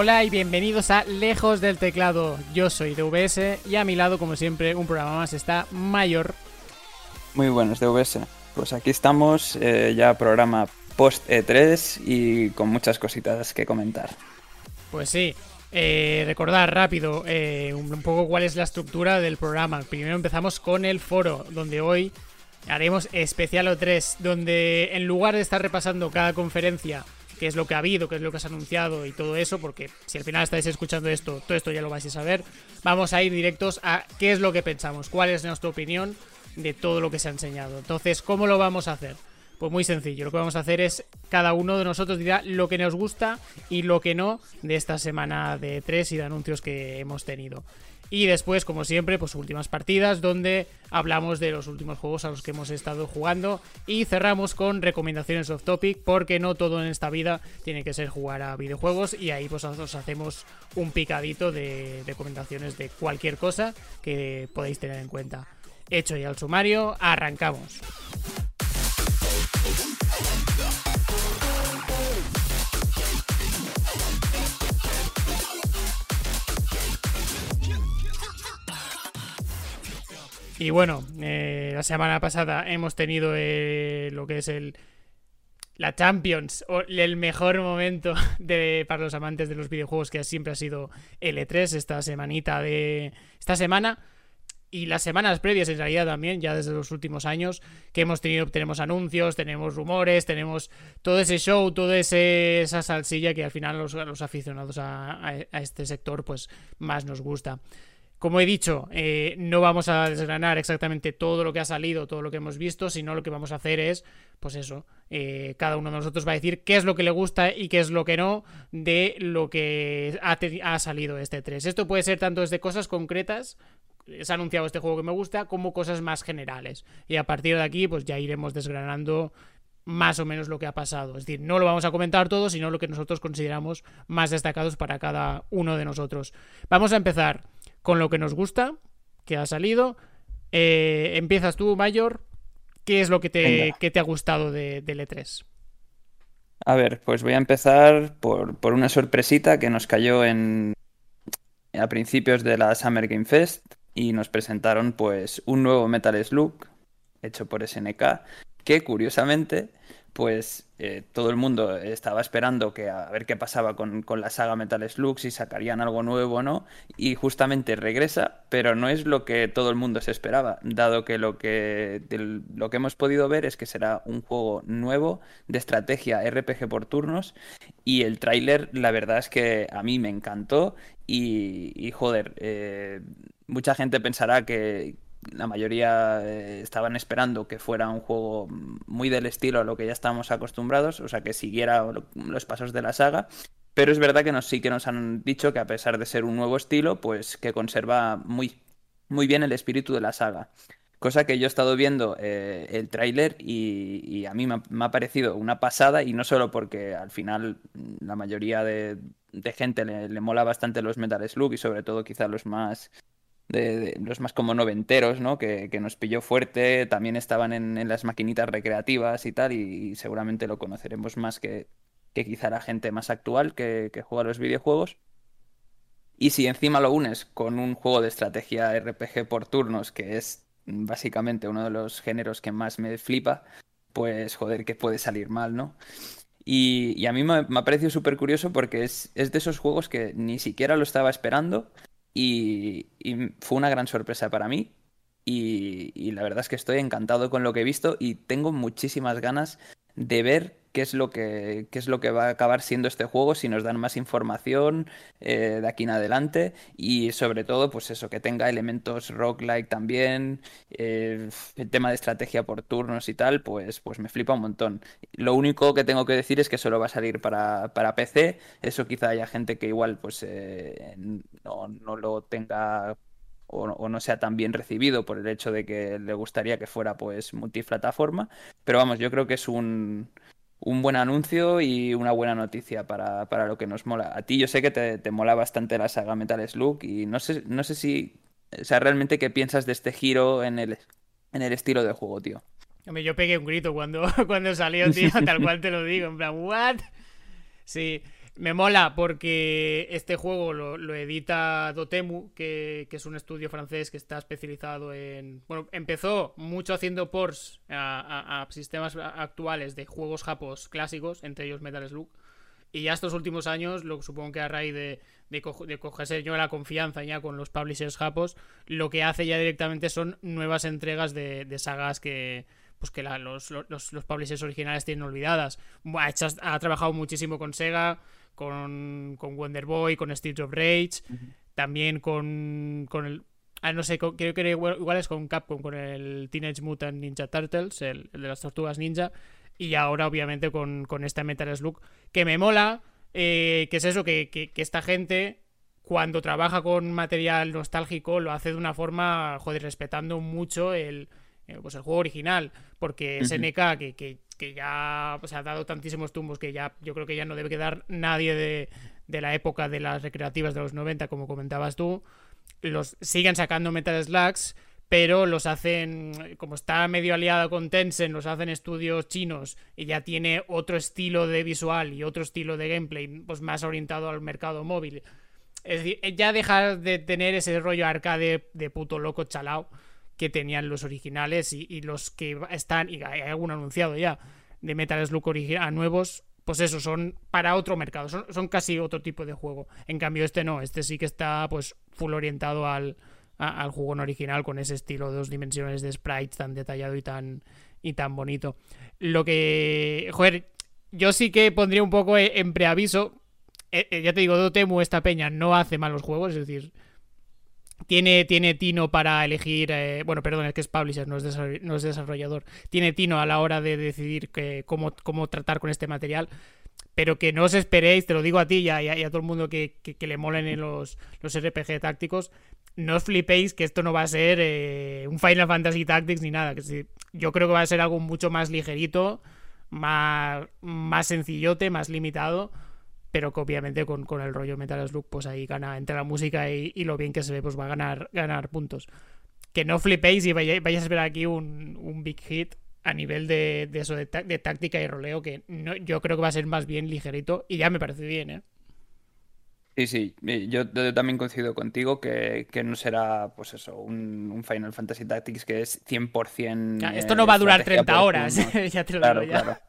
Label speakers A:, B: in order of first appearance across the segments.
A: Hola y bienvenidos a Lejos del Teclado. Yo soy DVS y a mi lado, como siempre, un programa más está Mayor.
B: Muy buenos, DVS. Pues aquí estamos, eh, ya programa post E3 y con muchas cositas que comentar.
A: Pues sí, eh, recordar rápido eh, un poco cuál es la estructura del programa. Primero empezamos con el foro, donde hoy haremos especial O3, donde en lugar de estar repasando cada conferencia qué es lo que ha habido, qué es lo que has anunciado y todo eso, porque si al final estáis escuchando esto, todo esto ya lo vais a saber, vamos a ir directos a qué es lo que pensamos, cuál es nuestra opinión de todo lo que se ha enseñado. Entonces, ¿cómo lo vamos a hacer? Pues muy sencillo, lo que vamos a hacer es cada uno de nosotros dirá lo que nos gusta y lo que no de esta semana de tres y de anuncios que hemos tenido. Y después, como siempre, pues últimas partidas donde hablamos de los últimos juegos a los que hemos estado jugando y cerramos con recomendaciones off topic porque no todo en esta vida tiene que ser jugar a videojuegos y ahí pues nosotros hacemos un picadito de recomendaciones de cualquier cosa que podéis tener en cuenta. Hecho ya el sumario, arrancamos. Y bueno, eh, la semana pasada hemos tenido eh, lo que es el la Champions, o el mejor momento de, para los amantes de los videojuegos que siempre ha sido L3 esta semanita de esta semana y las semanas previas en realidad también, ya desde los últimos años, que hemos tenido, tenemos anuncios, tenemos rumores, tenemos todo ese show, toda esa salsilla que al final los, los aficionados a, a, este sector pues más nos gusta. Como he dicho, eh, no vamos a desgranar exactamente todo lo que ha salido, todo lo que hemos visto, sino lo que vamos a hacer es, pues eso, eh, cada uno de nosotros va a decir qué es lo que le gusta y qué es lo que no de lo que ha, ha salido este 3. Esto puede ser tanto desde cosas concretas, se ha anunciado este juego que me gusta, como cosas más generales. Y a partir de aquí, pues ya iremos desgranando más o menos lo que ha pasado. Es decir, no lo vamos a comentar todo, sino lo que nosotros consideramos más destacados para cada uno de nosotros. Vamos a empezar con lo que nos gusta, que ha salido. Eh, empiezas tú, Mayor. ¿Qué es lo que te, te ha gustado de, de, E3?
B: A ver, pues voy a empezar por, por, una sorpresita que nos cayó en a principios de la Summer Game Fest y nos presentaron pues un nuevo Metal Slug hecho por SNK que curiosamente pues eh, todo el mundo estaba esperando que a ver qué pasaba con, la saga Metal Slug, si sacarían algo nuevo o no, y justamente regresa, pero no es lo que todo el mundo se esperaba, dado que lo que, lo que hemos podido ver es que será un juego nuevo de estrategia RPG por turnos, y el tráiler la verdad es que a mí me encantó, y, joder, eh, mucha gente pensará que, la mayoría eh, estaban esperando que fuera un juego muy del estilo a lo que ya estábamos acostumbrados, o sea, que siguiera los pasos de la saga. Pero es verdad que nos, sí que nos han dicho que a pesar de ser un nuevo estilo, pues que conserva muy, muy bien el espíritu de la saga. Cosa que yo he estado viendo eh, el tráiler y, a mí me ha, parecido una pasada y no solo porque al final la mayoría de, gente le, le, mola bastante los Metal Slug y sobre todo quizá los más de, los más como noventeros, ¿no? Que, nos pilló fuerte, también estaban en, las maquinitas recreativas y tal, y, seguramente lo conoceremos más que, que, quizá la gente más actual que, que juega los videojuegos. Y si encima lo unes con un juego de estrategia RPG por turnos, que es básicamente uno de los géneros que más me flipa, pues joder, que puede salir mal, ¿no? Y, y a mí me, me ha parecido súper curioso porque es, es, de esos juegos que ni siquiera lo estaba esperando y, fue una gran sorpresa para mí. Y, la verdad es que estoy encantado con lo que he visto y tengo muchísimas ganas de ver qué es lo que, qué es lo que va a acabar siendo este juego, si nos dan más información eh, de aquí en adelante y sobre todo, pues eso, que tenga elementos roguelike también, eh, el tema de estrategia por turnos y tal, pues, pues me flipa un montón. Lo único que tengo que decir es que solo va a salir para, para PC, eso quizá haya gente que igual pues eh, no, no lo tenga o, no sea tan bien recibido por el hecho de que le gustaría que fuera pues multiplataforma. Pero vamos, yo creo que es un, un buen anuncio y una buena noticia para, para, lo que nos mola. A ti yo sé que te, te, mola bastante la saga Metal Slug y no sé, no sé si, o sea, realmente qué piensas de este giro en el, en el estilo de juego, tío.
A: Hombre, yo pegué un grito cuando, cuando salió, tío, tal cual te lo digo, en plan, ¿what? Sí, Me mola porque este juego lo, edita Dotemu, que, es un estudio francés que está especializado en. Bueno, empezó mucho haciendo ports a, sistemas actuales de juegos japos clásicos, entre ellos Metal Slug. Y ya estos últimos años, lo supongo que a raíz de, de, cogerse yo la confianza ya con los publishers japos, lo que hace ya directamente son nuevas entregas de, sagas que, pues que los, los, los, publishers originales tienen olvidadas. Ha, trabajado muchísimo con Sega, con, con Wonder Boy, con Streets of Rage, también con, con el... Ah, no sé, creo que igual, es con Capcom, con el Teenage Mutant Ninja Turtles, el, de las tortugas ninja, y ahora obviamente con, con esta Metal Slug, que me mola, eh, que es eso, que, que, esta gente cuando trabaja con material nostálgico lo hace de una forma, joder, respetando mucho el, eh, pues el juego original, porque SNK, que, que, que ya pues, ha dado tantísimos tumbos que ya yo creo que ya no debe quedar nadie de, de la época de las recreativas de los 90, como comentabas tú, los siguen sacando Metal Slugs, pero los hacen, como está medio aliado con Tencent, los hacen estudios chinos y ya tiene otro estilo de visual y otro estilo de gameplay, pues más orientado al mercado móvil. Es decir, ya dejar de tener ese rollo arcade de puto loco chalao que tenían los originales y, los que están, y hay algún anunciado ya, de Metal Slug original nuevos, pues eso, son para otro mercado, son, casi otro tipo de juego. En cambio, este no, este sí que está pues full orientado al, al juego en original con ese estilo de dos dimensiones de sprites tan detallado y tan, y tan bonito. Lo que, joder, yo sí que pondría un poco en preaviso. Eh, eh, ya te digo, Dotemu, esta peña no hace malos juegos, es decir, tiene, tiene tino para elegir, eh, bueno, perdón, es que es publisher, no es, desarrollador. Tiene tino a la hora de decidir que, cómo, cómo tratar con este material. Pero que no os esperéis, te lo digo a ti y a, y a todo el mundo que, que, le molen en los, los RPG tácticos, no os flipéis que esto no va a ser eh, un Final Fantasy Tactics ni nada. Que yo creo que va a ser algo mucho más ligerito, más, más sencillote, más limitado pero que obviamente con, el rollo Metal Slug, pues ahí gana entre la música y, lo bien que se ve, pues va a ganar, ganar puntos. Que no flipéis y vayáis, a ver aquí un, big hit a nivel de, eso, de, táctica y roleo, que no, yo creo que va a ser más bien ligerito y ya me parece bien, ¿eh?
B: Sí, sí, yo, también coincido contigo que, no será, pues eso, un, Final Fantasy Tactics que es 100%...
A: esto no va a durar 30 horas, ya te lo digo ya. Claro.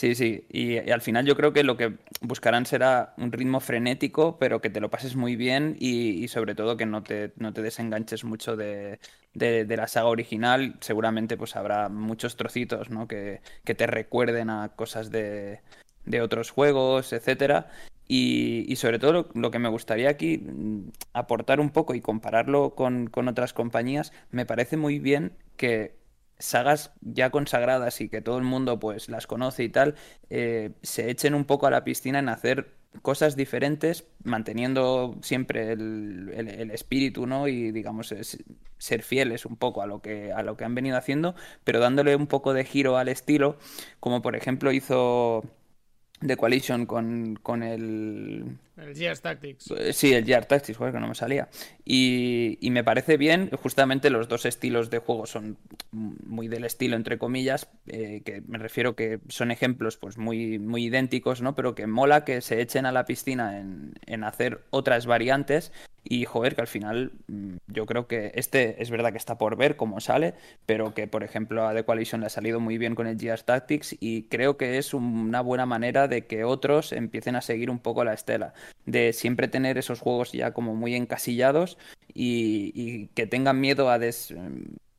B: Sí, sí, y, al final yo creo que lo que buscarán será un ritmo frenético, pero que te lo pases muy bien y, sobre todo que no te, no te desenganches mucho de, la saga original. Seguramente pues habrá muchos trocitos, ¿no? Que, te recuerden a cosas de, otros juegos, etcétera. Y, sobre todo lo, que me gustaría aquí mm, aportar un poco y compararlo con, con otras compañías, me parece muy bien que sagas ya consagradas y que todo el mundo pues las conoce y tal, eh, se echen un poco a la piscina en hacer cosas diferentes, manteniendo siempre el, espíritu, ¿no? Y digamos, ser fieles un poco a lo que, a lo que han venido haciendo, pero dándole un poco de giro al estilo, como por ejemplo hizo The Coalition con, con el
A: el Gears Tactics.
B: Eh, sí, el Gears Tactics, joder, que no me salía. Y, me parece bien, justamente los dos estilos de juego son muy del estilo, entre comillas, eh, que me refiero que son ejemplos pues muy, muy idénticos, ¿no? Pero que mola que se echen a la piscina en, hacer otras variantes y joder, que al final mm, yo creo que este es verdad que está por ver cómo sale, pero que por ejemplo a The Coalition le ha salido muy bien con el Gears Tactics y creo que es una buena manera de que otros empiecen a seguir un poco la estela, de siempre tener esos juegos ya como muy encasillados y, que tengan miedo a des,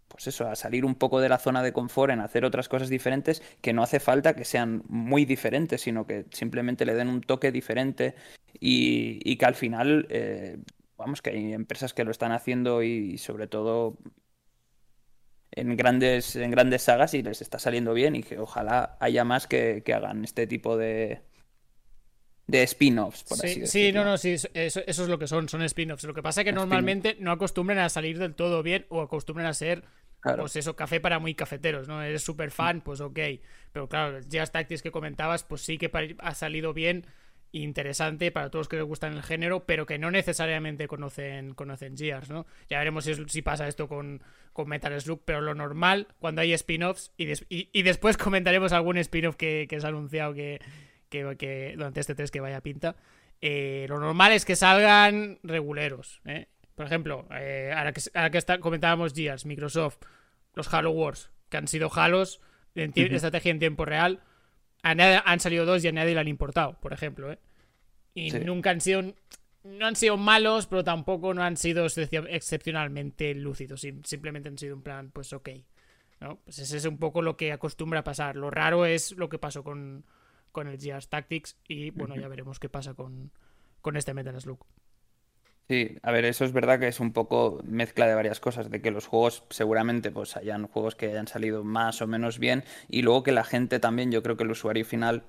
B: pues eso, a salir un poco de la zona de confort en hacer otras cosas diferentes, que no hace falta que sean muy diferentes, sino que simplemente le den un toque diferente y, que al final eh, vamos, que hay empresas que lo están haciendo y, sobre todo en grandes, en grandes sagas y les está saliendo bien y que ojalá haya más que, hagan este tipo de, de spin-offs, por
A: sí,
B: así decirlo.
A: Sí, no, no, sí, eso, es lo que son, son spin-offs. Lo que pasa es que normalmente no acostumbran a salir del todo bien o acostumbran a ser, pues eso, café para muy cafeteros, ¿no? Eres súper fan, pues ok. Pero claro, Jazz Tactics que comentabas, pues sí que ha salido bien interesante para todos los que les gustan el género, pero que no necesariamente conocen, conocen Gears, ¿no? Ya veremos si, pasa esto con, con, Metal Slug, pero lo normal cuando hay spin-offs, y, y, después comentaremos algún spin-off que, que se ha anunciado que, que, que durante este test que vaya pinta. Eh, lo normal es que salgan reguleros. ¿eh? Por ejemplo, eh, ahora que, ahora que está, comentábamos Gears, Microsoft, los Halo Wars, que han sido Halos de estrategia en tiempo real, han, salido dos y a nadie le han importado, por ejemplo. Y nunca han sido. No han sido malos, pero tampoco no han sido excepcionalmente lúcidos. Simplemente han sido un plan, pues ok. ¿no? Pues ese es un poco lo que acostumbra a pasar. Lo raro es lo que pasó con, con el Gears Tactics y bueno, ya veremos qué pasa con, con este Metal Slug.
B: Sí, a ver, eso es verdad que es un poco mezcla de varias cosas, de que los juegos seguramente pues hayan juegos que hayan salido más o menos bien y luego que la gente también, yo creo que el usuario final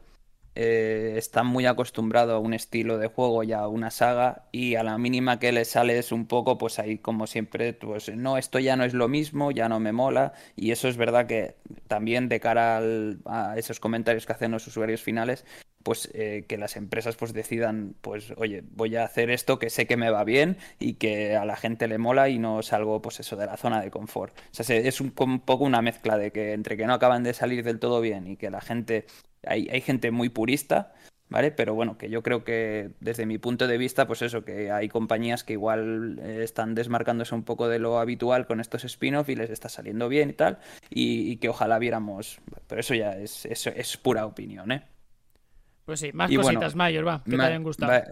B: eh, está muy acostumbrado a un estilo de juego y a una saga y a la mínima que le sale es un poco pues ahí como siempre pues no esto ya no es lo mismo ya no me mola y eso es verdad que también de cara a esos comentarios que hacen los usuarios finales pues eh, que las empresas pues decidan pues oye voy a hacer esto que sé que me va bien y que a la gente le mola y no salgo pues eso de la zona de confort o sea es un poco una mezcla de que entre que no acaban de salir del todo bien y que la gente hay, hay gente muy purista, ¿vale? Pero bueno, que yo creo que desde mi punto de vista, pues eso, que hay compañías que igual eh, están desmarcándose un poco de lo habitual con estos spin-off y les está saliendo bien y tal, y, que ojalá viéramos, pero eso ya es, pura opinión, ¿eh?
A: Pues sí, más cositas, Mayor, va, que te hayan gustado.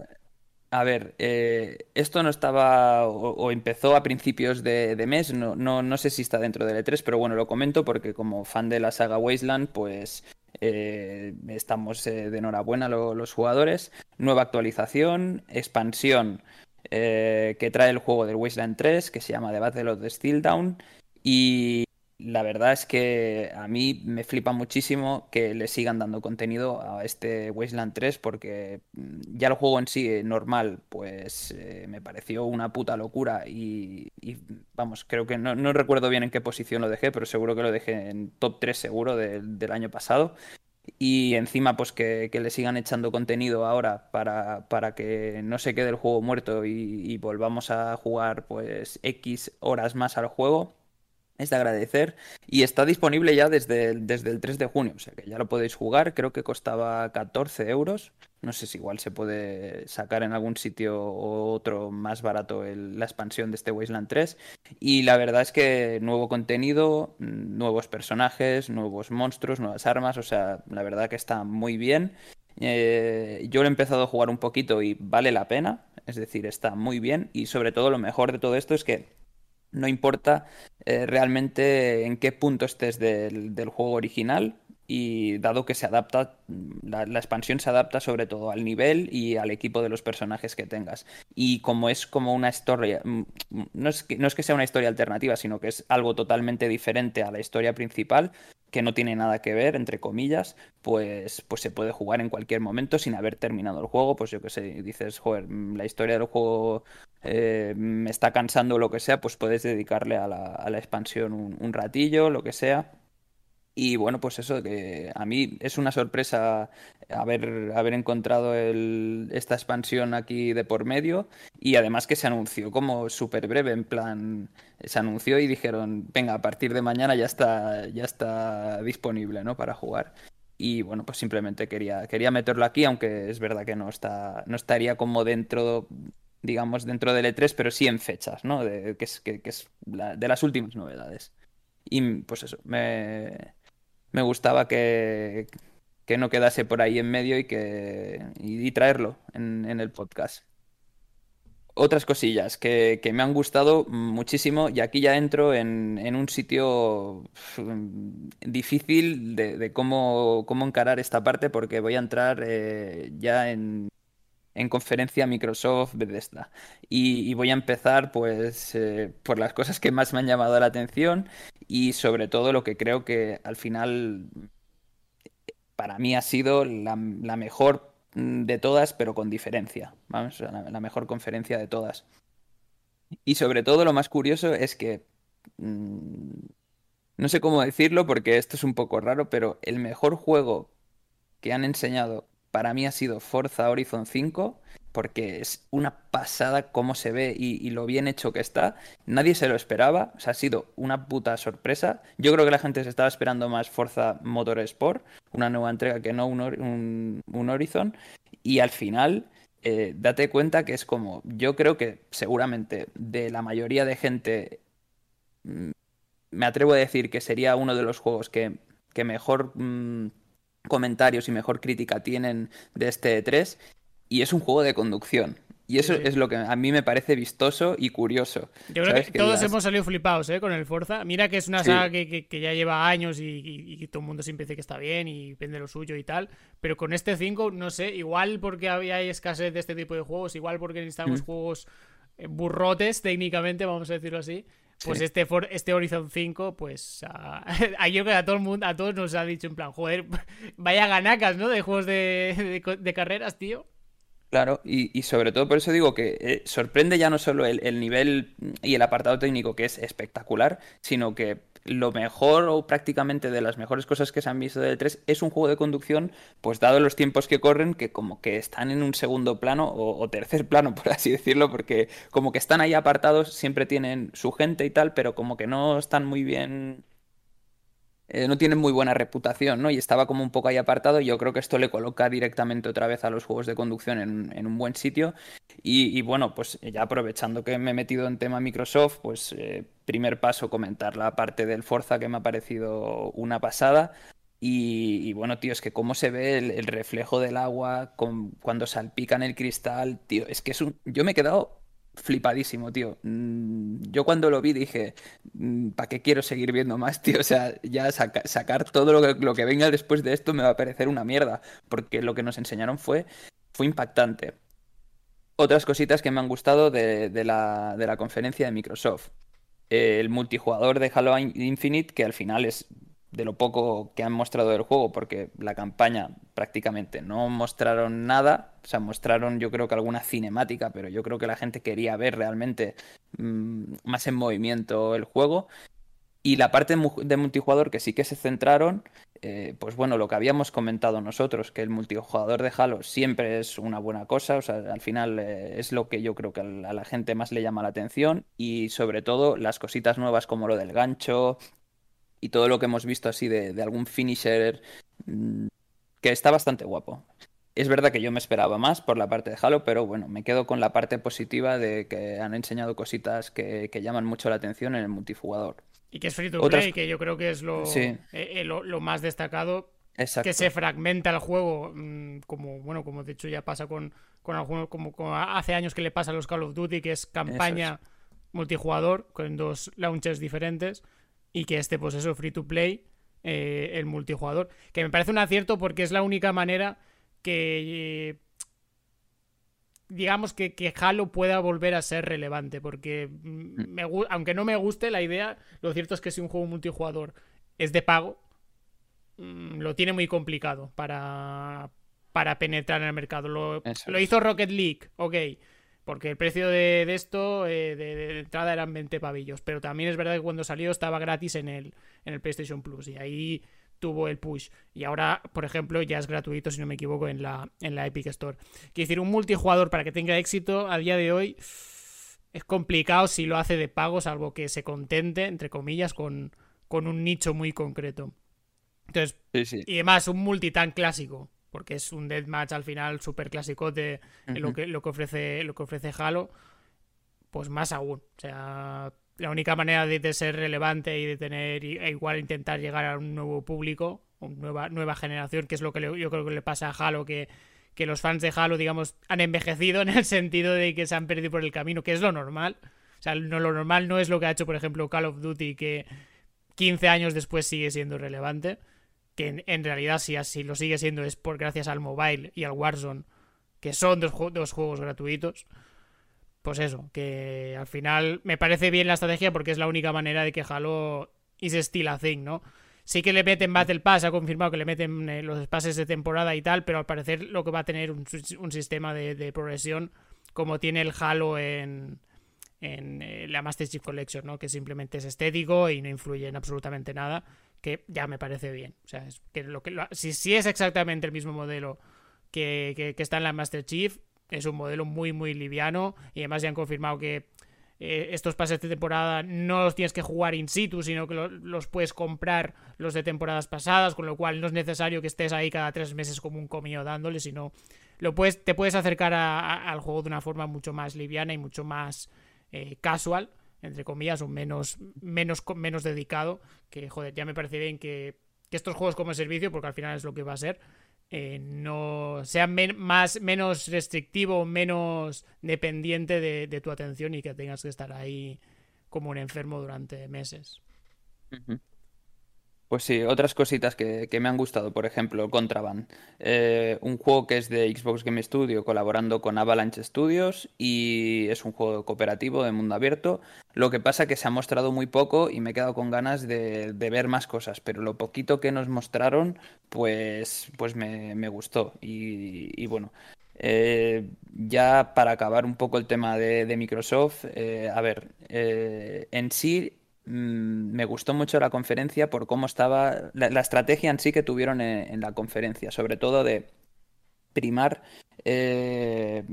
B: a ver, eh, esto no estaba o, empezó a principios de, de mes, no, no, no, sé si está dentro del E3, pero bueno, lo comento porque como fan de la saga Wasteland, pues eh, estamos eh, de enhorabuena los jugadores. Nueva actualización, expansión eh, que trae el juego del Wasteland 3, que se llama The Battle of the Steel Down. Y la verdad es que a mí me flipa muchísimo que le sigan dando contenido a este Wasteland 3 porque mm, ya el juego en sí normal pues me pareció una puta locura y, vamos, creo que no, recuerdo bien en qué posición lo dejé, pero seguro que lo dejé en top 3 seguro del año pasado. Y encima pues que, le sigan echando contenido ahora para, para, que no se quede el juego muerto y, volvamos a jugar pues X horas más al juego es de agradecer y está disponible ya desde, desde el 3 de junio, o sea que ya lo podéis jugar, creo que costaba 14 euros, no sé si igual se puede sacar en algún sitio o otro más barato la expansión de este Wasteland 3 y la verdad es que nuevo contenido, nuevos personajes, nuevos monstruos, nuevas armas, o sea, la verdad que está muy bien. Eh, yo lo he empezado a jugar un poquito y vale la pena, es decir, está muy bien y sobre todo lo mejor de todo esto es que no importa eh, realmente en qué punto estés del, juego original y dado que se adapta, la, expansión se adapta sobre todo al nivel y al equipo de los personajes que tengas. Y como es como una historia, mm, no es no es que sea una historia alternativa, sino que es algo totalmente diferente a la historia principal, que no tiene nada que ver, entre comillas, pues, pues se puede jugar en cualquier momento sin haber terminado el juego. Pues yo que sé, dices, joder, mm, la historia del juego eh, me está cansando o lo que sea, pues puedes dedicarle a la, a la expansión un, ratillo, lo que sea. Y bueno, pues eso, que a mí es una sorpresa haber, haber encontrado el, esta expansión aquí de por medio y además que se anunció como súper breve, en plan, se anunció y dijeron, venga, a partir de mañana ya está, ya está disponible, ¿no? Para jugar. Y bueno, pues simplemente quería, quería meterlo aquí, aunque es verdad que no, está, no estaría como dentro, digamos, dentro del E3, pero sí en fechas, ¿no? De, que es, que, es de las últimas novedades. Y pues eso, me, me gustaba que, que no quedase por ahí en medio y que y, traerlo en, en, el podcast. Otras cosillas que, que, me han gustado muchísimo y aquí ya entro en, en un sitio difícil de, de, cómo, cómo encarar esta parte porque voy a entrar eh, ya en, en conferencia Microsoft Bethesda. Y, voy a empezar pues eh, por las cosas que más me han llamado la atención y sobre todo lo que creo que al final para mí ha sido la, mejor de todas, pero con diferencia. Vamos, la, la, mejor conferencia de todas. Y sobre todo lo más curioso es que mmm, no sé cómo decirlo porque esto es un poco raro, pero el mejor juego que han enseñado para mí ha sido Forza Horizon 5 porque es una pasada cómo se ve y, lo bien hecho que está. Nadie se lo esperaba, o sea, ha sido una puta sorpresa. Yo creo que la gente se estaba esperando más Forza Motorsport, una nueva entrega que no un, un, Horizon, y al final... Eh, date cuenta que es como, yo creo que seguramente de la mayoría de gente, mm, me atrevo a decir que sería uno de los juegos que, mejor mm, comentarios y mejor crítica tienen de este 3 y es un juego de conducción. Y eso es lo que a mí me parece vistoso y curioso.
A: Yo creo que, todos hemos salido flipados ¿eh? con el Forza. Mira que es una saga que, ya lleva años y, todo el mundo siempre dice que está bien y vende lo suyo y tal. Pero con este 5, no sé, igual porque había escasez de este tipo de juegos, igual porque necesitamos mm. juegos eh, burrotes técnicamente, vamos a decirlo así. Pues este, este Horizon 5, pues a, yo que a todo el mundo, a todos nos ha dicho en plan, joder, vaya ganacas, ¿no? De juegos de, de carreras, tío.
B: Claro, y, sobre todo por eso digo que eh, sorprende ya no solo el, nivel y el apartado técnico que es espectacular, sino que lo mejor o prácticamente de las mejores cosas que se han visto del 3 es un juego de conducción, pues dado los tiempos que corren, que como que están en un segundo plano o, tercer plano, por así decirlo, porque como que están ahí apartados, siempre tienen su gente y tal, pero como que no están muy bien eh, no tienen muy buena reputación, ¿no? Y estaba como un poco ahí apartado y yo creo que esto le coloca directamente otra vez a los juegos de conducción en, un buen sitio. Y, bueno, pues ya aprovechando que me he metido en tema Microsoft, pues eh, primer paso comentar la parte del Forza que me ha parecido una pasada. Y, bueno, tío, es que cómo se ve el, reflejo del agua cuando salpican el cristal, tío, es que es un... Yo me he quedado flipadísimo, tío. Mm, yo cuando lo vi dije, mm, ¿para qué quiero seguir viendo más, tío? O sea, ya sacar todo lo que, venga después de esto me va a parecer una mierda, porque lo que nos enseñaron fue, fue impactante. Otras cositas que me han gustado de, la, de la, conferencia de Microsoft. el multijugador de Halo Infinite, que al final es de lo poco que han mostrado del juego, porque la campaña prácticamente no mostraron nada, o sea, mostraron yo creo que alguna cinemática, pero yo creo que la gente quería ver realmente mm, más en movimiento el juego. Y la parte de multijugador que sí que se centraron, eh, pues bueno, lo que habíamos comentado nosotros, que el multijugador de Halo siempre es una buena cosa, o sea, al final eh, es lo que yo creo que a la gente más le llama la atención y sobre todo las cositas nuevas como lo del gancho, y todo lo que hemos visto así de, algún finisher mm, que está bastante guapo. Es verdad que yo me esperaba más por la parte de Halo, pero bueno, me quedo con la parte positiva de que han enseñado cositas que, llaman mucho la atención en el multijugador.
A: Y que es free to play, que yo creo que es lo, eh, eh, lo, más destacado. Exacto. Que se fragmenta el juego, mm, como bueno, como de hecho ya pasa con, con algunos, como, hace años que le pasa a los Call of Duty, que es campaña multijugador con dos launchers diferentes y que este, pues eso, free to play, eh, el multijugador. Que me parece un acierto porque es la única manera que. digamos que, que, Halo pueda volver a ser relevante. Porque mm, me, aunque no me guste la idea, lo cierto es que si un juego multijugador es de pago, mm, lo tiene muy complicado para, para penetrar en el mercado. Lo, lo hizo Rocket League, ok porque el precio de, esto eh, de, entrada eran 20 pavillos. Pero también es verdad que cuando salió estaba gratis en el, en el PlayStation Plus. Y ahí tuvo el push. Y ahora, por ejemplo, ya es gratuito, si no me equivoco, en la, en la Epic Store. Quiero decir, un multijugador para que tenga éxito a día de hoy es complicado si lo hace de pago, salvo que se contente, entre comillas, con, con un nicho muy concreto. Entonces, y además, un multi tan clásico porque es un deathmatch al final súper clásico de lo, que, lo, que ofrece, lo que ofrece Halo, pues más aún. O sea, la única manera de, ser relevante y de tener, e igual intentar llegar a un nuevo público, una nueva, nueva generación, que es lo que yo creo que le pasa a Halo, que, que los fans de Halo, digamos, han envejecido en el sentido de que se han perdido por el camino, que es lo normal. O sea, no, lo normal no es lo que ha hecho, por ejemplo, Call of Duty, que 15 años después sigue siendo relevante que en, realidad si así lo sigue siendo es por gracias al mobile y al Warzone, que son dos, juegos gratuitos. Pues eso, que al final me parece bien la estrategia porque es la única manera de que Halo is still a thing, ¿no? Sí que le meten Battle Pass, ha confirmado que le meten eh, los pases de temporada y tal, pero al parecer lo que va a tener un, un sistema de, progresión como tiene el Halo en, en eh, la Master Chief Collection, ¿no? Que simplemente es estético y no influye en absolutamente nada que ya me parece bien. O sea, es que lo que si, si, es exactamente el mismo modelo que, está en la Master Chief, es un modelo muy, muy liviano y además ya han confirmado que eh, estos pases de temporada no los tienes que jugar in situ, sino que los puedes comprar los de temporadas pasadas, con lo cual no es necesario que estés ahí cada tres meses como un comío dándole, sino lo puedes, te puedes acercar al juego de una forma mucho más liviana y mucho más eh, casual, entre comillas, o menos, menos, menos dedicado, que joder, ya me parece bien que, que estos juegos como servicio, porque al final es lo que va a ser, eh, no sea más, menos restrictivo, menos dependiente de, tu atención y que tengas que estar ahí como un enfermo durante meses.
B: Pues sí, otras cositas que, me han gustado, por ejemplo, Contraband, eh, un juego que es de Xbox Game Studio colaborando con Avalanche Studios y es un juego cooperativo de mundo abierto. Lo que pasa que se ha mostrado muy poco y me he quedado con ganas de, ver más cosas, pero lo poquito que nos mostraron, pues, pues me, gustó. Y, bueno, eh, ya para acabar un poco el tema de, Microsoft, eh, a ver, en sí Mm, me gustó mucho la conferencia por cómo estaba la, estrategia en sí que tuvieron en, la conferencia, sobre todo de primar eh,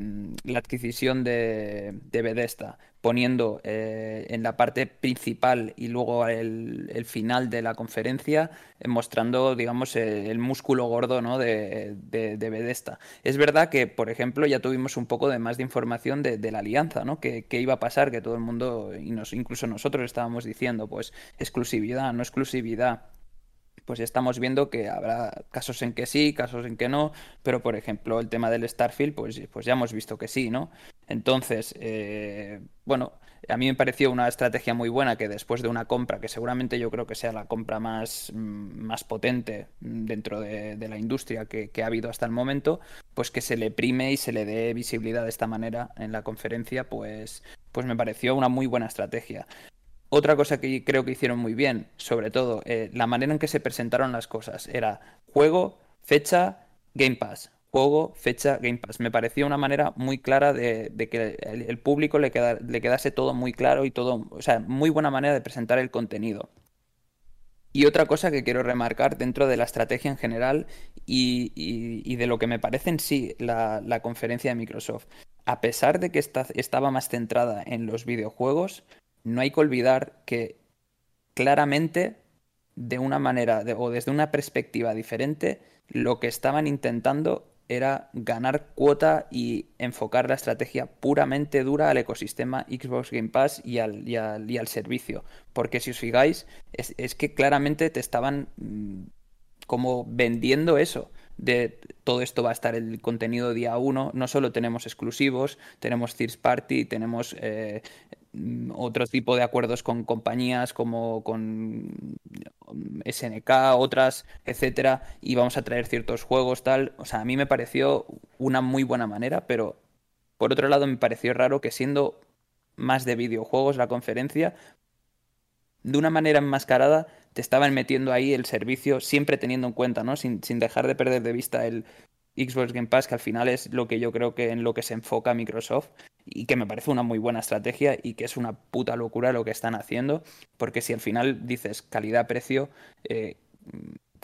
B: la adquisición de, de Bethesda, poniendo eh, en la parte principal y luego el, final de la conferencia, eh, mostrando, digamos, el, músculo gordo ¿no? de, de, Bethesda. Es verdad que, por ejemplo, ya tuvimos un poco de más de información de, la alianza, ¿no? Que, iba a pasar, que todo el mundo, y nos, incluso nosotros estábamos diciendo, pues, exclusividad, no exclusividad pues estamos viendo que habrá casos en que sí, casos en que no, pero por ejemplo el tema del Starfield, pues, pues ya hemos visto que sí, ¿no? Entonces, eh, bueno, a mí me pareció una estrategia muy buena que después de una compra, que seguramente yo creo que sea la compra más, mm, más potente dentro de, la industria que, que, ha habido hasta el momento, pues que se le prime y se le dé visibilidad de esta manera en la conferencia, pues, pues me pareció una muy buena estrategia. Otra cosa que creo que hicieron muy bien, sobre todo, eh, la manera en que se presentaron las cosas, era juego, fecha, Game Pass. Juego, fecha, Game Pass. Me pareció una manera muy clara de, que el, público le, le quedase todo muy claro y todo, o sea, muy buena manera de presentar el contenido. Y otra cosa que quiero remarcar dentro de la estrategia en general y, de lo que me parece en sí la, conferencia de Microsoft, a pesar de que estaba más centrada en los videojuegos, no hay que olvidar que claramente, de una manera o desde una perspectiva diferente, lo que estaban intentando era ganar cuota y enfocar la estrategia puramente dura al ecosistema Xbox Game Pass y al, y al, servicio. Porque si os fijáis, es, es, que claramente te estaban mm, como vendiendo eso. De todo esto va a estar el contenido día uno. No solo tenemos exclusivos, tenemos third party, tenemos eh, otro tipo de acuerdos con compañías como con SNK, otras, etcétera, y vamos a traer ciertos juegos, tal. O sea, a mí me pareció una muy buena manera, pero por otro lado me pareció raro que siendo más de videojuegos la conferencia, de una manera enmascarada te estaban metiendo ahí el servicio, siempre teniendo en cuenta, ¿no? Sin, sin dejar de perder de vista el Xbox Game Pass, que al final es lo que yo creo que en lo que se enfoca Microsoft y que me parece una muy buena estrategia y que es una puta locura lo que están haciendo, porque si al final dices calidad-precio, eh,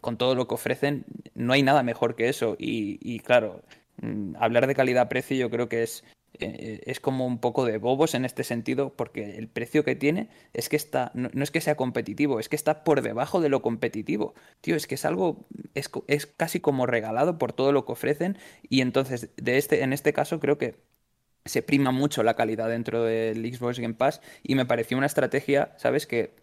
B: con todo lo que ofrecen, no hay nada mejor que eso. Y, claro, mm, hablar de calidad-precio yo creo que es, eh, es como un poco de bobos en este sentido, porque el precio que tiene es que está, no, es que sea competitivo, es que está por debajo de lo competitivo. Tío, es que es algo, es, es casi como regalado por todo lo que ofrecen. Y entonces, de este, en este caso, creo que se prima mucho la calidad dentro del Xbox Game Pass y me pareció una estrategia, ¿sabes? Que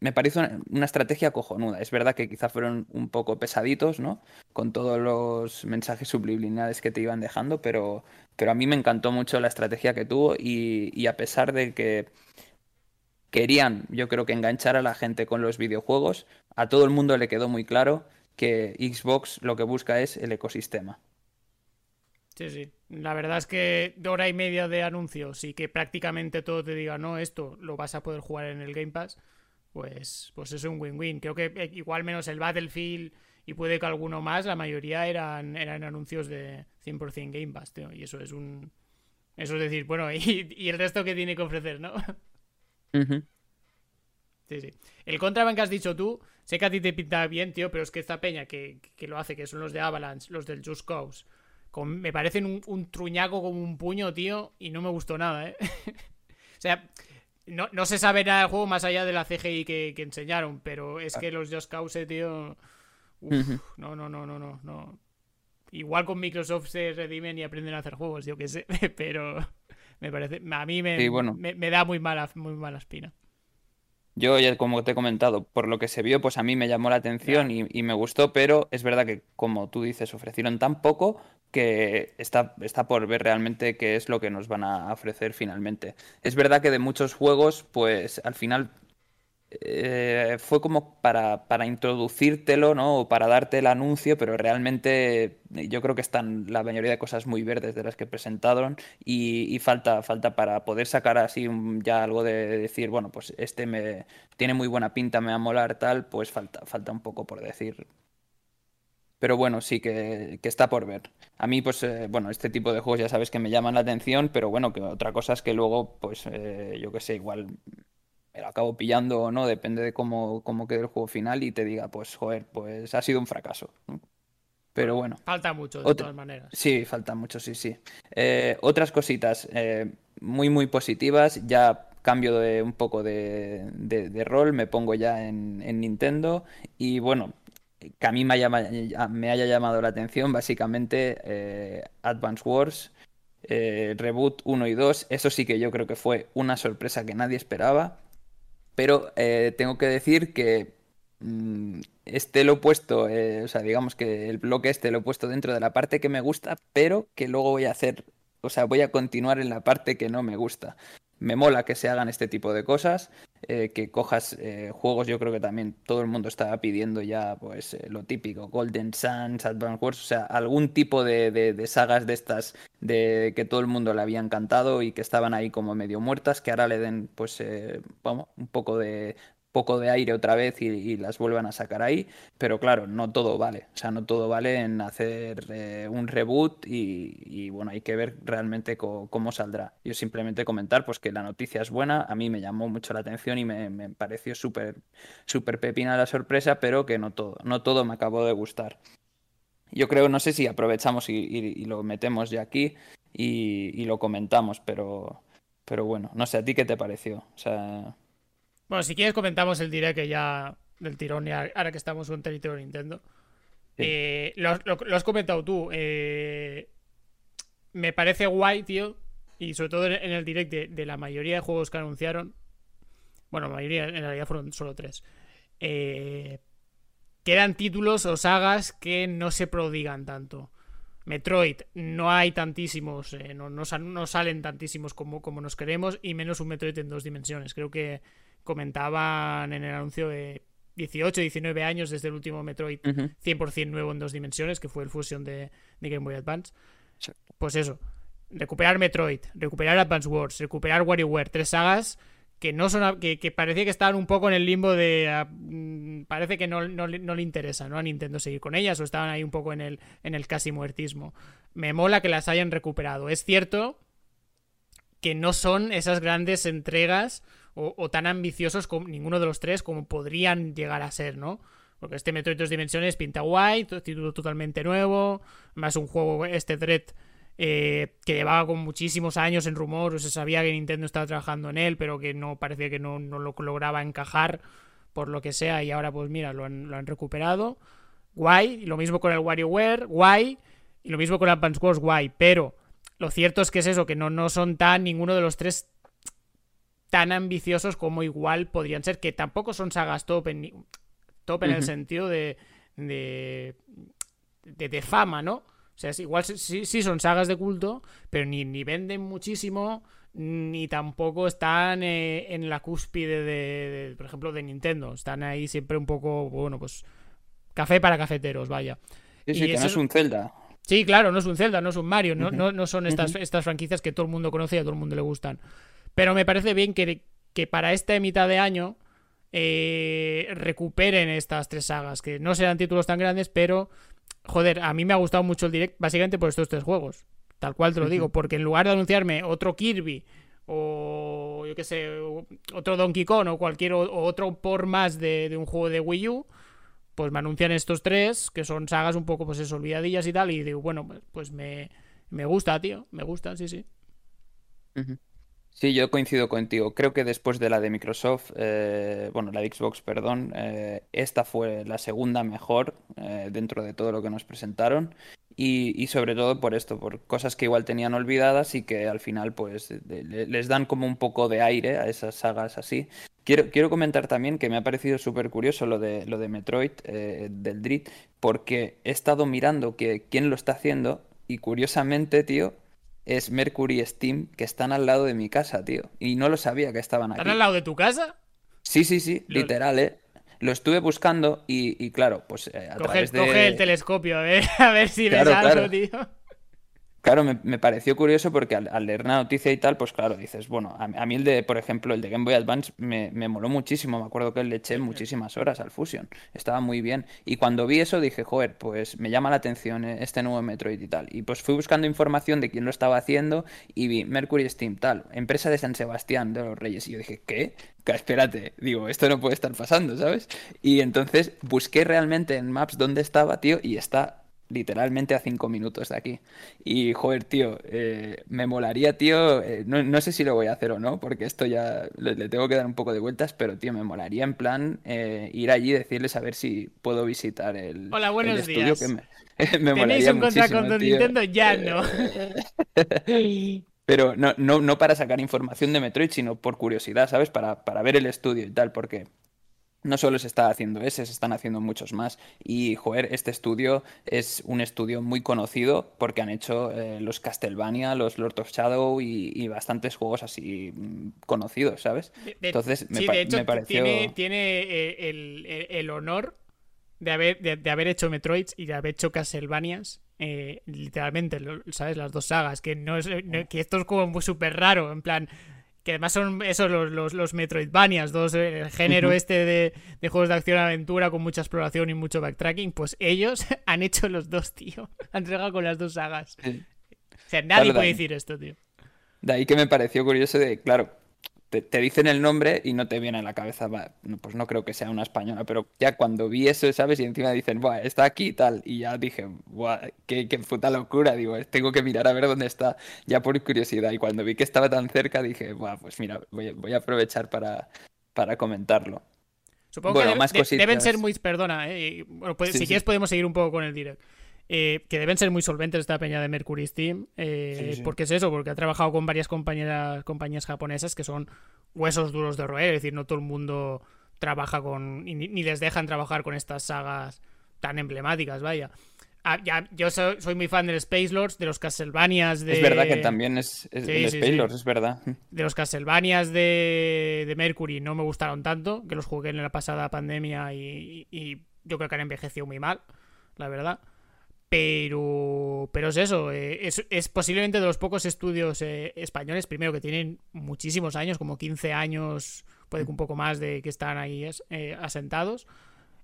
B: me parece una, estrategia cojonuda. Es verdad que quizá fueron un poco pesaditos, ¿no? Con todos los mensajes subliminales que te iban dejando, pero, pero a mí me encantó mucho la estrategia que tuvo y, y a pesar de que querían, yo creo que enganchar a la gente con los videojuegos, a todo el mundo le quedó muy claro que Xbox lo que busca es el ecosistema.
A: Sí, sí. La verdad es que hora y media de anuncios y que prácticamente todo te diga, no, esto lo vas a poder jugar en el Game Pass, pues, pues es un win-win. Creo que eh, igual menos el Battlefield y puede que alguno más, la mayoría eran, eran anuncios de 100% Game Pass, tío. Y eso es un... Eso es decir, bueno, y, el resto que tiene que ofrecer, ¿no? Sí, sí. El Contraband que has dicho tú, sé que a ti te pinta bien, tío, pero es que esta peña que, que lo hace, que son los de Avalanche, los del Just Cause me parecen un, truñaco como un puño, tío, y no me gustó nada, ¿eh? o sea, no, se sabe nada del juego más allá de la CGI que, enseñaron, pero es que los Just Cause, tío... no, no, no, no, no, no. Igual con Microsoft se redimen y aprenden a hacer juegos, yo qué sé, pero me parece... A mí me, me, da muy mala, muy mala espina.
B: Yo, ya como te he comentado, por lo que se vio, pues a mí me llamó la atención y, me gustó, pero es verdad que, como tú dices, ofrecieron tan poco que está, está por ver realmente qué es lo que nos van a ofrecer finalmente. Es verdad que de muchos juegos, pues al final eh, fue como para, para, introducírtelo, ¿no? O para darte el anuncio, pero realmente yo creo que están la mayoría de cosas muy verdes de las que presentaron y, falta, falta para poder sacar así ya algo de decir, bueno, pues este me tiene muy buena pinta, me va a molar tal, pues falta, falta un poco por decir. Pero bueno, sí que, está por ver. A mí, pues, eh, bueno, este tipo de juegos ya sabes que me llaman la atención, pero bueno, que otra cosa es que luego, pues, eh, yo qué sé, igual me lo acabo pillando o no, depende de cómo, cómo quede el juego final y te diga, pues, joder, pues ha sido un fracaso. Pero bueno.
A: Falta mucho, de todas maneras.
B: Sí, falta mucho, sí, sí. Eh, otras cositas eh, muy, muy positivas. Ya cambio de un poco de, de, rol, me pongo ya en, en, Nintendo. Y bueno, que a mí me haya, llamado la atención, básicamente, eh, Advance Wars. Reboot 1 y 2, eso sí que yo creo que fue una sorpresa que nadie esperaba. Pero eh, tengo que decir que mm, este lo he puesto, eh, o sea, digamos que el bloque este lo he puesto dentro de la parte que me gusta, pero que luego voy a hacer, o sea, voy a continuar en la parte que no me gusta me mola que se hagan este tipo de cosas, eh, que cojas eh, juegos, yo creo que también todo el mundo estaba pidiendo ya pues eh, lo típico, Golden Suns, Advance Wars, o sea, algún tipo de, de, sagas de estas de que todo el mundo le había encantado y que estaban ahí como medio muertas, que ahora le den pues vamos, un poco de poco de aire otra vez y, las vuelvan a sacar ahí, pero claro, no todo vale, o sea, no todo vale en hacer eh, un reboot y, bueno, hay que ver realmente cómo saldrá. Yo simplemente comentar pues que la noticia es buena, a mí me llamó mucho la atención y me, pareció súper súper pepina la sorpresa, pero que no todo, no todo me acabó de gustar. Yo creo, no sé si aprovechamos y, lo metemos ya aquí y, lo comentamos, pero, pero bueno, no sé, ¿a ti qué te pareció? O sea...
A: Bueno, si quieres comentamos el direct que ya del tirón, ahora que estamos en territorio Nintendo. Eh, lo, has comentado tú. Eh, me parece guay, tío. Y sobre todo en el direct de, la mayoría de juegos que anunciaron. Bueno, la mayoría en realidad fueron solo tres. Eh, que eran títulos o sagas que no se prodigan tanto. Metroid, no hay tantísimos, no, no, salen tantísimos como, como nos queremos, y menos un Metroid en dos dimensiones. Creo que comentaban en el anuncio de 18, 19 años desde el último Metroid 100% nuevo en dos dimensiones, que fue el Fusion de, Game Boy Advance. Pues eso, recuperar Metroid, recuperar Advance Wars, recuperar WarioWare, tres sagas que no son que, que parecía que estaban un poco en el limbo de mm, parece que no, no, le interesa ¿no? a Nintendo seguir con ellas o estaban ahí un poco en el, en el casi muertismo. Me mola que las hayan recuperado. Es cierto que no son esas grandes entregas o, tan ambiciosos como ninguno de los tres como podrían llegar a ser, ¿no? Porque este Metroid dos dimensiones pinta guay, título totalmente nuevo, más un juego, este Dread, eh, que llevaba con muchísimos años en rumor, o se sabía que Nintendo estaba trabajando en él, pero que no parecía que no, lo lograba encajar por lo que sea, y ahora pues mira, lo han, lo han recuperado. Guay, y lo mismo con el WarioWare, guay, y lo mismo con Advance Wars, guay, pero lo cierto es que es eso, que no, no son tan ninguno de los tres tan ambiciosos como igual podrían ser, que tampoco son sagas top en, top en el sentido de, de, de, fama, ¿no? O sea, es, igual sí, sí, son sagas de culto, pero ni, ni venden muchísimo, ni tampoco están eh, en la cúspide de, por ejemplo, de Nintendo. Están ahí siempre un poco, bueno, pues café para cafeteros, vaya.
B: Sí, sí, que no es un Zelda.
A: Sí, claro, no es un Zelda, no es un Mario, no, no, no son estas, estas franquicias que todo el mundo conoce y a todo el mundo le gustan. Pero me parece bien que, que para esta mitad de año eh, recuperen estas tres sagas, que no serán títulos tan grandes, pero, joder, a mí me ha gustado mucho el direct básicamente por estos tres juegos. Tal cual te lo digo, porque en lugar de anunciarme otro Kirby o yo qué sé, otro Donkey Kong o cualquier otro por más de, un juego de Wii U, pues me anuncian estos tres, que son sagas un poco, pues eso, olvidadillas y tal, y digo, bueno, pues, pues me, me gusta, tío, me gusta, sí, sí.
B: Sí, yo coincido contigo. Creo que después de la de Microsoft, eh, bueno, la de Xbox, perdón, eh, esta fue la segunda mejor eh, dentro de todo lo que nos presentaron y, sobre todo por esto, por cosas que igual tenían olvidadas y que al final pues les dan como un poco de aire a esas sagas así. Quiero, quiero comentar también que me ha parecido súper curioso lo de, lo de Metroid, eh, del Dread, porque he estado mirando que quién lo está haciendo y curiosamente, tío, es Mercury Steam, que están al lado de mi casa, tío. Y no lo sabía que estaban
A: ¿Están
B: aquí.
A: al lado de tu casa?
B: Sí, sí, sí,
A: Lol.
B: literal, ¿eh? Lo estuve buscando y, y claro, pues eh, a
A: Coge,
B: través de...
A: coge el telescopio, a ver, a ver si ves algo,
B: claro.
A: tío.
B: Claro, me, me pareció curioso porque al, al leer la noticia y tal, pues claro, dices, bueno, a, a mí el de, por ejemplo, el de Game Boy Advance me, me moló muchísimo, me acuerdo que le eché muchísimas horas al Fusion, estaba muy bien. Y cuando vi eso dije, joder, pues me llama la atención eh, este nuevo Metroid y tal. Y pues fui buscando información de quién lo estaba haciendo y vi Mercury Steam, tal, empresa de San Sebastián de los Reyes. Y yo dije, ¿qué? Que, Espérate, digo, esto no puede estar pasando, ¿sabes? Y entonces busqué realmente en Maps dónde estaba, tío, y está literalmente a cinco minutos de aquí. Y, joder, tío, eh, me molaría, tío, eh, no, no sé si lo voy a hacer o no, porque esto ya le, le tengo que dar un poco de vueltas, pero, tío, me molaría en plan eh, ir allí y decirles a ver si puedo visitar el,
A: Hola,
B: el
A: buenos
B: estudio
A: días.
B: que me, me
A: ¿Tenéis
B: molaría
A: un contrato con. Nintendo? Ya no.
B: Pero no, no, no para sacar información de Metroid, sino por curiosidad, ¿sabes? Para, para ver el estudio y tal, porque no solo se está haciendo ese, se están haciendo muchos más. Y, joder, este estudio es un estudio muy conocido porque han hecho eh, los Castlevania, los Lord of Shadow y, y bastantes juegos así mm, conocidos, ¿sabes?
A: De-
B: Entonces, me,
A: sí,
B: pa-
A: de hecho,
B: me pareció...
A: tiene, tiene eh, el, el- el honor de haber, de, de haber hecho Metroids y de haber hecho Castlevanias. eh, literalmente, ¿sabes? Las dos sagas. Que no es, no- que esto es como muy súper raro. En plan. Que además son esos los, los, los Metroidvanias, dos, eh, el género este de, de juegos de acción-aventura con mucha exploración y mucho backtracking. Pues ellos han hecho los dos, tío. Han entregado con las dos sagas. O sea, nadie puede decir esto, tío.
B: De ahí que me pareció curioso de, claro, te, te dicen el nombre y no te viene a la cabeza, va, pues no creo que sea una española, pero ya cuando vi eso, ¿sabes? Y encima dicen, Buah, está aquí y tal, y ya dije, Buah, qué, qué puta locura, digo, tengo que mirar a ver dónde está, ya por curiosidad, y cuando vi que estaba tan cerca dije, Buah, pues mira, voy, a- voy a aprovechar para, para comentarlo.
A: Supongo
B: Bueno,
A: que debe-
B: más
A: de-
B: cositas.
A: deben ser muy. Perdona, eh, y, bueno, pues,
B: Sí,
A: si
B: sí.
A: quieres podemos seguir un poco con el direct. Eh, que deben ser muy solventes esta peña de Mercury Steam. eh,
B: Sí, sí.
A: Porque es eso, porque ha trabajado con varias compañeras, compañías japonesas que son huesos duros de roer. Es decir, no todo el mundo trabaja con. ni, ni les dejan trabajar con estas sagas tan emblemáticas, vaya. Ah, ya, yo soy, soy muy fan del Space Lords, de los Castlevanias, de.
B: Es verdad que también es, es
A: Sí,
B: el Space
A: sí.
B: Lords, es verdad.
A: De los Castlevanias de, de Mercury no me gustaron tanto, que los jugué en la pasada pandemia y, y yo creo que han envejecido muy mal, la verdad. Pero, pero es eso, eh, es, es posiblemente de los pocos estudios eh, españoles, primero que tienen muchísimos años, como 15 años, puede que un poco más de que están ahí eh, asentados,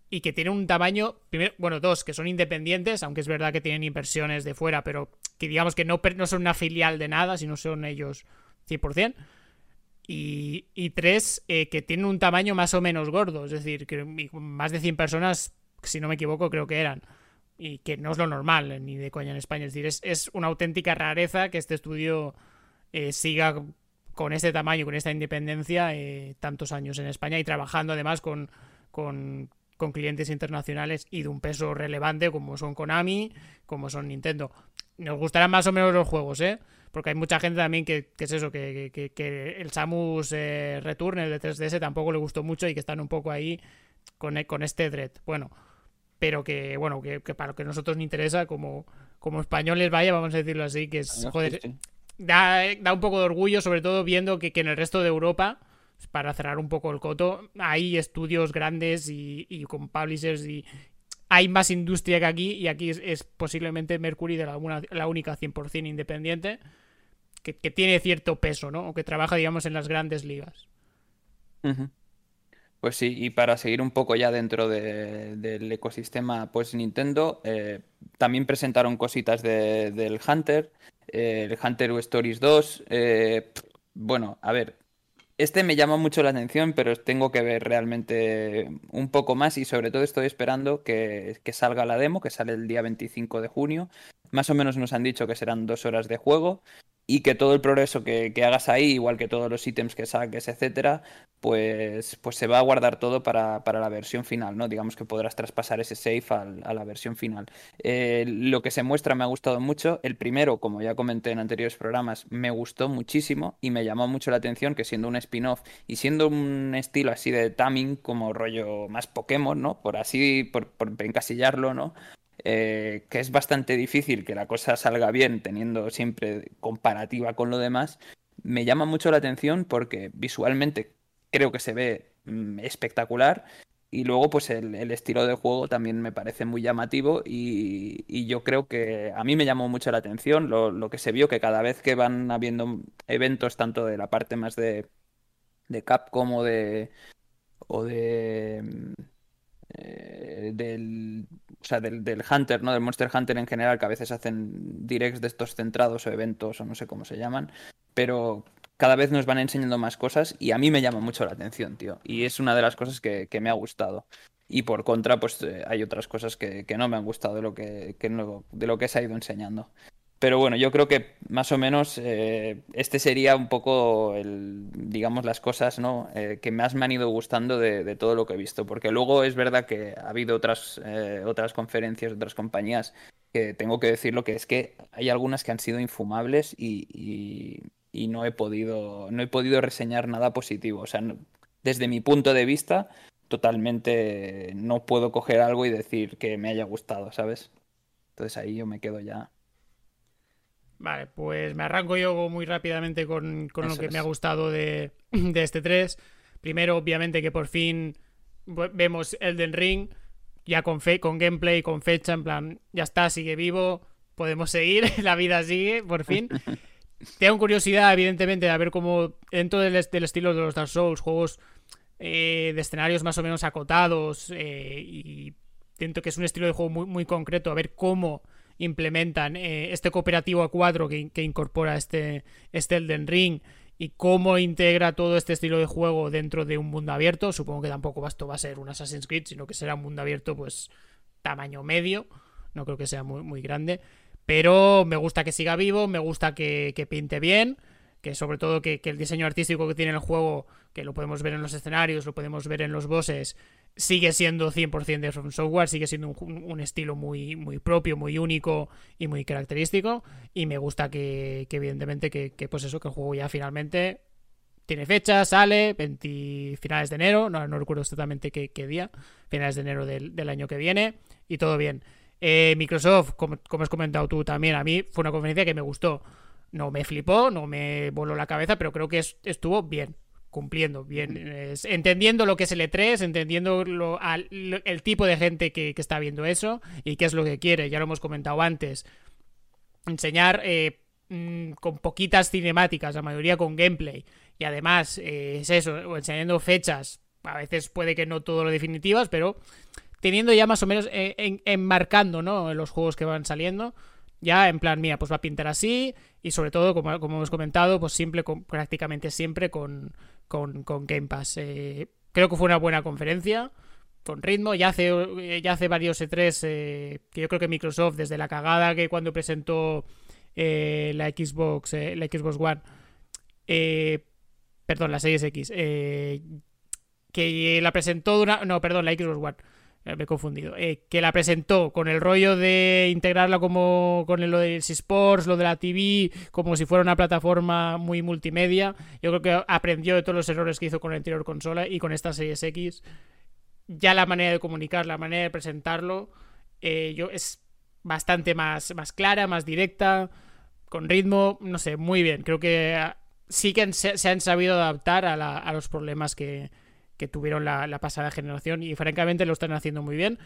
A: y que tienen un tamaño, primero, bueno, dos, que son independientes, aunque es verdad que tienen inversiones de fuera, pero que digamos que no, no son una filial de nada, sino son ellos 100%. Y, y tres, que tienen un tamaño más o menos gordo, es decir, que más de 100 personas, si no me equivoco, creo que eran. Y que no es lo normal, eh, ni de coña en España. Es decir, es, una auténtica rareza que este estudio eh, siga con este tamaño, con esta independencia, eh, tantos años en España y trabajando además con, con, con clientes internacionales y de un peso relevante como son Konami, como son Nintendo. Nos gustarán más o menos los juegos, ¿eh? Porque hay mucha gente también que, que es eso, que, que- que el Samus eh, Return, el de 3DS, tampoco le gustó mucho y que están un poco ahí con, con este Dread. Bueno, pero que, bueno, que, que para lo que nosotros nos interesa, como, como españoles, vaya, vamos a decirlo así, que es, joder,
B: Sí, sí.
A: da, da un poco de orgullo, sobre todo viendo que, que en el resto de Europa, para cerrar un poco el coto, hay estudios grandes y, y con publishers y hay más industria que aquí y aquí es, es posiblemente Mercury de la, una- la única 100% independiente que, que tiene cierto peso, ¿no? O que trabaja, digamos, en las grandes ligas.
B: Ujú. Pues sí, y para seguir un poco ya dentro de- del ecosistema, pues Nintendo eh, también presentaron cositas de- del Hunter, eh, el Hunter Stories 2. eh, bueno, a ver, Este me llama mucho la atención, pero tengo que ver realmente un poco más y sobre todo estoy esperando que, que salga la demo, que sale el día 25 de junio. Más o menos nos han dicho que serán dos horas de juego y que todo el progreso que, hagas ahí, igual que todos los ítems que saques, etcétera, pues, pues se va a guardar todo para, la versión final, ¿no? Digamos que podrás traspasar ese save a la versión final. Eh, lo que se muestra me ha gustado mucho. El primero, como ya comenté en anteriores programas, me gustó muchísimo y me llamó mucho la atención que siendo un spin-off y siendo un estilo así de taming, como rollo más Pokémon, ¿no? Por así, por, por encasillarlo, ¿no? Eh, que es bastante difícil que la cosa salga bien teniendo siempre comparativa con lo demás, me llama mucho la atención porque visualmente creo que se ve mm, espectacular y luego pues el, estilo de juego también me parece muy llamativo y, yo creo que a mí me llamó mucho la atención lo, lo, que se vio que cada vez que van habiendo eventos tanto de la parte más de, de Capcom o de o de mm, eh, del, o sea, del, del, Hunter, ¿no? Del Monster Hunter en general, que a veces hacen directs de estos centrados o eventos o no sé cómo se llaman, pero cada vez nos van enseñando más cosas y a mí me llama mucho la atención, tío. Y es una de las cosas que, que me ha gustado. Y por contra, pues eh, hay otras cosas que, que, no me han gustado de lo que, de lo que se ha ido enseñando. Pero bueno, yo creo que más o menos eh, este sería un poco, el, digamos, las cosas ¿no? Eh, que más me han ido gustando de, todo lo que he visto. Porque luego es verdad que ha habido otras, eh, otras conferencias, otras compañías, que tengo que decirlo, que es que hay algunas que han sido infumables y, y, no, he podido, no he podido reseñar nada positivo. O sea, desde mi punto de vista, totalmente no puedo coger algo y decir que me haya gustado, ¿sabes? Entonces ahí yo me quedo ya
A: Vale, pues me arranco yo muy rápidamente con, lo que me ha gustado de, este 3. Primero, obviamente, que por fin vemos Elden Ring, ya con, fe, con gameplay, con fecha, en plan, ya está, sigue vivo, podemos seguir, la vida sigue, por fin. Tengo curiosidad, evidentemente, de ver cómo, dentro del, estilo de los Dark Souls, juegos eh, de escenarios más o menos acotados, eh, y siento que es un estilo de juego muy, muy concreto, a ver cómo implementan eh, este cooperativo a 4 que, incorpora este, este Elden Ring y cómo integra todo este estilo de juego dentro de un mundo abierto. Supongo que tampoco esto va a ser un Assassin's Creed, sino que será un mundo abierto, pues, tamaño medio. No creo que sea muy, muy grande. Pero me gusta que siga vivo, me gusta que, pinte bien. Que sobre todo que, que, el diseño artístico que tiene el juego, que lo podemos ver en los escenarios, lo podemos ver en los bosses, sigue siendo 100% de From Software, sigue siendo un, estilo muy, muy propio, muy único y muy característico. Y me gusta que, evidentemente, que, pues eso, que el juego ya finalmente tiene fecha, sale, 20 finales de enero, no, no recuerdo exactamente qué, día, finales de enero del, año que viene, y todo bien. Eh, Microsoft, como, como, has comentado tú también, a mí fue una conferencia que me gustó. No me flipó, no me voló la cabeza, pero creo que estuvo bien cumpliendo bien, entendiendo lo que es el E3, entendiendo el tipo de gente que, está viendo eso y qué es lo que quiere, ya lo hemos comentado antes, enseñar eh, mm, con poquitas cinemáticas, la mayoría con gameplay, y además eh, es eso, enseñando fechas, a veces puede que no todo lo definitivas, pero teniendo ya más o menos eh, enmarcando ¿no? los juegos que van saliendo, ya en plan, mía, pues va a pintar así, y sobre todo, como, como hemos comentado, pues siempre, prácticamente siempre con, con, Game Pass. Eh, creo que fue una buena conferencia, con ritmo. Ya hace, ya hace varios E3 eh, que yo creo que Microsoft, desde la cagada que cuando presentó eh, la Xbox, la Xbox One, perdón, la Series X, que la presentó una, no, perdón, la Xbox One eh, me he confundido, eh, que la presentó con el rollo de integrarla como con lo de Sports, lo de la TV, como si fuera una plataforma muy multimedia. Yo creo que aprendió de todos los errores que hizo con la anterior consola y con esta Series X. Ya la manera de comunicar, la manera de presentarlo, eh, yo es bastante más, más clara, más directa, con ritmo, no sé, muy bien. Creo que ah, sí que se, han sabido adaptar a los problemas que, que tuvieron la, pasada generación y francamente lo están haciendo muy bien.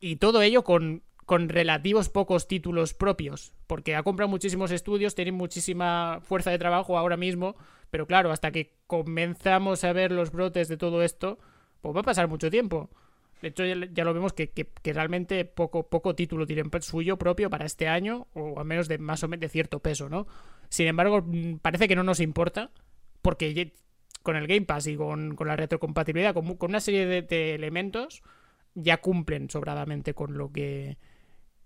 A: Y todo ello con, con relativos pocos títulos propios, porque ha comprado muchísimos estudios, tienen muchísima fuerza de trabajo ahora mismo, pero claro, hasta que comenzamos a ver los brotes de todo esto, pues va a pasar mucho tiempo. De hecho, ya, lo vemos que, realmente poco, poco título tienen suyo propio para este año, o al menos de más o menos de cierto peso, ¿no? Sin embargo, mm, parece que no nos importa, porque con el Game Pass y con, la retrocompatibilidad, con, con una serie de, elementos, ya cumplen sobradamente con lo que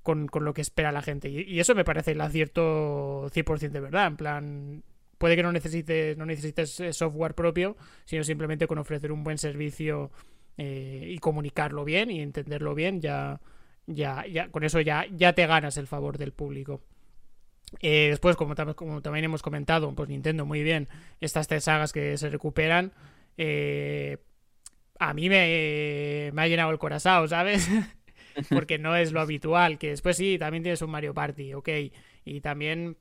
A: con, lo que espera la gente. Y, eso me parece el acierto 100% de verdad. En plan, puede que no necesites, no necesites eh, software propio, sino simplemente con ofrecer un buen servicio eh, y comunicarlo bien y entenderlo bien, ya, ya, ya con eso ya, ya te ganas el favor del público. Eh, después, como, como, también hemos comentado, pues Nintendo muy bien, estas tres sagas que se recuperan, a mí me, me ha llenado el corazón, ¿sabes? porque no es lo habitual, que después sí, también tienes un Mario Party, ok, y también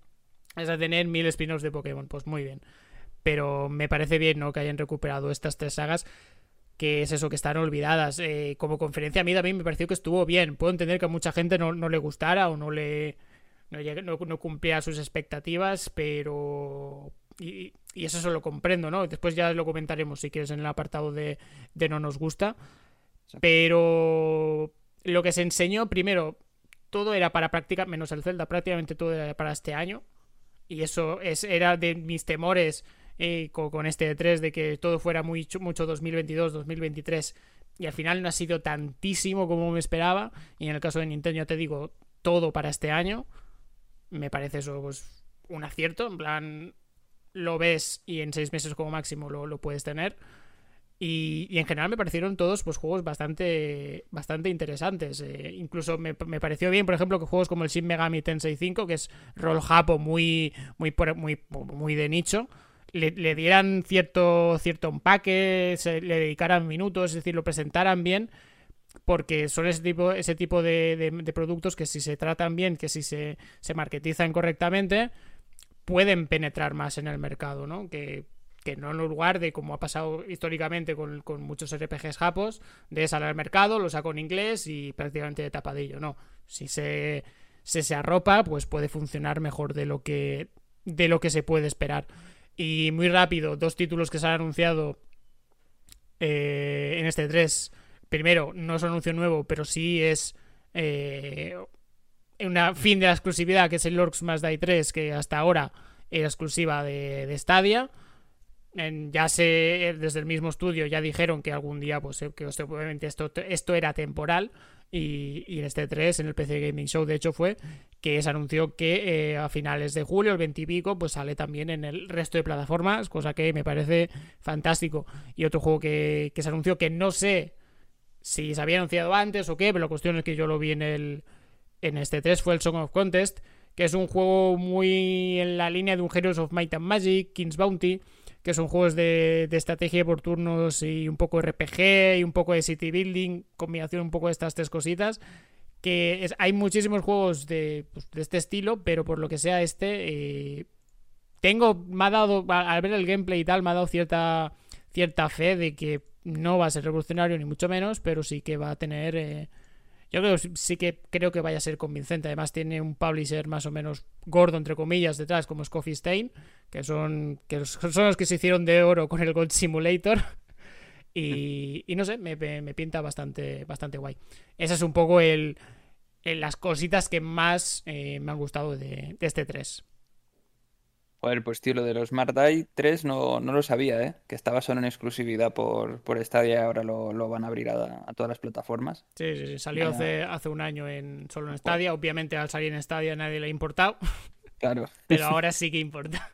A: es a tener mil spin-offs de Pokémon, pues muy bien. Pero me parece bien, ¿no? Que hayan recuperado estas tres sagas, que es eso, que están olvidadas. Eh, como conferencia a mí también me pareció que estuvo bien. Puedo entender que a mucha gente no, le gustara o no le... No, no, cumplía sus expectativas, pero... Y, y, eso lo comprendo, ¿no? Después ya lo comentaremos si quieres en el apartado de, de no nos gusta. Pero lo que se enseñó, primero, todo era para práctica, menos el Zelda, prácticamente todo era para este año. Y eso es, era de mis temores eh, con, este E3 de que todo fuera muy, mucho 2022, 2023. Y al final no ha sido tantísimo como me esperaba. Y en el caso de Nintendo, ya te digo, todo para este año. Me parece eso pues, un acierto. En plan, lo ves y en seis meses como máximo lo, lo puedes tener. Y, en general me parecieron todos pues, juegos bastante, bastante interesantes. Eh, incluso me, pareció bien, por ejemplo, que juegos como el Shin Megami Tensei 5, que es rol japo muy, muy, muy, muy de nicho, le, dieran cierto, cierto empaque, se, le dedicaran minutos, es decir, lo presentaran bien, porque son ese tipo, ese tipo de, de, productos que si se tratan bien, que si se, se marketizan correctamente, pueden penetrar más en el mercado, ¿no? Que que no en lugar de como ha pasado históricamente con, muchos RPGs japos, de salir al mercado, lo saco en inglés y prácticamente de tapadillo. No, si se, se, arropa, pues puede funcionar mejor de lo que de lo que se puede esperar. Y muy rápido, dos títulos que se han anunciado eh, en este 3. Primero, no es un anuncio nuevo, pero sí es eh, una fin de la exclusividad, que es el Lords Más Die 3, que hasta ahora era exclusiva de, Stadia ya sé, eh, desde el mismo estudio ya dijeron que algún día, pues, eh, que obviamente esto, esto era temporal. Y, en este 3, en el PC Gaming Show, de hecho, fue que se anunció que eh, a finales de julio, el 20 y pico, pues sale también en el resto de plataformas, cosa que me parece fantástico. Y otro juego que, que se anunció que no sé si se había anunciado antes o qué, pero la cuestión es que yo lo vi en el en este 3 fue el Song of Contest, que es un juego muy en la línea de un Heroes of Might and Magic, King's Bounty, que son juegos de, estrategia por turnos y un poco RPG y un poco de city building, combinación un poco de estas tres cositas. Que hay muchísimos juegos de, pues, de, este estilo, pero por lo que sea este, eh, tengo, me ha dado, al ver el gameplay y tal, me ha dado cierta, cierta fe de que no va a ser revolucionario ni mucho menos, pero sí que va a tener... Eh, yo creo sí que creo que vaya a ser convincente. Además tiene un publisher más o menos gordo entre comillas detrás como es Coffee Stain, que son que son los que se hicieron de oro con el Gold Simulator. Y, no sé, me, pinta bastante bastante guay. Esa es un poco el, las cositas que más eh, me han gustado de, de este 3.
B: Joder, pues tío, lo de los Smart Die 3 no, no lo sabía, ¿eh? Que estaba solo en exclusividad por, por Stadia y ahora lo, van a abrir a, todas las plataformas.
A: Sí, sí, sí. Salió hace, hace un año en, solo en Stadia. Obviamente al salir en Stadia nadie le ha importado.
B: Claro.
A: Pero ahora sí que importa.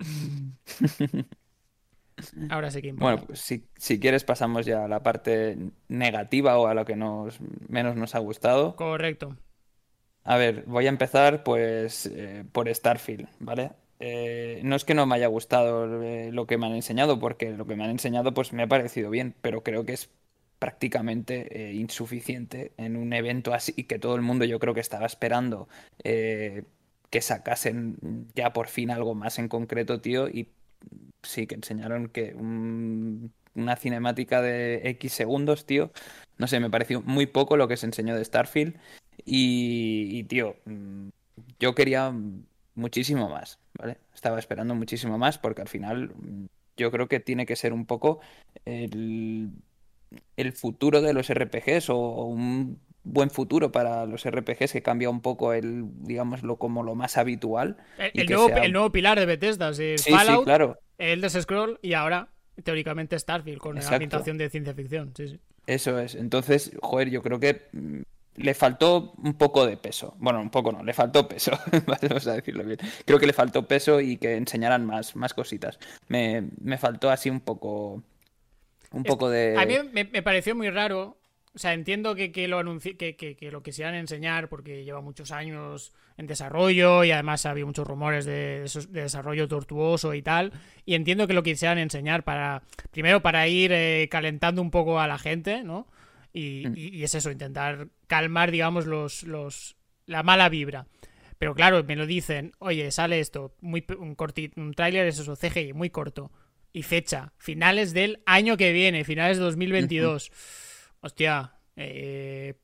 A: ahora sí que importa.
B: Bueno, pues si, si quieres pasamos ya a la parte negativa o a lo que nos menos nos ha gustado.
A: Correcto.
B: A ver, voy a empezar pues eh, por Starfield, ¿vale? Eh, no es que no me haya gustado eh, lo que me han enseñado, porque lo que me han enseñado pues me ha parecido bien, pero creo que es prácticamente eh, insuficiente en un evento así que todo el mundo yo creo que estaba esperando que sacasen ya por fin algo más en concreto, tío, y sí que enseñaron que una cinemática de X segundos, tío, no sé, me pareció muy poco lo que se enseñó de Starfield y, tío, mm, yo quería muchísimo más, ¿vale? Estaba esperando muchísimo más porque al final mm, yo creo que tiene que ser un poco el, futuro de los RPGs o, un buen futuro para los RPGs que cambia un poco el, digámoslo, como lo más habitual.
A: El, nuevo, pilar de Bethesda, sí,
B: sí, claro.
A: el Scroll y ahora, teóricamente, Starfield, con la ambientación de ciencia ficción. Sí, sí.
B: Eso es. Entonces, joder, yo creo que mm, le faltó un poco de peso. Bueno, un poco no, le faltó peso. Vamos a decirlo bien. Creo que le faltó peso y que enseñaran más, más cositas. Me, me faltó así un poco. Un poco de.
A: A mí me, pareció muy raro. O sea, entiendo que, que lo anunci que, que, que, lo quisieran enseñar porque lleva muchos años en desarrollo y además había muchos rumores de, de, desarrollo tortuoso y tal. Y entiendo que lo quisieran enseñar para. Primero, para ir eh, calentando un poco a la gente, ¿no? Mm. Y, es eso, intentar calmar, digamos, los, los, la mala vibra. Pero claro, me lo dicen, oye, sale esto, muy, un, cortito, un tráiler, es eso, CGI, muy corto. Y fecha, finales del año que viene, finales de 2022. Hostia, eh,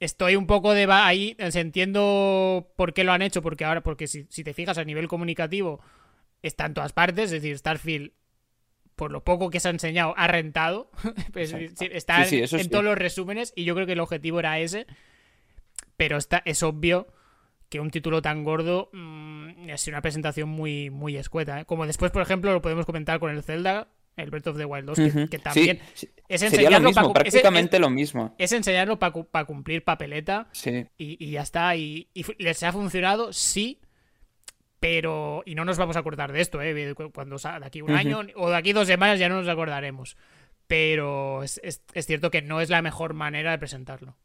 A: estoy un poco de ahí, entiendo por qué lo han hecho, porque ahora, porque si, si te fijas a nivel comunicativo, está en todas partes, es decir, Starfield por lo poco que se ha enseñado, ha rentado. Pues, está en, todos los resúmenes y yo creo que el objetivo era ese. Pero está, es obvio que un título tan gordo mm, es una presentación muy, muy escueta. ¿eh? Como después, por ejemplo, lo podemos comentar con el Zelda, el Breath of the Wild 2, que, también
B: es enseñarlo para prácticamente lo mismo.
A: Es enseñarlo para cumplir papeleta y, y, ya está. Y, y les ha funcionado, sí, pero, y no nos vamos a acordar de esto, ¿eh? Cuando de aquí un año o de aquí dos semanas ya no nos acordaremos. Pero es, cierto que no es la mejor manera de presentarlo.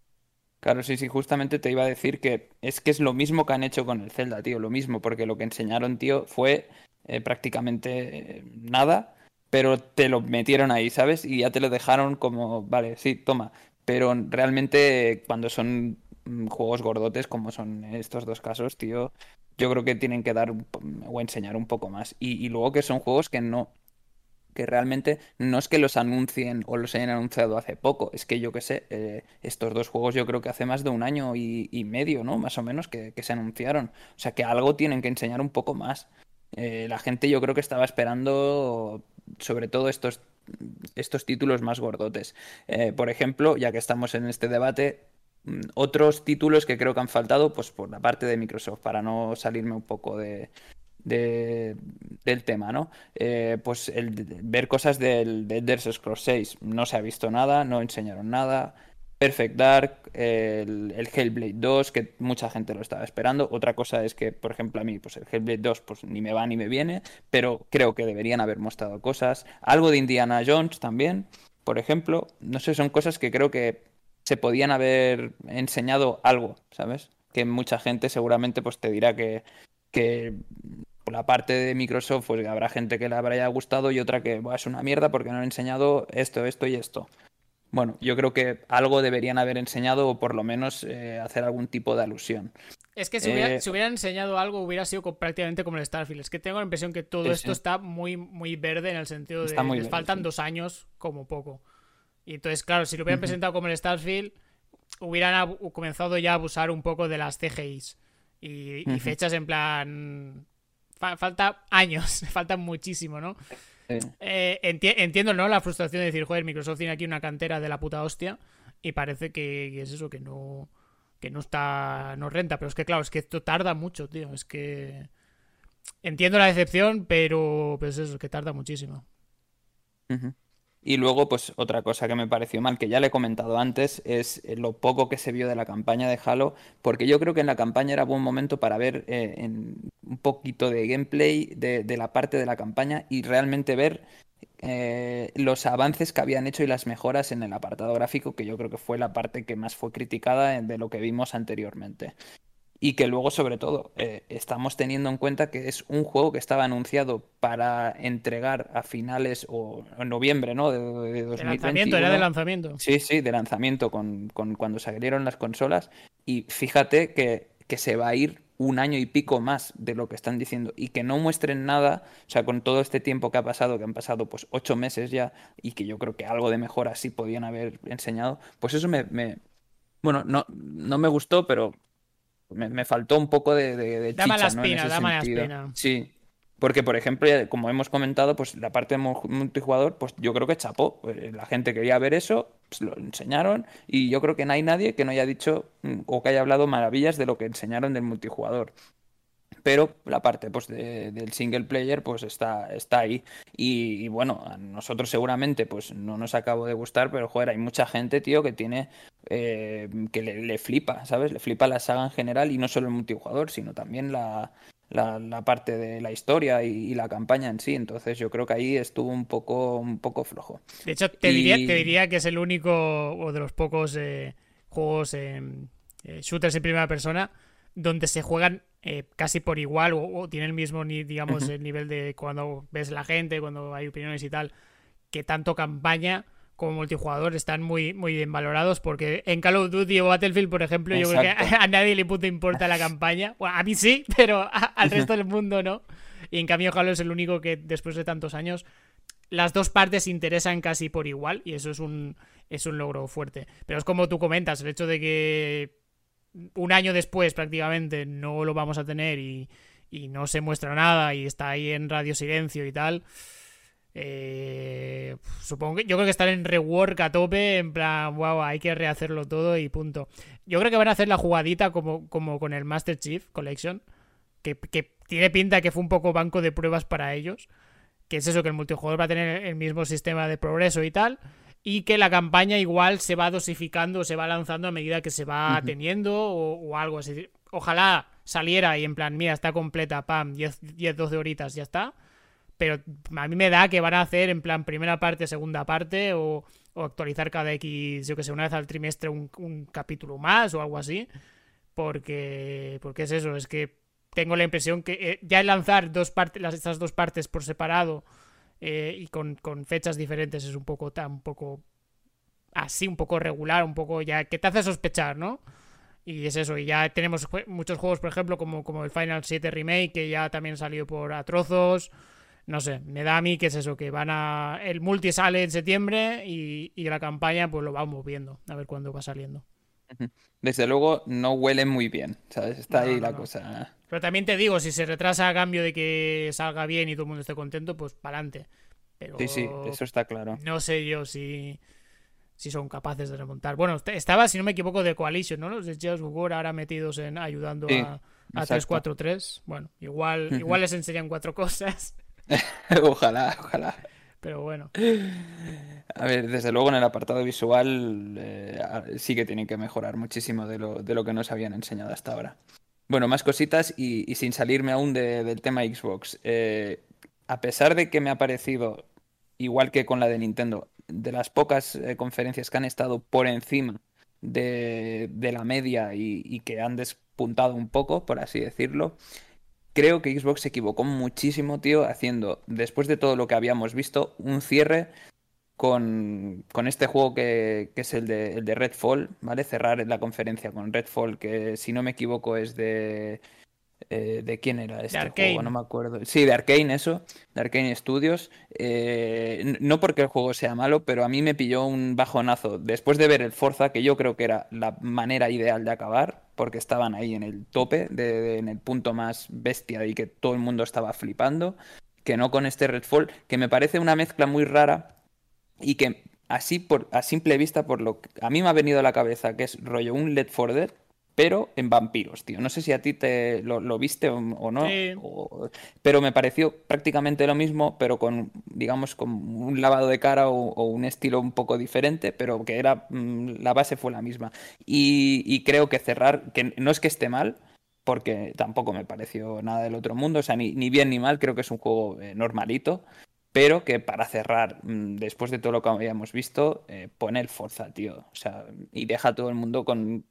B: Claro, sí, sí, justamente te iba a decir que es que es lo mismo que han hecho con el Zelda, tío, lo mismo, porque lo que enseñaron, tío, fue eh, prácticamente eh, nada, pero te lo metieron ahí, ¿sabes? Y ya te lo dejaron como, vale, sí, toma. Pero realmente cuando son juegos gordotes como son estos dos casos, tío, yo creo que tienen que dar o enseñar un poco más. Y, luego que son juegos que no, que realmente no es que los anuncien o los hayan anunciado hace poco, es que yo que sé, eh, estos dos juegos yo creo que hace más de un año y, medio, ¿no? Más o menos que, se anunciaron. O sea que algo tienen que enseñar un poco más. Eh, la gente yo creo que estaba esperando sobre todo estos, estos títulos más gordotes. Eh, por ejemplo, ya que estamos en este debate, Mm, otros títulos que creo que han faltado, pues por la parte de Microsoft, para no salirme un poco de, del tema, ¿no? Eh, pues el, ver cosas del, de Elder Scrolls 6, no se ha visto nada, no enseñaron nada. Perfect Dark, el, el, Hellblade 2, que mucha gente lo estaba esperando. Otra cosa es que, por ejemplo, a mí, pues el Hellblade 2, pues ni me va ni me viene, pero creo que deberían haber mostrado cosas. Algo de Indiana Jones también, por ejemplo. No sé, son cosas que creo que se podían haber enseñado algo, ¿sabes? Que mucha gente seguramente pues te dirá que, que por la parte de Microsoft pues habrá gente que le habrá gustado y otra que es una mierda porque no han enseñado esto, esto y esto. Bueno, yo creo que algo deberían haber enseñado o por lo menos eh, hacer algún tipo de alusión.
A: Es que si, hubiera, eh, hubieran enseñado algo hubiera sido prácticamente como el Starfield. Es que tengo la impresión que todo esto está muy, muy verde en el sentido de que les faltan dos años como poco. Y entonces, claro, si lo hubieran presentado como el Starfield, hubieran comenzado ya a abusar un poco de las CGIs. Y, fechas en plan. falta años, faltan muchísimo, ¿no? Eh, entiendo, ¿no? La frustración de decir, joder, Microsoft tiene aquí una cantera de la puta hostia. Y parece que, es eso, que no. Que no está. No renta. Pero es que, claro, es que esto tarda mucho, tío. Es que. Entiendo la decepción, pero. Pues eso, que tarda muchísimo.
B: Y luego, pues otra cosa que me pareció mal, que ya le he comentado antes, es eh, lo poco que se vio de la campaña de Halo, porque yo creo que en la campaña era buen momento para ver eh, un poquito de gameplay de, la parte de la campaña y realmente ver eh, los avances que habían hecho y las mejoras en el apartado gráfico, que yo creo que fue la parte que más fue criticada de lo que vimos anteriormente y que luego, sobre todo, eh, estamos teniendo en cuenta que es un juego que estaba anunciado para entregar a finales o en noviembre, ¿no? De,
A: de lanzamiento, era de lanzamiento.
B: Sí, sí, de lanzamiento con, con cuando salieron las consolas. Y fíjate que, que, se va a ir un año y pico más de lo que están diciendo y que no muestren nada, o sea, con todo este tiempo que ha pasado, que han pasado pues ocho meses ya y que yo creo que algo de mejora sí podían haber enseñado, pues eso me, me bueno, no, no me gustó, pero me, faltó un poco de, de,
A: chicha, la espina, dame la espina.
B: Sí, porque, por ejemplo, como hemos comentado, pues la parte de multijugador, pues yo creo que chapó. Pues, la gente quería ver eso, pues lo enseñaron, y yo creo que no hay nadie que no haya dicho mm, o que haya hablado maravillas de lo que enseñaron del multijugador. Pero la parte pues del single player pues está, está ahí. Y, bueno a nosotros seguramente pues no nos acabo de gustar pero joder hay mucha gente tío que tiene eh, que le, flipa sabes le flipa la saga en general y no solo el multijugador sino también la, la, parte de la historia y, la campaña en sí. Entonces yo creo que ahí estuvo un poco un poco flojo.
A: De hecho te diría te diría que es el único o de los pocos eh, juegos eh, shooters en primera persona donde se juegan eh, casi por igual o, tiene el mismo, digamos, el nivel de cuando ves la gente, cuando hay opiniones y tal, que tanto campaña como multijugador están muy, muy bien valorados porque en Call of Duty o Battlefield, por ejemplo, yo creo que a, nadie le puto importa la campaña. Bueno, a mí sí, pero al resto del mundo no. Y en cambio Halo es el único que después de tantos años las dos partes interesan casi por igual y eso es un, es un logro fuerte. Pero es como tú comentas, el hecho de que un año después prácticamente no lo vamos a tener y, no se muestra nada y está ahí en radio silencio y tal. Eh, supongo que yo creo que están en rework a tope, en plan, wow, hay que rehacerlo todo y punto. Yo creo que van a hacer la jugadita como, como con el Master Chief Collection, que, que tiene pinta que fue un poco banco de pruebas para ellos. Que es eso, que el multijugador va a tener el mismo sistema de progreso y tal y que la campaña igual se va dosificando, se va lanzando a medida que se va teniendo o, algo así. Ojalá saliera y en plan, mira, está completa, pam, 10, 10 12 horitas, ya está. Pero a mí me da que van a hacer en plan primera parte, segunda parte o, actualizar cada X, yo que sé, una vez al trimestre un, capítulo más o algo así. Porque, porque es eso, es que tengo la impresión que eh, ya el lanzar dos partes, estas dos partes por separado eh, y con, fechas diferentes es un poco tan poco así, un poco regular, un poco ya que te hace sospechar, ¿no? Y es eso, y ya tenemos muchos juegos, por ejemplo, como, como el Final 7 Remake, que ya también salió por a trozos. No sé, me da a mí que es eso, que van a. El multi sale en septiembre y, y la campaña, pues lo vamos viendo, a ver cuándo va saliendo.
B: Desde luego no huele muy bien, ¿sabes? Está ahí la cosa.
A: Pero también te digo, si se retrasa a cambio de que salga bien y todo el mundo esté contento, pues para adelante. Pero
B: sí, sí, eso está claro.
A: No sé yo si, si son capaces de remontar. Bueno, estaba, si no me equivoco, de Coalition, ¿no? Los de Gears War ahora metidos en ayudando a, a 343. Bueno, igual, igual les enseñan cuatro cosas.
B: ojalá, ojalá.
A: Pero bueno.
B: A ver, desde luego en el apartado visual eh, sí que tienen que mejorar muchísimo de lo, de lo, que nos habían enseñado hasta ahora. Bueno, más cositas y, sin salirme aún del tema Xbox. Eh, a pesar de que me ha parecido, igual que con la de Nintendo, de las pocas eh, conferencias que han estado por encima de, la media y, que han despuntado un poco, por así decirlo, creo que Xbox se equivocó muchísimo, tío, haciendo, después de todo lo que habíamos visto, un cierre con, con este juego que, que es el de, el de, Redfall, ¿vale? Cerrar la conferencia con Redfall, que si no me equivoco es de... Eh, ¿De quién era este juego? No me acuerdo. Sí, de Arkane, eso. De Arkane Studios. Eh, no porque el juego sea malo, pero a mí me pilló un bajonazo. Después de ver el Forza, que yo creo que era la manera ideal de acabar, porque estaban ahí en el tope, de, en el punto más bestia y que todo el mundo estaba flipando, que no con este Redfall, que me parece una mezcla muy rara y que así por a simple vista por lo que a mí me ha venido a la cabeza que es rollo un Let for Dead pero en vampiros, tío. No sé si a ti te lo, viste o, no, pero me pareció prácticamente lo mismo, pero con, digamos, con un lavado de cara o, un estilo un poco diferente, pero que era, mm, la base fue la misma. Y, creo que cerrar, que no es que esté mal, porque tampoco me pareció nada del otro mundo, o sea, ni, ni bien ni mal, creo que es un juego eh, normalito, pero que para cerrar, mm, después de todo lo que habíamos visto, eh, pone el Forza, tío. O sea, y deja a todo el mundo con,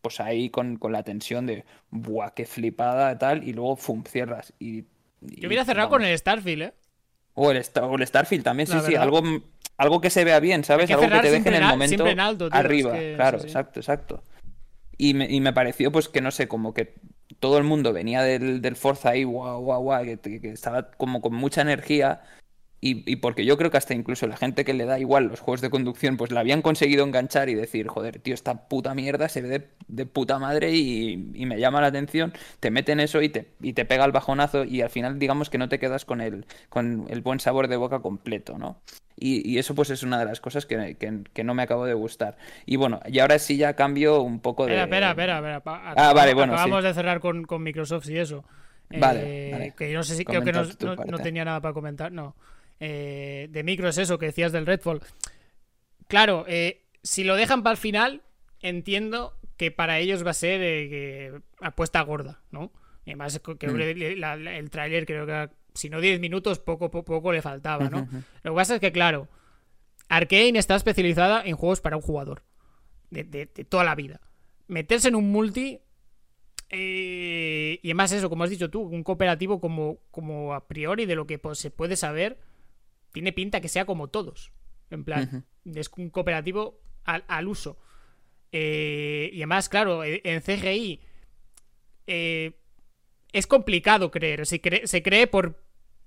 B: pues ahí con, la tensión de, buah, qué flipada, tal, y luego, fum, cierras. Y,
A: Yo hubiera cerrado con el Starfield, ¿eh?
B: O el, Starfield también, sí, sí, algo, algo que se vea bien, ¿sabes? algo que te deje en el momento arriba. claro, exacto, exacto. Y me, y me pareció, pues, que no sé, como que todo el mundo venía del, del Forza ahí, guau, guau, guau, que, que, estaba como con mucha energía y, porque yo creo que hasta incluso la gente que le da igual los juegos de conducción, pues la habían conseguido enganchar y decir, joder, tío, esta puta mierda se ve de, puta madre y, me llama la atención, te meten eso y te, y te pega el bajonazo y al final digamos que no te quedas con el, con el buen sabor de boca completo, ¿no? Y, eso pues es una de las cosas que, no me acabo de gustar. Y bueno, y ahora sí ya cambio un poco de...
A: Espera, espera, espera.
B: Ah, vale, bueno.
A: Acabamos de cerrar con, con Microsoft y eso.
B: Vale,
A: Eh,
B: vale.
A: Que yo no sé si creo que no, no tenía nada para comentar. No. Eh, de micro es eso que decías del Redfall. Claro, eh, si lo dejan para el final, entiendo que para ellos va a ser eh, apuesta gorda, ¿no? Y además, que
B: Mm.
A: el, la- la- el tráiler creo que si no 10 minutos, poco, poco, poco le faltaba, ¿no? Lo que pasa es que, claro, Arkane está especializada en juegos para un jugador. De, de- de toda la vida. Meterse en un multi. eh, y además, eso, como has dicho tú, un cooperativo como, como a priori de lo que pues, se puede saber, tiene pinta que sea como todos. En plan, es un cooperativo al, al uso. Eh, y además, claro, en CGI eh, es complicado creer. Se cree, se cree por,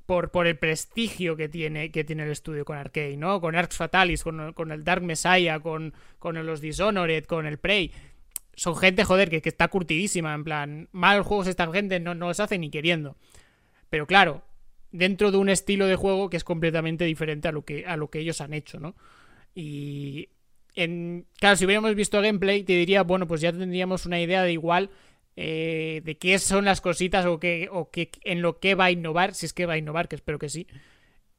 A: por, por el prestigio que tiene, que tiene el estudio con Arkane, ¿no? Con Arx Fatalis, con, con el Dark Messiah, con, con los Dishonored, con el Prey. Son gente, joder, que, que está curtidísima. En plan, malos juegos esta gente no, no los hace ni queriendo. Pero claro, dentro de un estilo de juego que es completamente diferente a lo que, a lo que ellos han hecho, ¿no? Y en, claro, si hubiéramos visto gameplay, te diría, bueno, pues ya tendríamos una idea de igual eh, de qué son las cositas o, qué, o qué, en lo que va a innovar, si es que va a innovar, que espero que sí.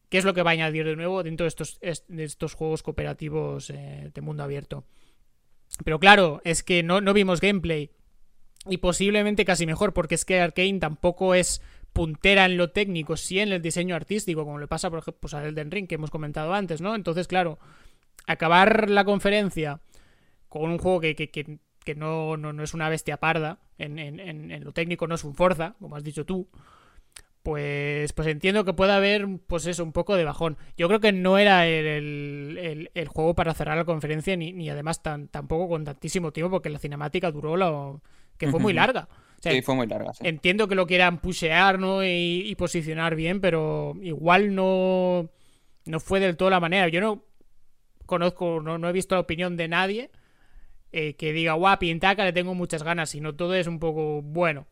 A: ¿Qué es lo que va a añadir de nuevo dentro de estos, est- de estos juegos cooperativos eh, de mundo abierto? Pero claro, es que no, no vimos gameplay. Y posiblemente casi mejor, porque es que Arkane tampoco es puntera en lo técnico, sí en el diseño artístico, como le pasa, por ejemplo, pues a Elden Ring, que hemos comentado antes, ¿no? Entonces, claro, acabar la conferencia con un juego que, que, que, que no, no, no es una bestia parda, en, en, en, lo técnico no es un Forza, como has dicho tú, pues, pues entiendo que pueda haber, pues eso, un poco de bajón. Yo creo que no era el, el, el- juego para cerrar la conferencia, ni, ni además tan, tampoco con tantísimo tiempo, porque la cinemática duró lo que fue muy larga. O sea,
B: Sí, fue muy larga, sí.
A: Entiendo que lo quieran pushear, ¿no? Y, y posicionar bien, pero igual no, no fue del todo la manera. Yo no conozco, no, no he visto la opinión de nadie eh, que diga, guau, Pintaca, le tengo muchas ganas, sino todo es un poco bueno.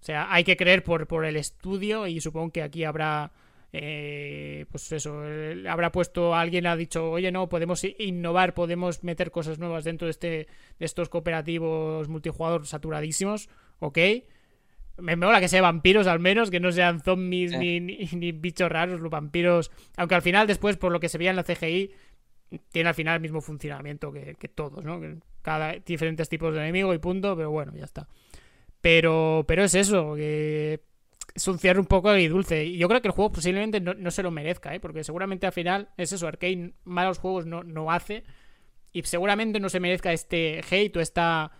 A: O sea, hay que creer por, por el estudio y supongo que aquí habrá, eh, pues eso, habrá puesto, alguien ha dicho, oye, no, podemos innovar, podemos meter cosas nuevas dentro de, este, de estos cooperativos multijugador saturadísimos, ok. Me mola que sean vampiros al menos, que no sean zombies ni, ni, ni bichos raros, los vampiros. Aunque al final, después, por lo que se veía en la CGI, tiene al final el mismo funcionamiento que, que todos, ¿no? Cada diferentes tipos de enemigo y punto, pero bueno, ya está. Pero, pero es eso, que es un cierre un poco agridulce. Y yo creo que el juego posiblemente no, no se lo merezca, ¿eh? Porque seguramente al final es eso, Arkane malos juegos no, no hace. Y seguramente no se merezca este hate o esta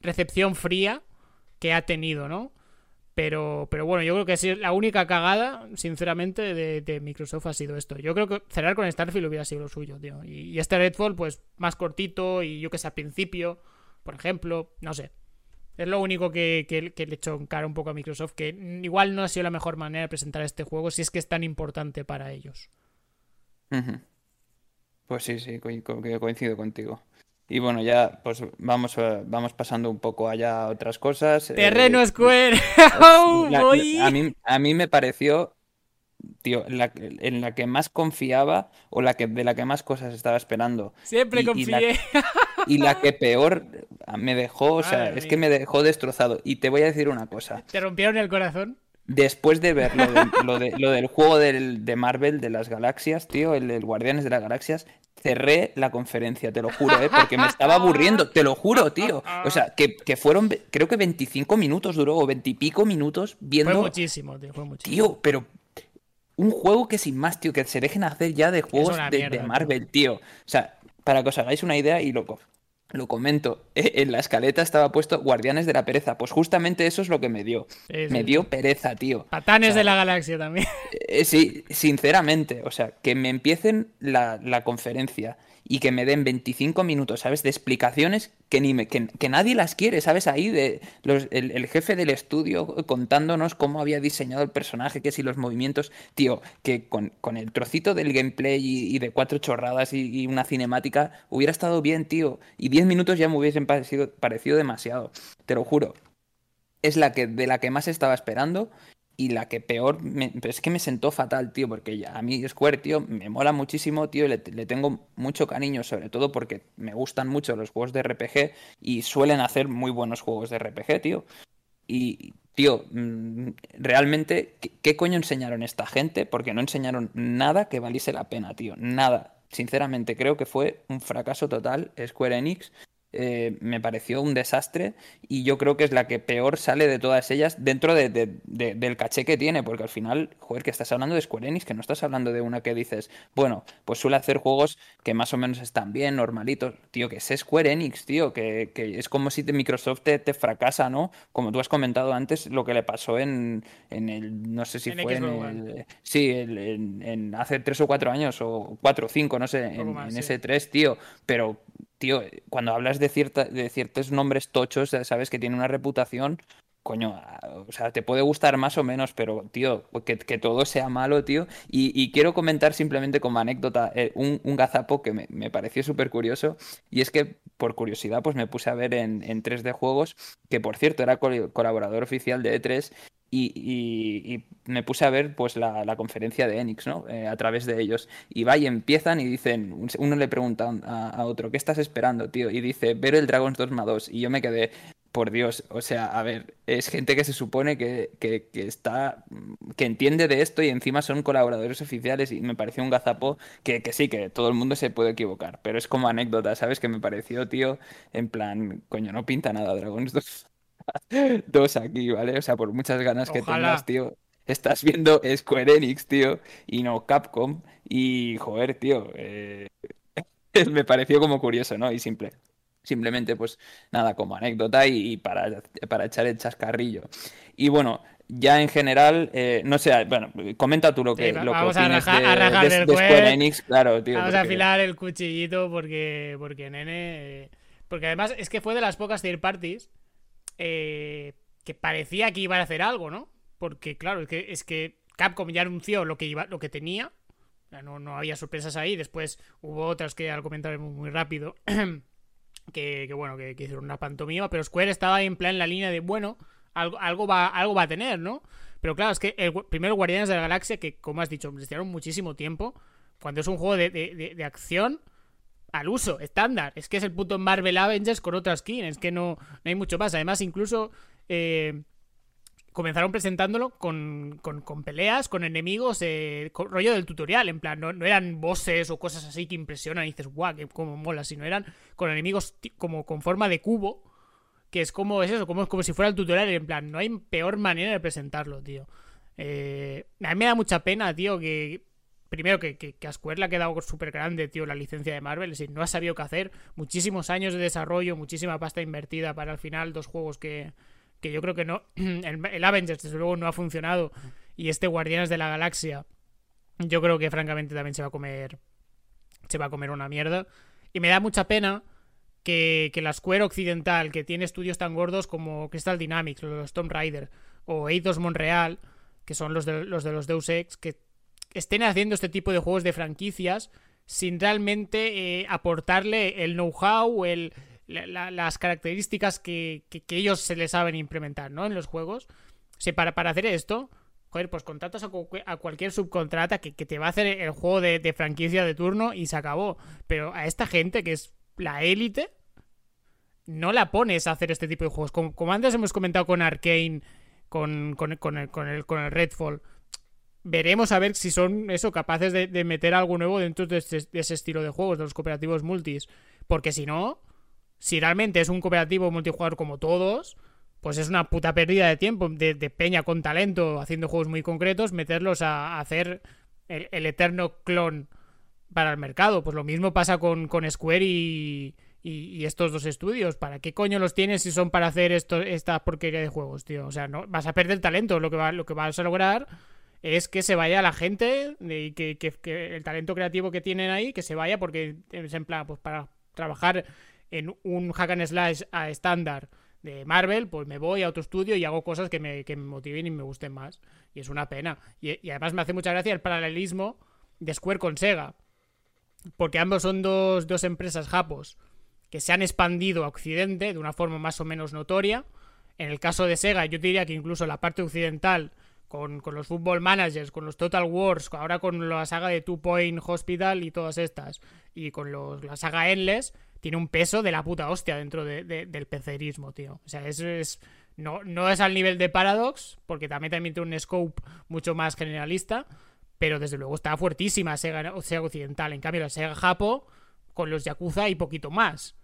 A: recepción fría que ha tenido, ¿no? Pero, pero bueno, yo creo que la única cagada, sinceramente, de, Microsoft ha sido esto. Yo creo que cerrar con Starfield hubiera sido lo suyo, tío. Y, este Redfall, pues más cortito y yo que sé, al principio, por ejemplo, no sé. Es lo único que, que, le echo en cara un poco a Microsoft, que igual no ha sido la mejor manera de presentar este juego si es que es tan importante para ellos.
B: Pues sí, sí, coincido contigo. Y bueno, ya pues vamos, a- vamos pasando un poco allá a otras cosas. eh,
A: Terreno Square.
B: la-
A: Voy.
B: a mí, a mí me pareció, tío, la, en la que más confiaba o la que, de la que más cosas estaba esperando.
A: Siempre
B: y- y la-
A: confié.
B: Y la que peor me dejó, o sea,
A: Madre
B: es que me dejó destrozado. Y te voy a decir una cosa.
A: ¿Te rompieron el corazón?
B: Después de ver lo, de- lo de- lo del juego del- de Marvel de las galaxias, tío, el, del Guardianes de las Galaxias, cerré la conferencia, te lo juro, ¿eh? Porque me estaba aburriendo, te lo juro, tío. O sea, que, que fueron, creo que 25 minutos duró, o 20 y pico minutos
A: Fue
B: viendo...
A: muchísimo, tío, fue muchísimo.
B: Tío, pero un juego que sin más, tío, que se dejen hacer ya de juegos de, de
A: tío.
B: Marvel, tío. O sea, para que os hagáis una idea y lo, co- lo comento, eh, en la escaleta estaba puesto Guardianes de la Pereza. Pues justamente eso es lo que me dio.
A: Sí, sí,
B: Me dio pereza, tío.
A: Patanes
B: O sea,
A: de la galaxia también.
B: eh, sí, sinceramente, o sea, que me empiecen la, la conferencia y que me den 25 minutos, ¿sabes? De explicaciones que ni me, que, que nadie las quiere, ¿sabes? Ahí de los, el, jefe del estudio contándonos cómo había diseñado el personaje, que si los movimientos, tío, que con, con el trocito del gameplay y, y de cuatro chorradas y, y una cinemática hubiera estado bien, tío. Y 10 minutos ya me hubiesen parecido, parecido demasiado, te lo juro es la que de la que más estaba esperando y la que peor me- pero es que me sentó fatal, tío, porque a mí Square, tío, me mola muchísimo, tío, le, tengo mucho cariño, sobre todo porque me gustan mucho los juegos de RPG y suelen hacer muy buenos juegos de RPG, tío. Y tío, mm, realmente, ¿qué, coño enseñaron esta gente? Porque no enseñaron nada que valiese la pena, tío. Nada. Sinceramente, creo que fue un fracaso total Square Enix. Eh, me pareció un desastre y yo creo que es la que peor sale de todas ellas dentro de, del caché que tiene, porque al final, joder, que estás hablando de Square Enix, que no estás hablando de una que dices, bueno, pues suele hacer juegos que más o menos están bien, normalitos, tío, que es Square Enix, tío, que, es como si Microsoft te, fracasa, ¿no? Como tú has comentado antes, lo que le pasó en, en el, no sé si fue en el, sí, en, hace tres o cuatro años, o cuatro o cinco, no sé, en, ese tres, tío, pero tío, cuando hablas de, de ciertos nombres tochos, sabes que tiene una reputación, coño, o sea, te puede gustar más o menos, pero, tío, que, que todo sea malo, tío. Y, quiero comentar simplemente como anécdota eh, un, un, gazapo que me, pareció súper curioso, y es que, por curiosidad, pues me puse a ver en, en 3D Juegos, que por cierto era colaborador oficial de E3, y, me puse a ver pues la, conferencia de Enix, ¿no? Eh, a través de ellos. Y va y empiezan y dicen, uno le pregunta a, otro, ¿qué estás esperando, tío? Y dice, ver el Dragon's Dogma 2. Y yo me quedé, por Dios, o sea, a ver, es gente que se supone que, que, está, que entiende de esto y encima son colaboradores oficiales y me pareció un gazapo que, que sí, que todo el mundo se puede equivocar, pero es como anécdota, ¿sabes? Que me pareció, tío, en plan, coño, no pinta nada Dragon's 2 dos aquí, ¿vale? O sea, por muchas ganas que tengas, tío. Estás viendo Square Enix, tío, y no Capcom. Y, joder, tío, eh, me pareció como curioso, ¿no? Y simple. Simplemente, pues, nada, como anécdota y, para, para echar el chascarrillo. Y bueno, ya en general, eh, no sé, bueno, comenta tú lo que, lo
A: vamos
B: a,
A: de,
B: Square Enix, claro, tío.
A: Vamos a afilar el cuchillito porque, porque nene... Porque además es que fue de las pocas third parties eh, que parecía que iba a hacer algo, ¿no? Porque, claro, es que, es que Capcom ya anunció lo que, iba, lo que tenía. No, no había sorpresas ahí. Después hubo otras que al comentar muy, rápido. que, bueno, que, hicieron una pantomima. Pero Square estaba en plan la línea de, bueno, algo, algo, va, algo va a tener, ¿no? Pero claro, es que el primero Guardianes de la Galaxia, que como has dicho, necesitaron muchísimo tiempo. Cuando es un juego de, de acción al uso, estándar. Es que es el puto Marvel Avengers con otra skin. Es que no, no hay mucho más. Además, incluso eh, comenzaron presentándolo con, con, peleas, con enemigos, eh, con rollo del tutorial. En plan, no, eran bosses o cosas así que impresionan y dices, guau, que como mola. Sino eran con enemigos como con forma de cubo. Que es como es eso, como, como si fuera el tutorial. En plan, no hay peor manera de presentarlo, tío. Eh, a mí me da mucha pena, tío, que primero que, que, a Square le ha quedado súper grande, tío, la licencia de Marvel. Es decir, no ha sabido qué hacer. Muchísimos años de desarrollo, muchísima pasta invertida para al final dos juegos que, que yo creo que no. El, Avengers, desde luego, no ha funcionado. Y este Guardianes de la Galaxia, yo creo que francamente también se va a comer. Se va a comer una mierda. Y me da mucha pena que, que la Square Occidental, que tiene estudios tan gordos como Crystal Dynamics, los Tomb Raider, o Eidos Montreal, que son los de los, de los Deus Ex, que estén haciendo este tipo de juegos de franquicias sin realmente eh, aportarle el know-how, las características que, ellos se les saben implementar, ¿no? En los juegos. Para, para hacer esto, joder, pues contratas a, cualquier subcontrata que, te va a hacer el juego de, franquicia de turno y se acabó. Pero a esta gente que es la élite, no la pones a hacer este tipo de juegos. Como, como antes hemos comentado con Arkane, con, con, con, el, con, el, con el Redfall veremos a ver si son eso capaces de, meter algo nuevo dentro de, ese estilo de juegos, de los cooperativos multis. Porque si no, si realmente es un cooperativo multijugador como todos, pues es una puta pérdida de tiempo de, peña con talento haciendo juegos muy concretos, meterlos a, hacer el, eterno clon para el mercado. Pues lo mismo pasa con, Square y, estos dos estudios. ¿Para qué coño los tienes si son para hacer esto, esta porquería de juegos, tío? O sea, no vas a perder talento. Lo que, va, lo que vas a lograr es que se vaya la gente y que, el talento creativo que tienen ahí, que se vaya porque es en plan, pues para trabajar en un hack and slash a estándar de Marvel, pues me voy a otro estudio y hago cosas que me, motiven y me gusten más. Y es una pena. Y, además me hace mucha gracia el paralelismo de Square con Sega. Porque ambos son dos, dos empresas japos que se han expandido a Occidente de una forma más o menos notoria. En el caso de Sega, yo diría que incluso la parte occidental con, los Football Managers, con los Total Wars, ahora con la saga de Two Point Hospital y todas estas, y con los, la saga Endless, tiene un peso de la puta hostia dentro del pecerismo, tío. O sea, es, es No, no es al nivel de Paradox, porque también tiene un scope mucho más generalista, pero desde luego está fuertísima Sega, Occidental. En cambio, la Sega Japo, con los Yakuza y poquito más.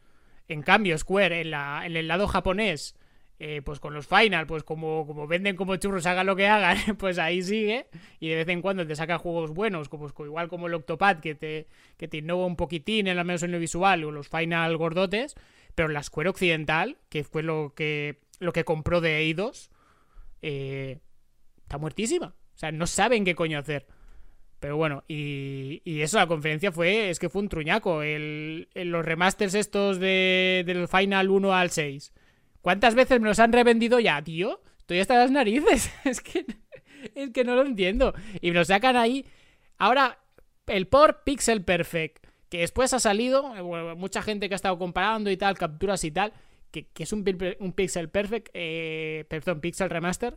A: En cambio, Square, en, la, en el lado japonés, eh, pues con los Final, pues como, como venden como churros, hagan lo que hagan, pues ahí sigue. Y de vez en cuando te saca juegos buenos, como, igual como el Octopad, que te, que te innova un poquitín, en al menos en lo visual, o los Final gordotes. Pero la Square Occidental, que fue lo que, lo que compró de Eidos, eh, está muertísima. O sea, no saben qué coño hacer. Pero bueno, y, y, eso, la conferencia fue, es que fue un truñaco. El, los remasters estos de, del Final 1 al 6 ¿Cuántas veces me los han revendido ya, tío? Estoy hasta las narices. es que es que no lo entiendo. Y me lo sacan ahí. Ahora, el por Pixel Perfect, que después ha salido, mucha gente que ha estado comparando y tal, capturas y tal, que, es un, un Pixel Perfect, eh, perdón, Pixel Remaster,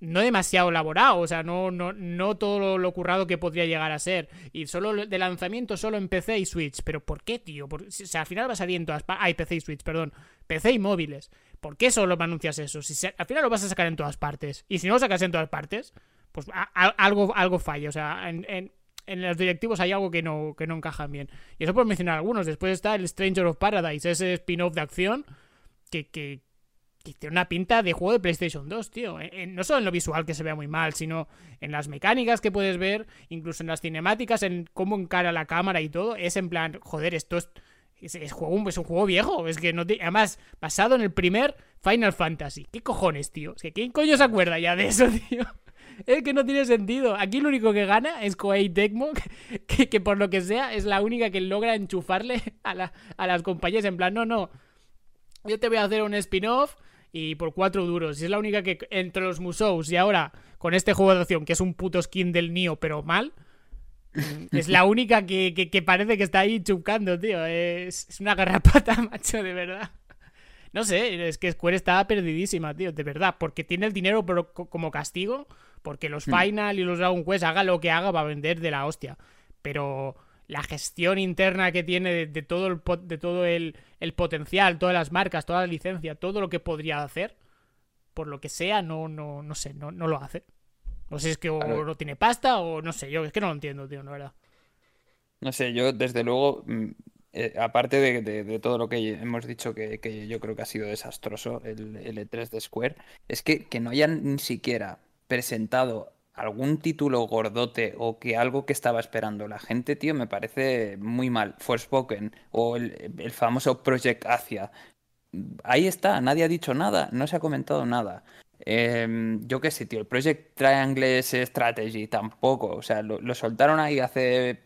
A: no demasiado elaborado, o sea, no, no, no todo lo, currado que podría llegar a ser. Y solo de lanzamiento solo en PC y Switch. ¿Pero por qué, tío? o sea, al final va a salir en todas partes. Ay, PC y Switch, perdón. PC y móviles. ¿Por qué solo anuncias eso? Si al final lo vas a sacar en todas partes. Y si no lo sacas en todas partes, pues algo, algo falla. O sea, en, en, los directivos hay algo que no, que no encajan bien. Y eso por mencionar algunos. Después está el Stranger of Paradise, ese spin-off de acción que, que, que tiene una pinta de juego de PlayStation 2, tío. no solo en lo visual que se vea muy mal, sino en las mecánicas que puedes ver, incluso en las cinemáticas, en cómo encara la cámara y todo. Es en plan, joder, esto es, es, juego, es un juego viejo. Es que no además, basado en el primer Final Fantasy. ¿Qué cojones, tío? Es que ¿quién coño se acuerda ya de eso, tío? Es que no tiene sentido. Aquí lo único que gana es Koei Tecmo, que, que, por lo que sea es la única que logra enchufarle a, a las compañías en plan, no, no. Yo te voy a hacer un spin-off y por cuatro duros. Y es la única que entre los Musous y ahora con este juego de acción, que es un puto skin del Nio, pero mal, es la única que, parece que está ahí chucando, tío. Es, es una garrapata, macho, de verdad. No sé, es que Square está perdidísima, tío, de verdad. Porque tiene el dinero como castigo. Porque los hmm. Final y los Dragon Quest, haga lo que haga, va a vender de la hostia. Pero la gestión interna que tiene de, todo, el, de todo el, potencial, todas las marcas, toda la licencia, todo lo que podría hacer, por lo que sea, no, no, no sé, no, no lo hace. No sé si es que o no tiene pasta o no sé, yo es que no lo entiendo, tío, la verdad.
B: No sé, yo desde luego, mm, eh, aparte de, todo lo que hemos dicho que, yo creo que ha sido desastroso el, el E3 de Square, es que, que no hayan ni siquiera presentado algún título gordote o que algo que estaba esperando la gente, tío, me parece muy mal. Forspoken o el, famoso Project Asia. Ahí está, nadie ha dicho nada, no se ha comentado nada. Em, yo qué sé, tío, el Project Triangle Strategy tampoco. O sea, lo, soltaron ahí hace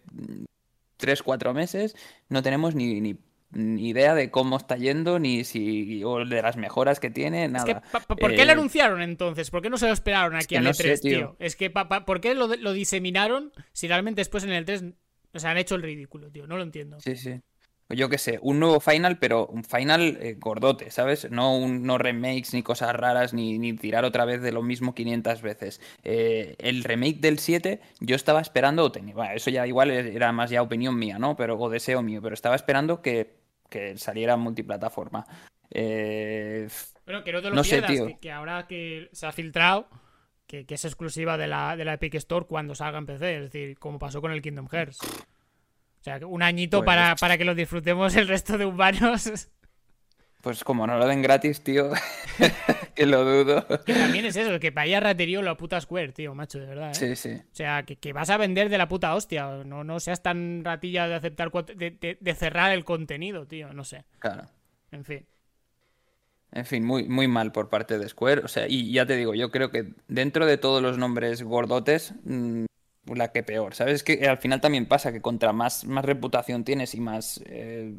B: 3-4 meses, no tenemos ni ni idea de cómo está yendo, ni si o de las mejoras que tiene, nada.
A: ¿Por qué lo eh, anunciaron entonces? ¿Por qué no se lo esperaron aquí al E3, tío? Es que, ¿por qué lo, diseminaron si realmente después en el 3 o sea, han hecho el ridículo, tío? No lo entiendo.
B: Sí, sí. Yo qué sé, un nuevo final, pero un final eh, gordote, ¿sabes? No, un, no remakes ni cosas raras, ni, ni, tirar otra vez de lo mismo 500 veces. Eh, el remake del 7, yo estaba esperando, tenía, bueno, eso ya igual era más ya opinión mía, ¿no? Pero, o deseo mío, pero estaba esperando que que saliera multiplataforma. Eh,
A: bueno, que no te lo pierdas, que, ahora que se ha filtrado, que, es exclusiva de la, de la Epic Store cuando salga en PC, es decir, como pasó con el Kingdom Hearts. O sea, un añito pues para, para que lo disfrutemos el resto de humanos.
B: Pues como no lo den gratis, tío, que lo dudo.
A: Que también es eso, que vaya raterío la puta Square, tío, macho, de verdad. ¿eh?
B: Sí, sí.
A: O sea, que, vas a vender de la puta hostia. No, no seas tan ratilla de aceptar, de, de, cerrar el contenido, tío, no sé.
B: Claro.
A: En fin.
B: En fin, muy, muy mal por parte de Square. O sea, y ya te digo, yo creo que dentro de todos los nombres gordotes, mm, la que peor. ¿Sabes? Que al final también pasa que contra más, más reputación tienes y más. Eh,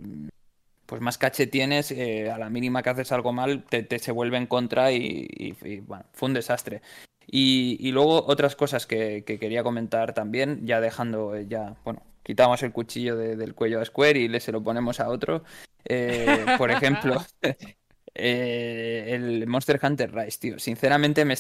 B: pues más caché tienes, eh, a la mínima que haces algo mal, te, se vuelve en contra y, bueno, fue un desastre. Y, luego otras cosas que, quería comentar también, ya dejando, eh, ya, bueno, quitamos el cuchillo del cuello a Square y le se lo ponemos a otro. Eh, por ejemplo, el Monster Hunter Rise, tío. Sinceramente, me,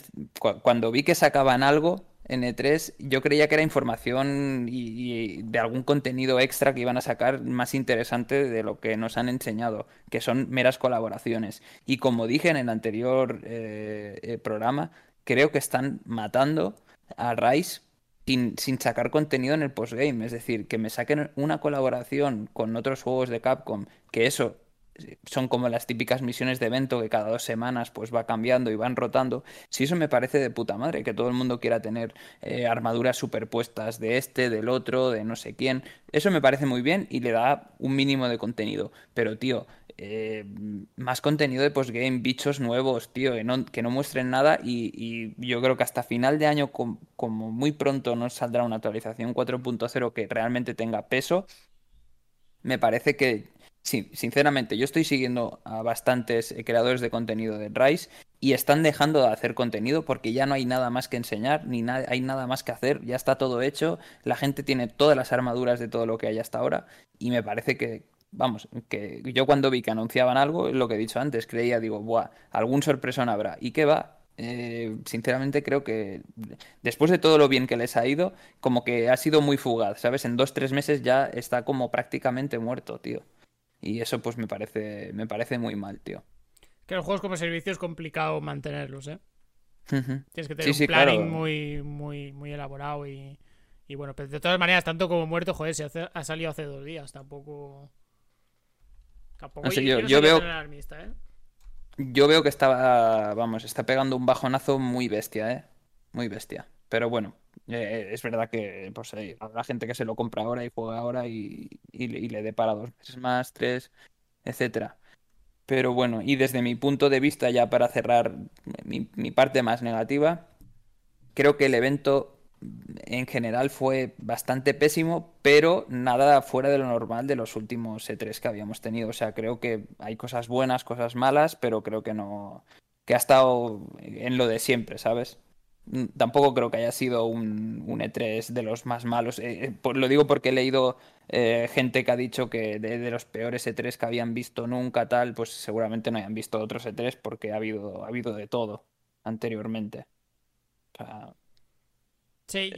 B: cuando vi que sacaban algo, en E3, yo creía que era información y, de algún contenido extra que iban a sacar más interesante de lo que nos han enseñado, que son meras colaboraciones. Y como dije en el anterior eh, eh, programa, creo que están matando a Rise sin, sin, sacar contenido en el postgame. Es decir, que me saquen una colaboración con otros juegos de Capcom, que eso son como las típicas misiones de evento que cada dos semanas pues va cambiando y van rotando. Si eso me parece de puta madre, que todo el mundo quiera tener eh, armaduras superpuestas de este, del otro, de no sé quién, eso me parece muy bien y le da un mínimo de contenido. Pero tío, eh, más contenido de postgame, bichos nuevos, tío, que no, que no muestren nada y, yo creo que hasta final de año, como muy pronto nos saldrá una actualización 4.0 que realmente tenga peso, me parece que Sí, sinceramente, yo estoy siguiendo a bastantes eh, creadores de contenido de Rise y están dejando de hacer contenido porque ya no hay nada más que enseñar, ni hay nada más que hacer, ya está todo hecho, la gente tiene todas las armaduras de todo lo que hay hasta ahora y me parece que, vamos, que yo cuando vi que anunciaban algo, lo que he dicho antes, creía, digo, buah, algún sorpresón habrá. ¿Y qué va? Eh, sinceramente creo que después de todo lo bien que les ha ido, como que ha sido muy fugaz, ¿sabes? En dos, tres meses ya está como prácticamente muerto, tío. Y eso pues me parece, me parece muy mal, tío.
A: Que los juegos como servicio es complicado mantenerlos, ¿eh? Tienes que tener un planning muy, muy, muy elaborado y, y bueno, pero de todas maneras, tanto como muerto, joder, se ha salido hace dos días, tampoco...
B: Tampoco yo, yo, veo... ¿eh? Yo veo que estaba, vamos, está pegando un bajonazo muy bestia, ¿eh? Muy bestia. Pero bueno, eh, es verdad que pues, hay habrá gente que se lo compra ahora y juega ahora y, le dé para dos meses más, tres, etcétera. Pero bueno, y desde mi punto de vista, ya para cerrar mi, mi parte más negativa, creo que el evento en general fue bastante pésimo, pero nada fuera de lo normal de los últimos E3 que habíamos tenido. O sea, creo que hay cosas buenas, cosas malas, pero creo que no. que ha estado en lo de siempre, ¿sabes? Mm, tampoco creo que haya sido un, un E3 de los más malos. Eh, eh, lo digo porque he leído eh, gente que ha dicho que de, los peores E3 que habían visto nunca, tal, pues seguramente no hayan visto otros E3 porque ha habido, ha habido de todo anteriormente.
A: sí,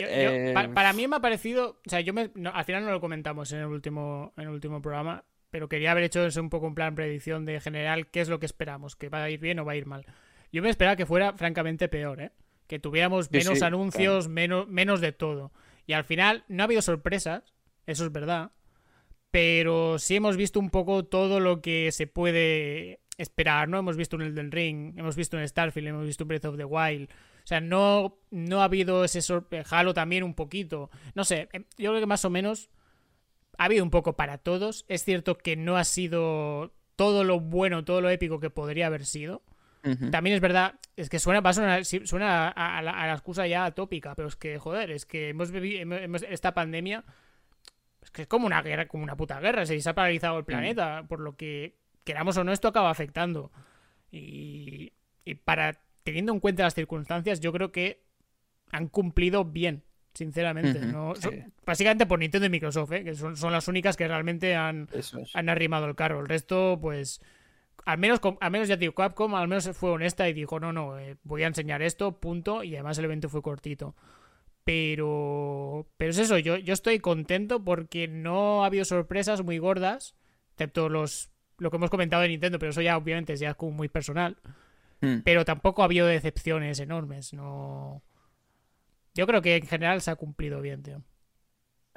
A: para, mí me ha parecido. O sea, yo me, al final no lo comentamos en el último, en el último programa, pero quería haber hecho eso un poco en plan predicción de general, qué es lo que esperamos, que va a ir bien o va a ir mal. Yo me esperaba que fuera francamente peor, ¿eh? Que tuviéramos menos anuncios, menos, menos de todo. Y al final no ha habido sorpresas, eso es verdad, pero sí hemos visto un poco todo lo que se puede esperar, ¿no? Hemos visto un Elden Ring, hemos visto un Starfield, hemos visto un Breath of the Wild. O sea, no, no ha habido ese Halo también un poquito. No sé, em, yo creo que más o menos ha habido un poco para todos. Es cierto que no ha sido todo lo bueno, todo lo épico que podría haber sido. También es verdad, es que suena, suena a, la, excusa ya tópica, pero es que, joder, es que hemos vivido esta pandemia, es que es como una guerra, como una puta guerra, se ha paralizado el mm. planeta, por lo que, queramos o no, esto acaba afectando. Y, para, teniendo en cuenta las circunstancias, yo creo que han cumplido bien, sinceramente. básicamente por Nintendo y Microsoft, ¿eh? que son, las únicas que realmente han, han arrimado el carro. El resto, pues al menos, al menos ya digo, Capcom al menos fue honesta y dijo, no, no, eh, voy a enseñar esto, punto, y además el evento fue cortito. Pero, pero es eso, yo, yo estoy contento porque no ha habido sorpresas muy gordas, excepto los, lo que hemos comentado de Nintendo, pero eso ya obviamente es ya como muy personal. Hmm. Pero tampoco ha habido decepciones enormes, no... Yo creo que en general se ha cumplido bien, tío.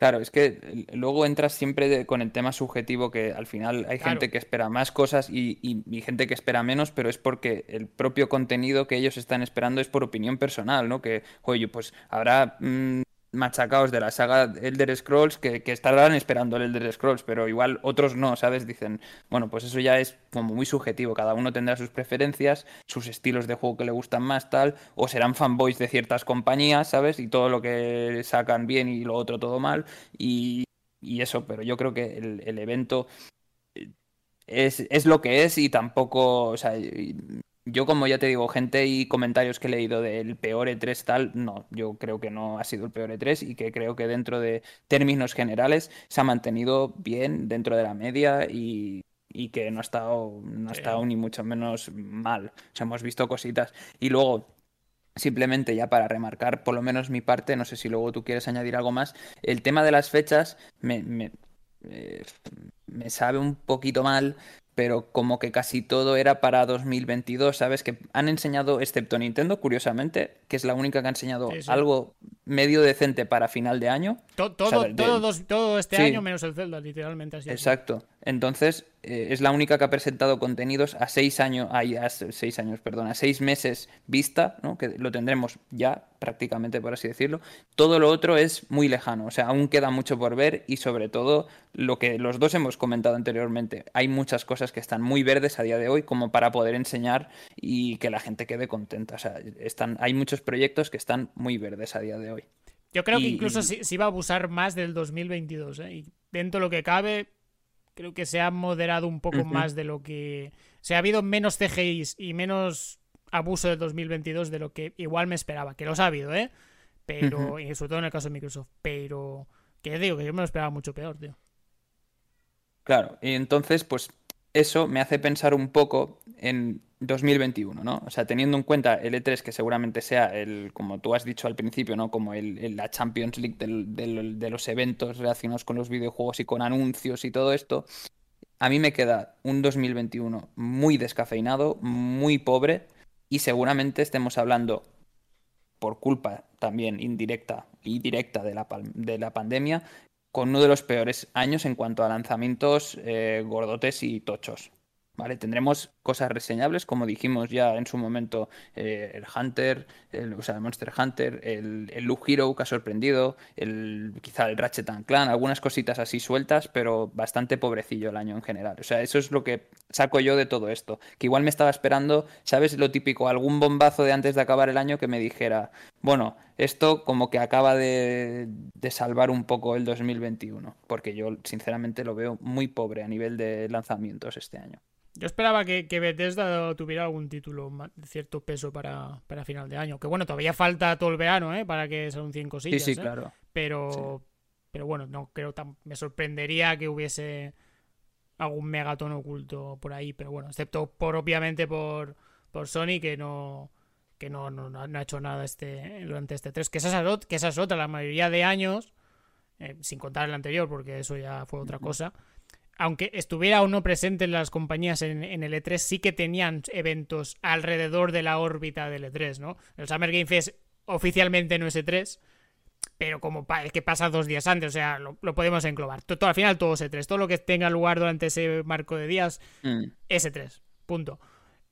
B: Claro, es que luego entras siempre con el tema subjetivo que al final hay gente que espera más cosas y, gente que espera menos, pero es porque el propio contenido que ellos están esperando es por opinión personal, ¿no? Que, oye, pues habrá mm, machacados de la saga Elder Scrolls que, estarán esperando el Elder Scrolls, pero igual otros no, ¿sabes? Dicen, bueno, pues eso ya es como muy subjetivo, cada uno tendrá sus preferencias, sus estilos de juego que le gustan más, tal, o serán fanboys de ciertas compañías, ¿sabes? Y todo lo que sacan bien y lo otro todo mal, y, eso, pero yo creo que el, el evento es, es, lo que es y tampoco, o sea, yo, como ya te digo, gente y comentarios que he leído del peor E3 tal, no, yo creo que no ha sido el peor E3 y que creo que dentro de términos generales se ha mantenido bien dentro de la media y, que no ha estado, no ha estado ni mucho menos mal. O sea, hemos visto cositas. Y luego, Simplemente ya para remarcar, por lo menos mi parte, no sé si luego tú quieres añadir algo más, el tema de las fechas me, me, eh, me sabe un poquito mal pero como que casi todo era para 2022, ¿sabes? Que han enseñado, excepto Nintendo, curiosamente, que es la única que ha enseñado algo medio decente para final de año.
A: todo, todo, este año menos el Zelda, literalmente así.
B: Exacto. Entonces, eh, es la única que ha presentado contenidos a seis años, a seis años, perdón, a seis meses vista, ¿no? Que lo tendremos ya prácticamente, por así decirlo. Todo lo otro es muy lejano, o sea, aún queda mucho por ver y sobre todo lo que los dos hemos comentado anteriormente. Hay muchas cosas que están muy verdes a día de hoy como para poder enseñar y que la gente quede contenta. O sea, están, hay muchos proyectos que están muy verdes a día de hoy.
A: Yo creo que incluso se, iba a abusar más del 2022, ¿eh? Y dentro de lo que cabe, creo que se ha moderado un poco más de lo que... O sea, ha habido menos CGIs y menos abuso del 2022 de lo que igual me esperaba. Que los ha habido, ¿eh? Pero, y sobre todo en el caso de Microsoft. Pero, que digo, que yo me lo esperaba mucho peor, tío.
B: Claro, y entonces, pues eso me hace pensar un poco en 2021, ¿no? O sea, teniendo en cuenta el E3 que seguramente sea el, como tú has dicho al principio, ¿no? Como el, la Champions League de los eventos relacionados con los videojuegos y con anuncios y todo esto, a mí me queda un 2021 muy descafeinado, muy pobre y seguramente estemos hablando por culpa también indirecta y directa de la, de la pandemia, con uno de los peores años en cuanto a lanzamientos eh, gordotes y tochos. Tendremos cosas reseñables, como dijimos ya en su momento, eh, el Hunter, el, o sea, el Monster Hunter, el, el Loop Hero que ha sorprendido, el, quizá el Ratchet and Clan, algunas cositas así sueltas, pero bastante pobrecillo el año en general. O sea, eso es lo que saco yo de todo esto. Que igual me estaba esperando, ¿sabes? Lo típico, algún bombazo de antes de acabar el año que me dijera, bueno, esto como que acaba de salvar un poco el 2021, porque yo sinceramente lo veo muy pobre a nivel de lanzamientos este año.
A: Yo esperaba que, Bethesda tuviera algún título de cierto peso para, final de año. Que bueno, todavía falta todo el verano, ¿eh? Para que se anuncien cosillas.
B: Sí, sí, ¿eh? claro.
A: Pero, pero bueno, no creo tan... Me sorprendería que hubiese algún megatón oculto por ahí. Pero bueno, excepto por obviamente por, por Sony, que no que no, no, no, ha hecho nada este durante este 3. Que esa es, que esa es otra, la mayoría de años, eh, sin contar el anterior, porque eso ya fue otra cosa aunque estuviera o no presente en las compañías en, el E3, sí que tenían eventos alrededor de la órbita del E3, ¿no? El Summer Game Fest oficialmente no es E3, pero como es que pasa dos días antes, o sea, lo, podemos englobar. Todo, al final todo es E3, todo lo que tenga lugar durante ese marco de días mm. es E3, punto.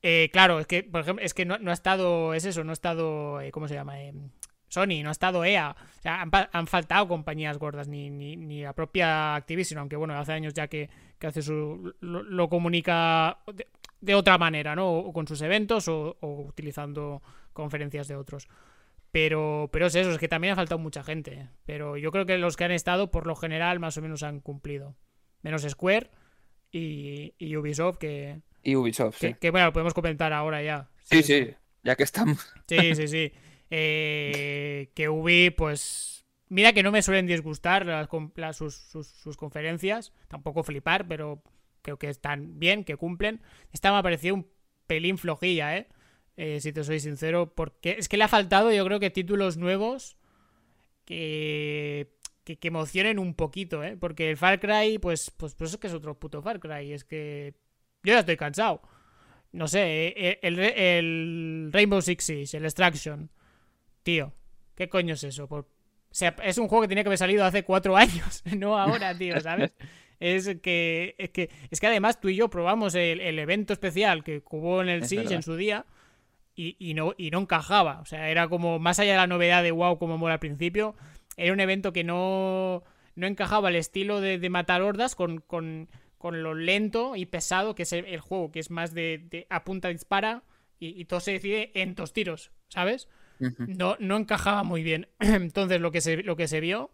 A: Eh, claro, es que, por ejemplo, es que no, ha estado, es eso, no ha estado, eh, ¿cómo se llama? Eh, Sony, no ha estado EA. O sea, han, faltado compañías gordas, ni, ni, la propia Activision, aunque bueno, hace años ya que, hace su. lo, comunica de, otra manera, ¿no? O, con sus eventos o, utilizando conferencias de otros. Pero, pero es eso, es que también ha faltado mucha gente. Pero yo creo que los que han estado, por lo general, más o menos han cumplido. Menos Square y, Ubisoft, que.
B: Y Ubisoft,
A: que, Que bueno, lo podemos comentar ahora ya.
B: Sí, sí, ya que estamos.
A: Sí, sí, sí. Eh, que Ubi, pues. Mira que no me suelen disgustar las, sus, conferencias. Tampoco flipar, pero creo que están bien, que cumplen. Esta me ha parecido un pelín flojilla, ¿eh? ¿eh? Si te soy sincero. Porque es que le ha faltado, yo creo que títulos nuevos que. Que, emocionen un poquito, ¿eh? Porque el Far Cry, pues, pues, pues es que es otro puto Far Cry. Es que. Yo ya estoy cansado. No sé, eh, el, el Rainbow Six Siege, el Extraction tío, ¿qué coño es eso? o sea, es un juego que tenía que haber salido hace cuatro años, no ahora, tío, ¿sabes? es que, es que, es que además tú y yo probamos el, evento especial que hubo en el Siege en su día y, no, y no encajaba. O sea, era como, más allá de la novedad de wow, como mola al principio, era un evento que no, no encajaba el estilo de, matar hordas con, con, con, lo lento y pesado que es el, juego, que es más de, de apunta, dispara y, y todo se decide en dos tiros, ¿sabes? No, no encajaba muy bien. Entonces, lo que se, lo que se vio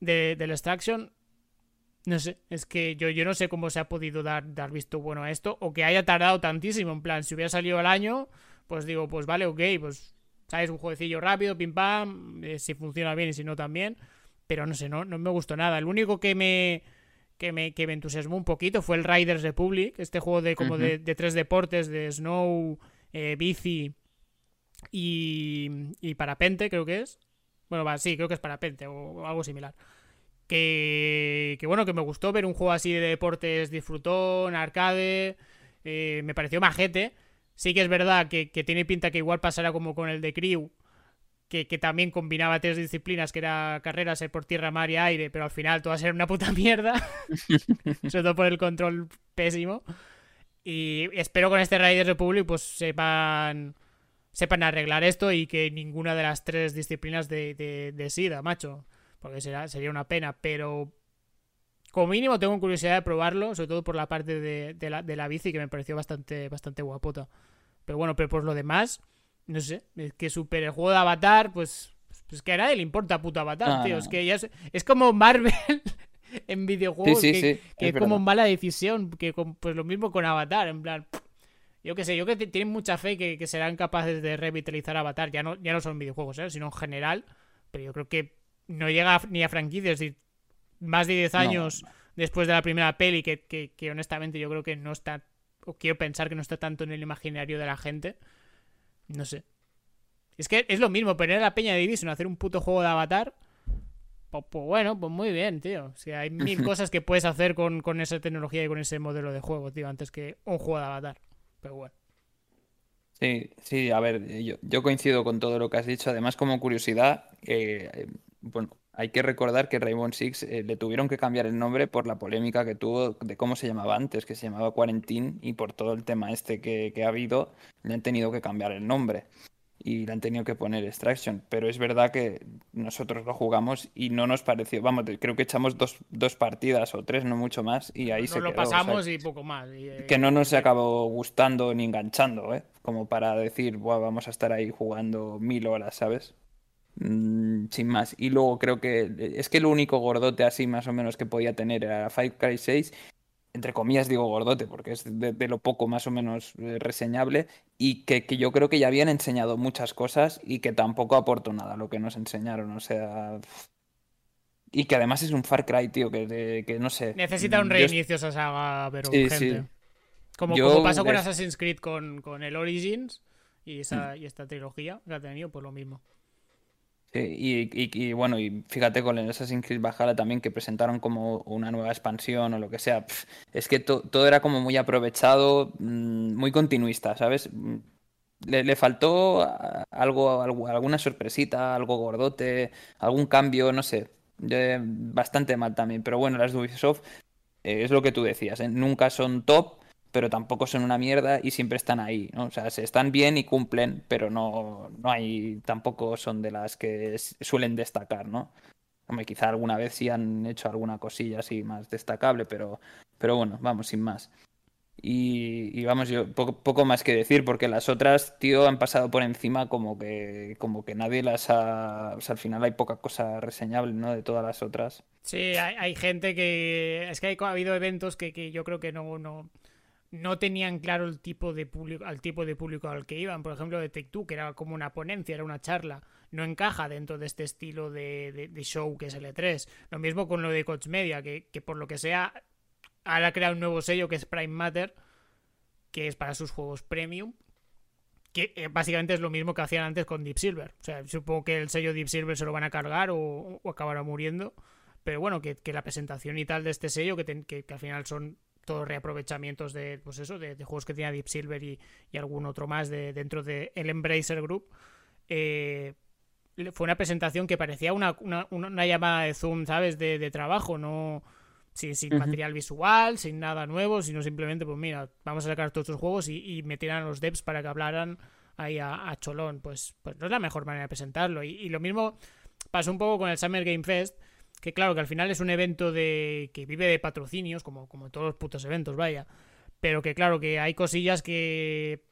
A: de, del Extraction, no sé, es que yo, yo no sé cómo se ha podido dar, dar visto bueno a esto, o que haya tardado tantísimo. En plan, si hubiera salido al año, pues digo, pues vale, ok, pues, ¿sabes? Un jueguecillo rápido, pim pam, eh, si funciona bien y si no también. Pero no sé, no, no me gustó nada. El único que me, que me, que me entusiasmó un poquito fue el Riders Republic, este juego de como de, tres deportes, de snow, eh, bici y, y Parapente, creo que es. Bueno, va, sí, creo que es Parapente o algo similar. Que, que bueno, que me gustó ver un juego así de deportes disfrutón, arcade. Eh, me pareció majete. Sí que es verdad que, que, tiene pinta que igual pasará como con el de Crew, que, que, también combinaba tres disciplinas, que era carreras por tierra, mar y aire, pero al final todas eran una puta mierda. Sobre todo por el control pésimo. Y espero con este Raiders Republic pues sepan sepan arreglar esto y que ninguna de las tres disciplinas de, de, de SIDA, macho. Porque será, sería una pena, pero como mínimo tengo curiosidad de probarlo, sobre todo por la parte de, de, la, de la bici que me pareció bastante, bastante guapota. Pero bueno, pero por lo demás, no sé, es que super el juego de Avatar, pues, pues que a nadie le importa puto Avatar, ah, tío. No. Es que ya es, es como Marvel en videojuegos,
B: sí, sí,
A: que,
B: sí,
A: que es, es como mala decisión, que con, pues lo mismo con Avatar, en plan... Yo que sé, yo que tienen mucha fe que, que, serán capaces de revitalizar Avatar, ya no, ya no son videojuegos, ¿eh? sino en general, pero yo creo que no llega ni a franquicias, es decir, más de 10 años no. después de la primera peli, que, que, que, honestamente yo creo que no está, o quiero pensar que no está tanto en el imaginario de la gente. No sé. Es que es lo mismo, poner a la peña de Division hacer un puto juego de Avatar. Pues, pues, bueno, pues muy bien, tío. O sea, hay mil cosas que puedes hacer con, con esa tecnología y con ese modelo de juego, tío, antes que un juego de Avatar. Pero bueno.
B: Sí, sí, a ver, yo, yo, coincido con todo lo que has dicho. Además, como curiosidad, eh, bueno, hay que recordar que Rainbow Six eh, le tuvieron que cambiar el nombre por la polémica que tuvo de cómo se llamaba antes, que se llamaba Quarantine, y por todo el tema este que, que ha habido, le han tenido que cambiar el nombre y le han tenido que poner Extraction. Pero es verdad que nosotros lo jugamos y no nos pareció. Vamos, creo que echamos dos, dos partidas o tres, no mucho más, y ahí se
A: lo
B: quedó.
A: pasamos
B: o sea,
A: y poco más. Y, eh,
B: que no nos acabó gustando ni enganchando, ¿eh? Como para decir, Buah, vamos a estar ahí jugando mil horas, ¿sabes? Mm, sin más. Y luego creo que es que el único gordote así más o menos que podía tener era Five Cry 6 entre comillas digo gordote, porque es de, de lo poco más o menos eh, reseñable, y que, que, yo creo que ya habían enseñado muchas cosas y que tampoco aportó nada lo que nos enseñaron, o sea... Y que además es un Far Cry, tío, que, de, que no sé...
A: Necesita un reinicio yo... esa saga, pero sí, urgente. Sí. Como, yo, como, pasó con. Assassin's Creed con, con el Origins y, esa, mm. y esta trilogía que ha tenido, pues lo mismo.
B: Sí, y, bueno, y fíjate con el Assassin's Creed Valhalla también que presentaron como una nueva expansión o lo que sea. Es que to, todo era como muy aprovechado, mmm, muy continuista, ¿sabes? Le, le faltó algo, algo, alguna sorpresita, algo gordote, algún cambio, no sé. Bastante mal también. Pero bueno, las de Ubisoft eh, es lo que tú decías, ¿eh? nunca son top, pero tampoco son una mierda y siempre están ahí, ¿no? O sea, se están bien y cumplen, pero no, no hay, tampoco son de las que suelen destacar, ¿no? Hombre, quizá alguna vez sí han hecho alguna cosilla así más destacable, pero, pero bueno, vamos, sin más. Y, y vamos, yo poco, poco, más que decir, porque las otras, tío, han pasado por encima como que, como que nadie las ha. O sea, al final hay poca cosa reseñable, ¿no? De todas las otras.
A: Sí, hay, hay gente que. Es que ha habido eventos que, que yo creo que no, no, no tenían claro el tipo de público, al tipo de público al que iban. Por ejemplo, de Take Two, que era como una ponencia, era una charla. No encaja dentro de este estilo de, de, show que es el E3. Lo mismo con lo de Coach Media, que, que por lo que sea, ahora crea un nuevo sello que es Prime Matter, que es para sus juegos premium. Que eh, básicamente es lo mismo que hacían antes con Deep Silver. O sea, supongo que el sello Deep Silver se lo van a cargar o, acabará muriendo. Pero bueno, que, que, la presentación y tal de este sello, que, que al final son todos reaprovechamientos de, pues eso, de, de, juegos que tenía Deep Silver y, y algún otro más de, dentro del de Embracer Group. Eh, fue una presentación que parecía una, una, una llamada de Zoom, ¿sabes? De, de trabajo, no sin, sin uh -huh. material visual, sin nada nuevo, sino simplemente, pues mira, vamos a sacar todos estos juegos y, y metieran a los devs para que hablaran ahí a, a, Cholón. Pues, pues no es la mejor manera de presentarlo. Y, y lo mismo pasó un poco con el Summer Game Fest, que claro, que al final es un evento de que vive de patrocinios, como, como todos los putos eventos, vaya. Pero que claro, que hay cosillas que,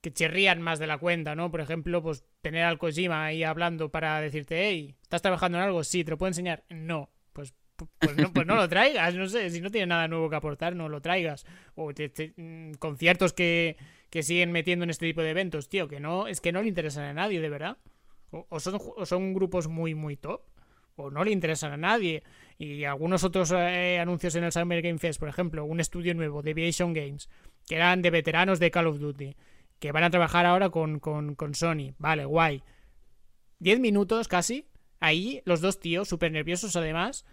A: que chirrían más de la cuenta, ¿no? Por ejemplo, pues tener al Kojima ahí hablando para decirte, hey, ¿estás trabajando en algo? Sí, ¿te lo puedo enseñar? No. Pues, pues, no, pues no lo traigas, no sé, si no tiene nada nuevo que aportar, no lo traigas. O te, mmm, conciertos que, que siguen metiendo en este tipo de eventos, tío, que no, es que no le interesan a nadie, de verdad. O, o son, o son grupos muy, muy top o no le interesan a nadie. Y algunos otros eh, anuncios en el Summer Game Fest, por ejemplo, un estudio nuevo de Aviation Games, que eran de veteranos de Call of Duty, que van a trabajar ahora con, Sony. Vale, guay. Diez minutos casi. Ahí, los dos tíos, súper nerviosos además.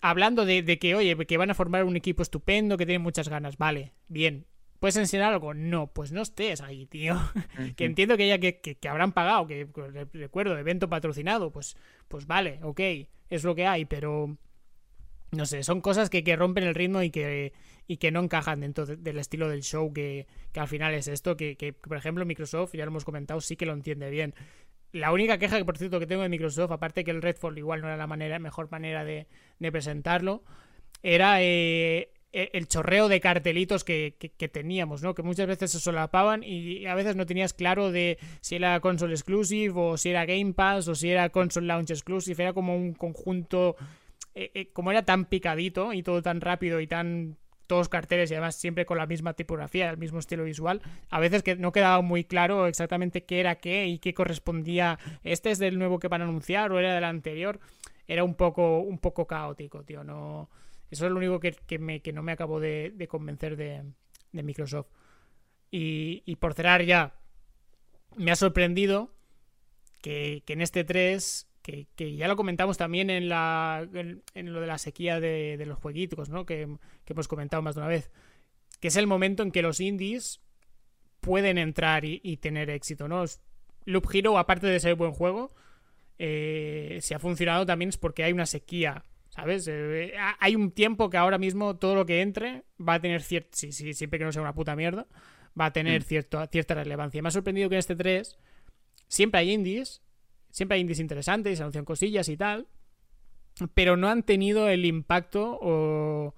A: Hablando de, de, que, oye, que van a formar un equipo estupendo, que tienen muchas ganas. Vale, bien. ¿Puedes enseñar algo? No, pues no estés ahí, tío. que entiendo que ya que, que, habrán pagado, que recuerdo, evento patrocinado, pues, pues vale, ok, es lo que hay, pero no sé, son cosas que, que rompen el ritmo y que, y que no encajan dentro del estilo del show que, que al final es esto, que, que, por ejemplo Microsoft, ya lo hemos comentado, sí que lo entiende bien. La única queja que por cierto que tengo de Microsoft, aparte que el Redfall igual no era la manera, mejor manera de, de presentarlo, era eh, el chorreo de cartelitos que, teníamos, ¿no? Que muchas veces se solapaban y a veces no tenías claro de si era console exclusive o si era Game Pass o si era console launch exclusive. Era como un conjunto, eh, eh, como era tan picadito y todo tan rápido y tan todos carteles y además siempre con la misma tipografía, el mismo estilo visual, a veces que no quedaba muy claro exactamente qué era qué y qué correspondía. Este es del nuevo que van a anunciar o era del anterior. Era un poco, un poco caótico, tío. No eso es lo único que, no me acabo de, convencer de, Microsoft. Y, por cerrar ya, me ha sorprendido que, en este 3, que, ya lo comentamos también en, la, en, lo de la sequía de, los jueguitos, ¿no? Que, hemos comentado más de una vez, que es el momento en que los indies pueden entrar y, tener éxito, ¿no? Loop Hero, aparte de ser buen juego, eh, si ha funcionado también es porque hay una sequía ¿Sabes? Eh, hay un tiempo que ahora mismo todo lo que entre va a tener cierto. Sí, sí, siempre que no sea una puta mierda, va a tener mm. cierto, cierta relevancia. Me ha sorprendido que en este 3 siempre hay indies, siempre hay indies interesantes, se anuncian cosillas y tal, pero no han tenido el impacto o...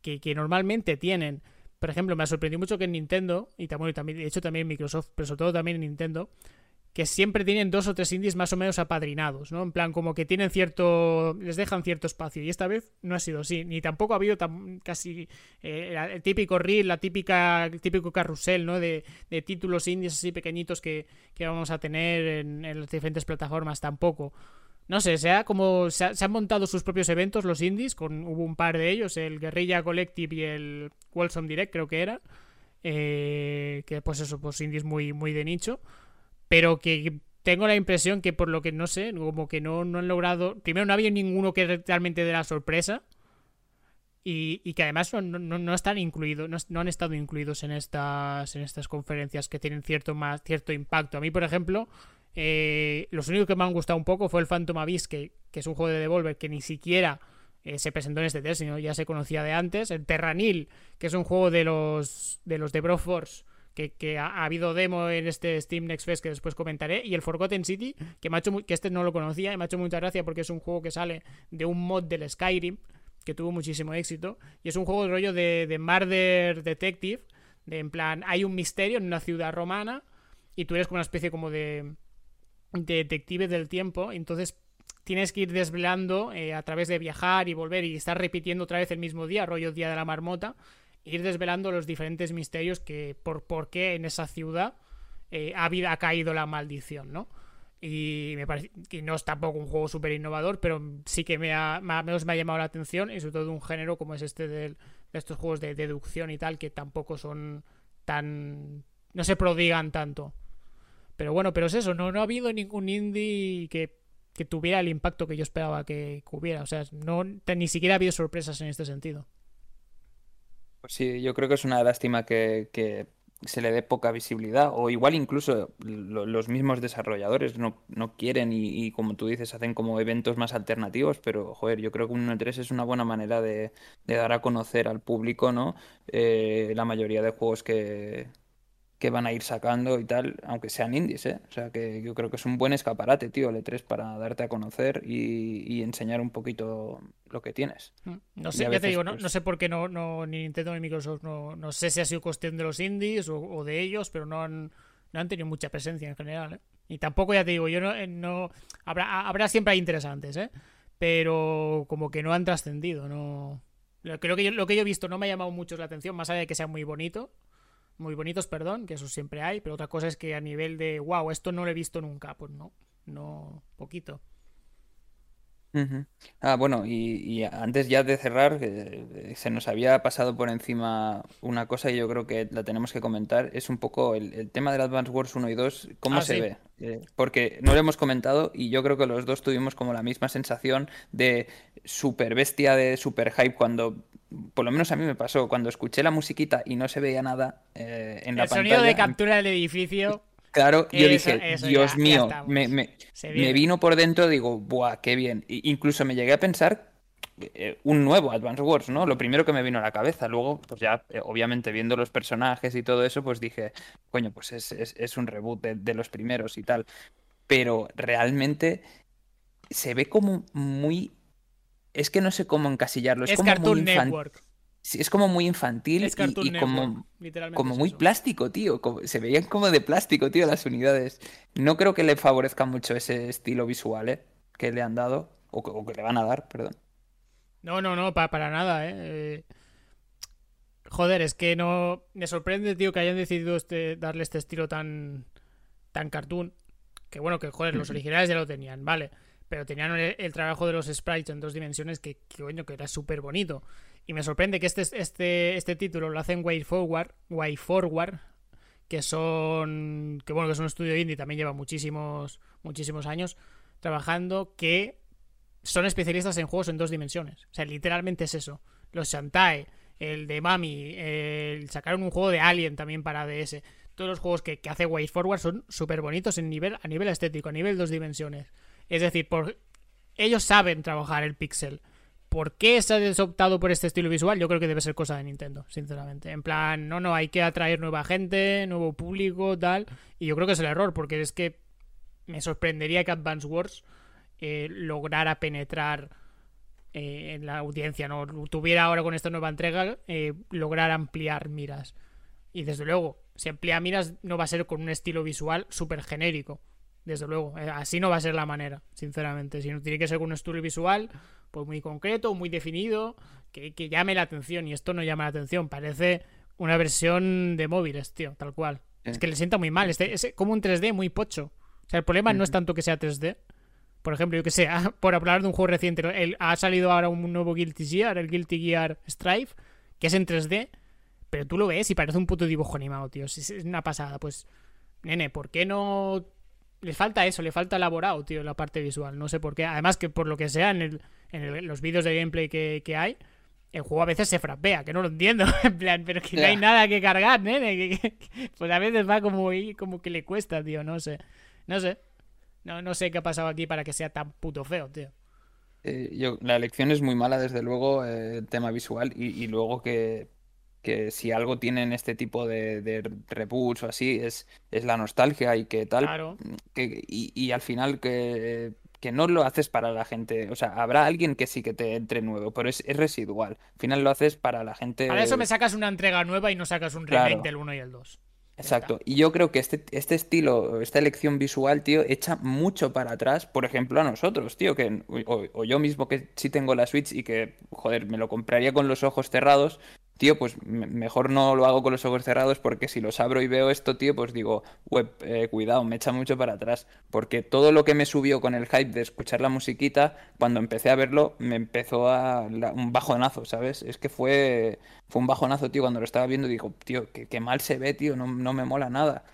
A: que, que normalmente tienen. Por ejemplo, me ha sorprendido mucho que en Nintendo, y también, de hecho también en Microsoft, pero sobre todo también en Nintendo, que siempre tienen dos o tres indies más o menos apadrinados, ¿no? En plan, como que tienen cierto. les dejan cierto espacio. Y esta vez no ha sido así. Ni tampoco ha habido tan, casi eh, el típico reel, la típica, el típico carrusel, ¿no? De, títulos indies así pequeñitos que, vamos a tener en, las diferentes plataformas tampoco. No sé, se, ha como, se, han montado sus propios eventos los indies, con, hubo un par de ellos, el Guerrilla Collective y el Wilson Direct, creo que era. Eh, que pues eso, pues indies muy, muy de nicho pero que tengo la impresión que por lo que no sé, como que no, no han logrado. Primero, no había ninguno que realmente de la sorpresa. Y, que además no, no, están incluidos, no, han estado incluidos en estas, en estas conferencias que tienen cierto más, cierto impacto. A mí, por ejemplo, eh, los únicos que me han gustado un poco fue el Phantom Abyss, que, que es un juego de Devolver que ni siquiera eh, se presentó en este test, sino ya se conocía de antes. El Terranil, que es un juego de los de los de que, ha, habido demo en este Steam Next Fest que después comentaré, y el Forgotten City, que, me ha hecho que este no lo conocía y me ha hecho mucha gracia porque es un juego que sale de un mod del Skyrim, que tuvo muchísimo éxito, y es un juego de rollo de, de Murder Detective, de en plan, hay un misterio en una ciudad romana, y tú eres como una especie como de, detective del tiempo, entonces tienes que ir desvelando eh, a través de viajar y volver y estar repitiendo otra vez el mismo día, rollo Día de la Marmota, ir desvelando los diferentes misterios que por, por qué en esa ciudad eh, ha, ha, caído la maldición, ¿no? Y me parece que no es tampoco un juego súper innovador, pero sí que me ha, menos me ha llamado la atención, y sobre todo de un género como es este de, estos juegos de deducción y tal, que tampoco son tan. no se prodigan tanto. Pero bueno, pero es eso, no, no ha habido ningún indie que, que tuviera el impacto que yo esperaba que, hubiera. O sea, no, ni siquiera ha habido sorpresas en este sentido.
B: Pues sí, yo creo que es una lástima que, se le dé poca visibilidad o igual incluso los mismos desarrolladores no, quieren y, como tú dices hacen como eventos más alternativos, pero joder, yo creo que un E3 es una buena manera de, dar a conocer al público, ¿no? Eh, la mayoría de juegos que, que van a ir sacando y tal, aunque sean indies, ¿eh? O sea que yo creo que es un buen escaparate, tío, el E3 para darte a conocer y, enseñar un poquito lo que tienes.
A: Mm, no sé, ya te digo, no, pues no, sé por qué no, no, ni Nintendo ni Microsoft, no, no sé si ha sido cuestión de los indies o, de ellos, pero no han, no han tenido mucha presencia en general, ¿eh? Y tampoco, ya te digo, yo no, eh, no habrá, habrá siempre interesantes, ¿eh? Pero como que no han trascendido, no... Creo que lo que yo he visto no me ha llamado mucho la atención, más allá de que sea muy bonito muy bonitos, perdón, que eso siempre hay, pero otra cosa es que a nivel de, wow, esto no lo he visto nunca, pues no, no, poquito.
B: Ah, bueno, y, y antes ya de cerrar, eh, se nos había pasado por encima una cosa y yo creo que la tenemos que comentar, es un poco el, el tema del Advance Wars uno y 2, cómo
A: Ah,
B: se
A: sí.
B: ve. Eh, porque no lo hemos comentado y yo creo que los dos tuvimos como la misma sensación de super bestia, de super hype cuando, por lo menos a mí me pasó, cuando escuché la musiquita y no se veía nada eh, en la
A: El sonido de
B: pantalla.
A: captura del edificio.
B: Claro, yo
A: Eso,
B: dije,
A: eso,
B: Dios
A: ya-
B: mío, me, me-
A: Se
B: me vino por dentro, digo, buah, qué bien. Incluso me llegué a pensar eh, un nuevo Advance Wars, ¿no? Lo primero que me vino a la cabeza. Luego, pues ya, eh, obviamente, viendo los personajes y todo eso, pues dije, coño, pues es, es- es un reboot de, de los primeros y tal. Pero realmente se ve como muy... Es que no sé cómo encasillarlo, es
A: Es
B: como muy
A: Cartoon. Network.
B: Es como muy infantil
A: Es
B: y, y
A: Network.
B: como, muy
A: eso.
B: plástico, tío. como- se veían como de plástico, tío, las unidades. No creo que le favorezca mucho ese estilo visual, ¿eh? Que le han dado, o que, o que le van a dar, perdón.
A: No, no, no, pa- para nada, ¿eh? Eh, Joder, es que no. Me sorprende, tío, que hayan decidido este, darle este estilo tan. tan cartoon. Que bueno, que joder, los originales ya lo tenían, vale. Pero tenían el, trabajo de los sprites en dos dimensiones que, que coño, que era súper bonito. Y me sorprende que este, este, este título lo hacen Way Forward, Way Forward, que son. que bueno, que es un estudio indie, también lleva muchísimos, muchísimos años trabajando, que son especialistas en juegos en dos dimensiones. O sea, literalmente es eso. Los Shantae, el de Mami, el sacaron un juego de Alien también para DS. Todos los juegos que, que hace Way Forward son súper bonitos en nivel, a nivel estético, a nivel dos dimensiones. Es decir, ellos saben trabajar el pixel. ¿Por qué se ha optado por este estilo visual? Yo creo que debe ser cosa de Nintendo, sinceramente. En plan, no, no, hay que atraer nueva gente, nuevo público, tal. Y yo creo que es el error, porque es que me sorprendería que Advance Wars eh, lograra penetrar eh, en la audiencia, ¿no? Tuviera ahora con esta nueva entrega, eh, lograr ampliar miras. Y desde luego, si amplía miras, no va a ser con un estilo visual súper genérico. Desde luego, eh, así no va a ser la manera, sinceramente. Si no tiene que ser con un estilo visual, pues muy concreto, muy definido, que, que llame la atención. Y esto no llama la atención, parece una versión de móviles, tío, tal cual. Es que le sienta muy mal, este, es como un 3D muy pocho. O sea, el problema no es tanto que sea 3D. Por ejemplo, yo que sé, ah, por hablar de un juego reciente, el- ha salido ahora un nuevo Guilty Gear, el Guilty Gear Strife, que es en 3D, pero tú lo ves y parece un puto dibujo animado, tío. Es, es una pasada. Pues, nene, ¿por qué no...? Le falta eso, le falta elaborado, tío, la parte visual. No sé por qué. Además que por lo que sea, en, el, en el- los vídeos de gameplay que, que hay, el juego a veces se frapea, que no lo entiendo. en plan, pero que no hay nada que cargar, que- pues a veces va como, como que le cuesta, tío. No sé. No sé. No, no sé qué ha pasado aquí para que sea tan puto feo, tío.
B: Eh, yo, la elección es muy mala, desde luego, eh, el tema visual, y, y luego que, que si algo tienen este tipo de, de reboots o así, es, es la nostalgia y que tal,
A: Claro.
B: que, y, y al final que, que no lo haces para la gente, o sea, habrá alguien que sí que te entre nuevo, pero es, es residual. Al final lo haces para la gente...
A: Para eso me sacas una entrega nueva y no sacas un remake
B: Claro.
A: del 1 y el 2. Ya
B: Exacto. Y yo creo que este, este estilo, esta elección visual, tío, echa mucho para atrás, por ejemplo, a nosotros, tío, que, o, o yo mismo que sí tengo la Switch y que, joder, me lo compraría con los ojos cerrados, tío, pues me- mejor no lo hago con los ojos cerrados porque si los abro y veo esto, tío, pues digo, web, eh, cuidado, me echa mucho para atrás. Porque todo lo que me subió con el hype de escuchar la musiquita, cuando empecé a verlo, me empezó a un bajonazo, ¿sabes? Es que fue, fue un bajonazo, tío, cuando lo estaba viendo, digo, tío, qué, qué mal se ve, tío, no, no me mola nada.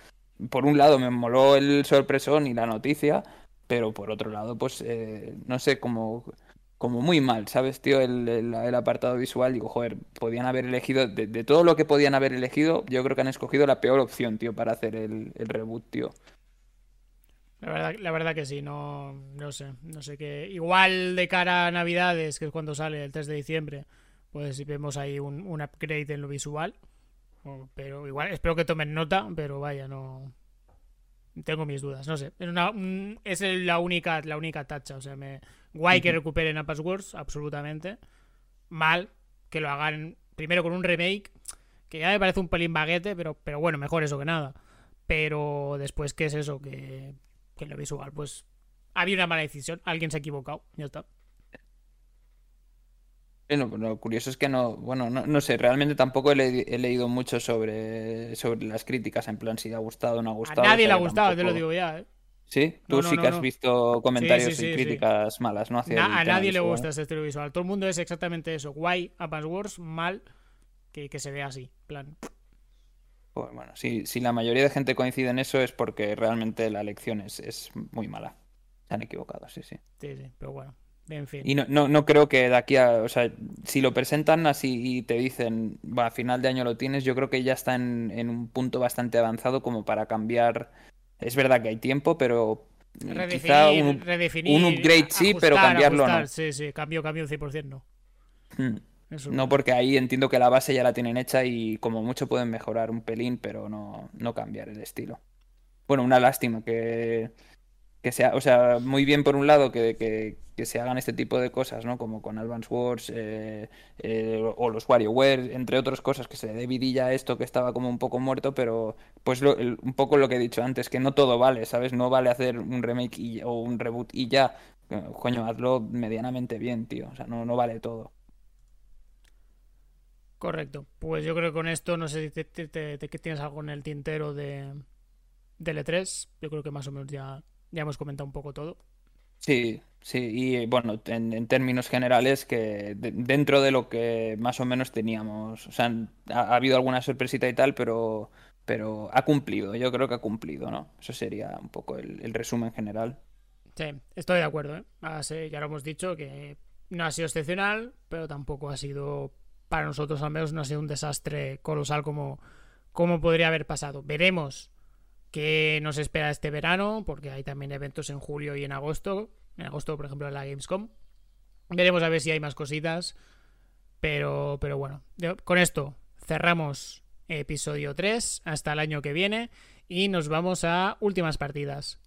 B: Por un lado me moló el sorpresón y la noticia, pero por otro lado, pues, eh, no sé, como, como muy mal, ¿sabes, tío? El, el- apartado visual, digo, joder, podían haber elegido, de, todo lo que podían haber elegido, yo creo que han escogido la peor opción, tío, para hacer el, el reboot, tío.
A: La verdad, la verdad que sí, no, no sé. No sé qué. Igual de cara a Navidades, que es cuando sale el 3 de diciembre, pues si vemos ahí un, un upgrade en lo visual. Pero igual, espero que tomen nota, pero vaya, no. Tengo mis dudas, no sé. Es, una- la única la única tacha. O sea, me, guay que
B: Ujú.
A: recuperen a Passwords, absolutamente. Mal que lo hagan primero con un remake, que ya me parece un pelín baguete, pero, pero bueno, mejor eso que nada. Pero después, ¿qué es eso? Que, que en lo visual, pues había una mala decisión, alguien se ha equivocado, ya está.
B: Bueno, lo curioso es que no, bueno, no, no sé, realmente tampoco he, le- he leído mucho sobre, sobre las críticas, en plan si ha gustado o no ha
A: A
B: gustado, o
A: nadie le ha gustado, te lo digo ya, ¿eh?
B: Sí, tú
A: No, no,
B: sí que has visto comentarios
A: sí,
B: y
A: sí,
B: críticas malas, ¿no? Hacia
A: Na-
B: el
A: a nadie le gusta este estilo visual. Todo el mundo es exactamente eso. Guay, Advance Wars, mal, que, que se vea así. plan.
B: Pues bueno, si, si la mayoría de gente coincide en eso es porque realmente la elección es, es muy mala. Se han equivocado, sí, sí.
A: Sí, sí, pero bueno. En fin.
B: Y no, no, no creo que de aquí a, o sea, si lo presentan así y te dicen, va, a final de año lo tienes, yo creo que ya está en, en un punto bastante avanzado como para cambiar. Es verdad que hay tiempo, pero mm, quizá
A: Redefinir,
B: un,
A: redefinir,
B: un upgrade sí, pero cambiarlo
A: ajustar.
B: no.
A: Sí, sí, cambio, cambio 100%, no.
B: Mm.
A: Eso
B: No, porque ahí entiendo que la base ya la tienen hecha y como mucho pueden mejorar un pelín, pero no, no cambiar el estilo. Bueno, una lástima que, sea, o sea, muy bien por un lado que, que, que se hagan este tipo de cosas, ¿no? Como con Advance Wars eh, eh, o los WarioWare, entre otras cosas, que se le dé vidilla a esto que estaba como un poco muerto, pero pues un poco lo que he dicho antes, que no todo vale, ¿sabes? No vale hacer un remake o un reboot y ya. Coño, hazlo medianamente bien, tío. O sea, no, no vale todo.
A: Correcto. Pues yo creo que con esto, no sé si te, tienes algo en el tintero de, de L3. Yo creo que más o menos ya, ya hemos comentado un poco todo.
B: Sí, sí, y bueno, en, en términos generales, que de- dentro de lo que más o menos teníamos, o sea, ha, ha habido alguna sorpresita y tal, pero, pero ha cumplido, yo creo que ha cumplido, ¿no? Eso sería un poco el, el resumen general.
A: Sí, estoy de acuerdo, ¿eh? Ah, sí, ya lo hemos dicho que no ha sido excepcional, pero tampoco ha sido, para nosotros al menos, no ha sido un desastre colosal como, como podría haber pasado. Veremos qué nos espera este verano, porque hay también eventos en julio y en agosto. En agosto, por ejemplo, en la Gamescom. Veremos a ver si hay más cositas. Pero, pero bueno, con esto cerramos episodio 3 hasta el año que viene y nos vamos a últimas partidas.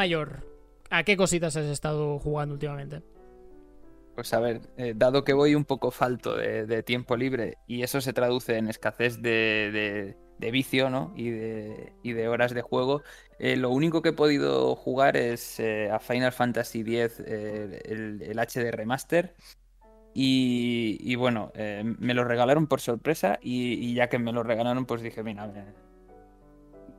A: Mayor, ¿a qué cositas has estado jugando últimamente?
B: Pues a ver, eh, dado que voy un poco falto de, tiempo libre y eso se traduce en escasez de, vicio, ¿no? Y de, horas de juego, eh, lo único que he podido jugar es eh, a Final Fantasy X, el, HD Remaster. Y, bueno, me lo regalaron por sorpresa y, ya que me lo regalaron, pues dije, mira,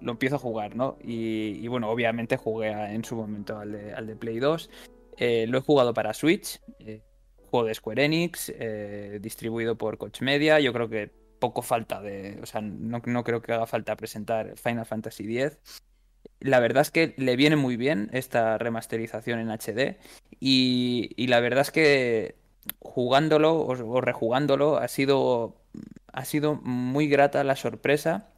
B: lo empiezo a jugar, ¿no? Y, bueno, obviamente jugué en su momento al de, Play 2. Eh, lo he jugado para Switch, eh, juego de Square Enix, eh, distribuido por Koch Media. Yo creo que poco falta de. O sea, no, no creo que haga falta presentar Final Fantasy X. La verdad es que le viene muy bien esta remasterización en HD. Y, y la verdad es que jugándolo o, o rejugándolo ha sido, ha sido muy grata la sorpresa.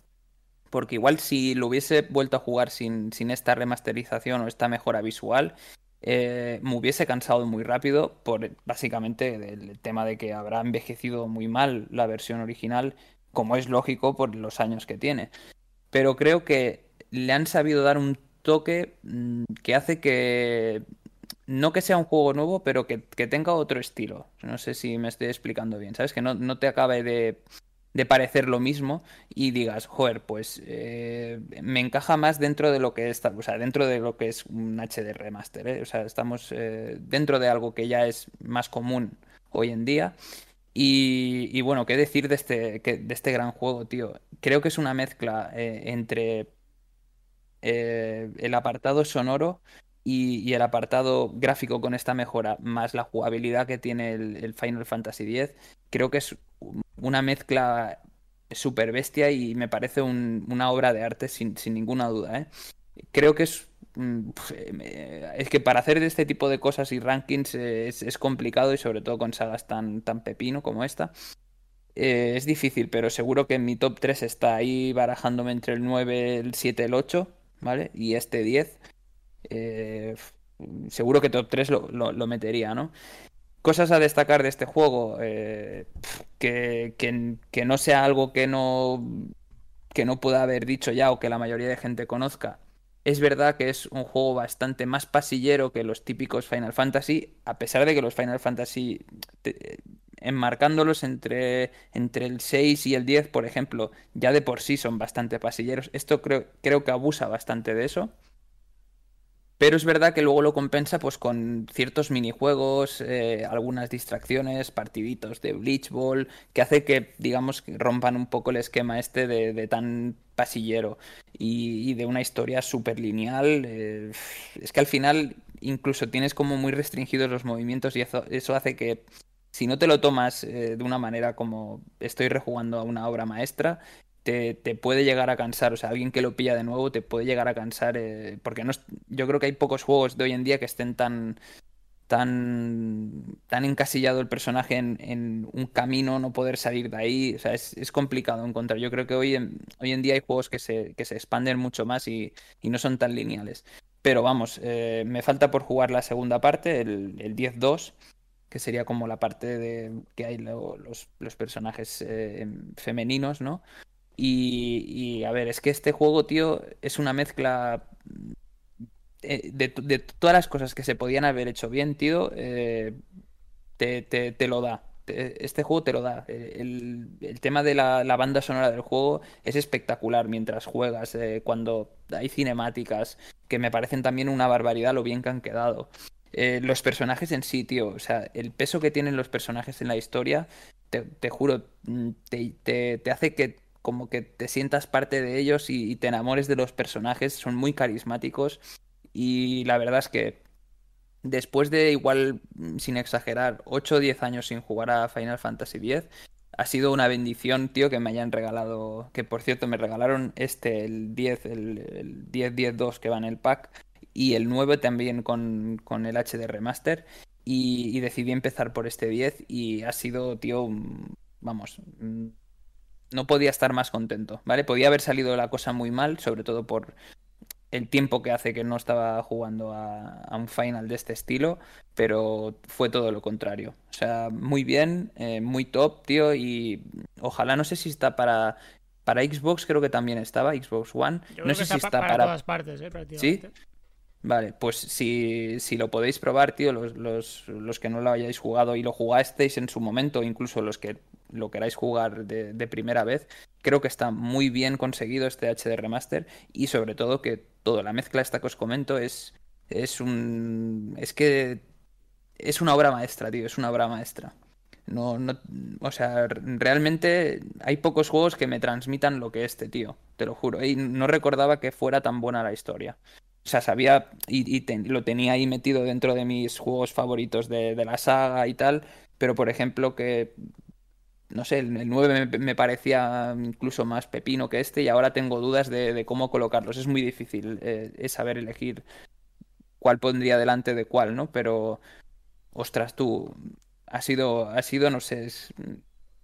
B: Porque igual si lo hubiese vuelto a jugar sin, sin esta remasterización o esta mejora visual, eh, me hubiese cansado muy rápido por básicamente el tema de que habrá envejecido muy mal la versión original, como es lógico por los años que tiene. Pero creo que le han sabido dar un toque mm, que hace que no que sea un juego nuevo, pero que, que tenga otro estilo. No sé si me estoy explicando bien, ¿sabes? Que no, no te acabe de, de parecer lo mismo y digas, joder, pues eh, me encaja más dentro de lo que es, o sea, dentro de lo que es un HD remaster, ¿eh? O sea, estamos eh, dentro de algo que ya es más común hoy en día. Y, bueno, qué decir de este, de este gran juego, tío. Creo que es una mezcla entre el apartado sonoro y, el apartado gráfico con esta mejora, más la jugabilidad que tiene el, Final Fantasy X. Creo que es una mezcla súper bestia y me parece un- una obra de arte sin, ninguna duda, ¿eh? Creo que es... mm, eh, Es que para hacer este tipo de cosas y rankings eh, es, es complicado y sobre todo con sagas tan, tan pepino como esta. Eh, es difícil, pero seguro que en mi top 3 está ahí barajándome entre el 9, el 7, el 8, ¿vale? Y este 10. Eh, seguro que top 3 lo, lo, metería, ¿no? Cosas a destacar de este juego, eh, que, que, que, no sea algo que no, que no pueda haber dicho ya o que la mayoría de gente conozca. Es verdad que es un juego bastante más pasillero que los típicos Final Fantasy, a pesar de que los Final Fantasy enmarcándolos entre, entre el 6 y el 10, por ejemplo, ya de por sí son bastante pasilleros. Esto creo, creo que abusa bastante de eso. Pero es verdad que luego lo compensa pues con ciertos minijuegos, eh, algunas distracciones, partiditos de Bleach Ball, que hace que, digamos, rompan un poco el esquema este de, tan pasillero y, de una historia súper lineal. Eh, es que al final incluso tienes como muy restringidos los movimientos y eso, eso hace que si no te lo tomas eh, de una manera como estoy rejugando a una obra maestra, te, puede llegar a cansar. O sea, alguien que lo pilla de nuevo te puede llegar a cansar. Eh, porque no yo creo que hay pocos juegos de hoy en día que estén tan. tan. tan encasillado el personaje en, un camino, no poder salir de ahí. O sea, es, complicado encontrar. Yo creo que hoy en, hoy en día hay juegos que se, que se expanden mucho más y, no son tan lineales. Pero vamos, eh, me falta por jugar la segunda parte, el, el 10-2 que sería como la parte de que hay los, personajes eh, femeninos, ¿no? Y, a ver, es que este juego, tío, es una mezcla eh, de, todas las cosas que se podían haber hecho bien, tío, eh, te, lo da. Este juego te lo da. El, tema de la, la, banda sonora del juego es espectacular mientras juegas, cuando hay cinemáticas, que me parecen también una barbaridad lo bien que han quedado. Eh, los personajes en sí, tío, o sea, el peso que tienen los personajes en la historia, te, juro, mm, te, hace que como que te sientas parte de ellos y, te enamores de los personajes, son muy carismáticos y la verdad es que después de igual, mm, sin exagerar, 8 o 10 años sin jugar a Final Fantasy X, ha sido una bendición, tío, que me hayan regalado, que por cierto me regalaron este, el 10, el, el 10-10-2 que va en el pack y el 9 también con, el HD Remaster. Y, decidí empezar por este 10 y ha sido, tío, vamos, no podía estar más contento, ¿vale? Podía haber salido la cosa muy mal, sobre todo por el tiempo que hace que no estaba jugando a, un final de este estilo, pero fue todo lo contrario. O sea, muy bien, eh, muy top, tío, y ojalá, no sé si está para... Para Xbox creo que también estaba, Xbox One. no sé si está para, para...
A: todas partes, ¿eh? ¿Sí?
B: Vale, pues si, si lo podéis probar, tío, los, los, los, que no lo hayáis jugado y lo jugasteis en su momento, incluso los que lo queráis jugar de, primera vez, creo que está muy bien conseguido este HD Remaster y sobre todo que toda la mezcla esta que os comento es, es un... es que es una obra maestra, tío, es una obra maestra. No, no, o sea, realmente hay pocos juegos que me transmitan lo que este, tío, te lo juro. Y no recordaba que fuera tan buena la historia. O sea, sabía y, lo tenía ahí metido dentro de mis juegos favoritos de, la saga y tal, pero por ejemplo que, no sé, el, 9 me, parecía incluso más pepino que este y ahora tengo dudas de, cómo colocarlos. Es muy difícil eh, saber elegir cuál pondría delante de cuál, ¿no? Pero, ostras, tú, ha sido, ha sido, no sé, es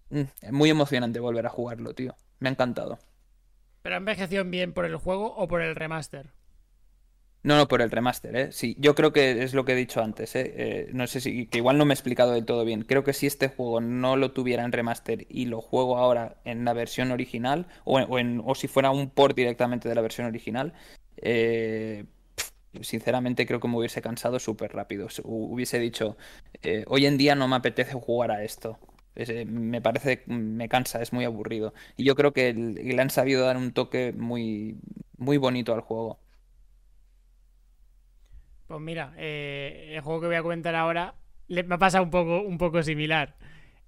B: mm, muy emocionante volver a jugarlo, tío. Me ha encantado.
A: ¿Pero ha envejecido bien por el juego o por el remaster?
B: No, no, por el remaster, ¿eh? Sí, yo creo que es lo que he dicho antes, ¿eh? eh no sé si, que igual no me he explicado del todo bien. Creo que si este juego no lo tuviera en remaster y lo juego ahora en la versión original, o, o si fuera un port directamente de la versión original, eh, sinceramente creo que me hubiese cansado súper rápido. Hubiese dicho, eh, hoy en día no me apetece jugar a esto. me parece, me cansa, es muy aburrido. Y yo creo que le han sabido dar un toque muy, muy bonito al juego.
A: Pues mira, eh, el juego que voy a comentar ahora me ha pasado un poco, un poco similar.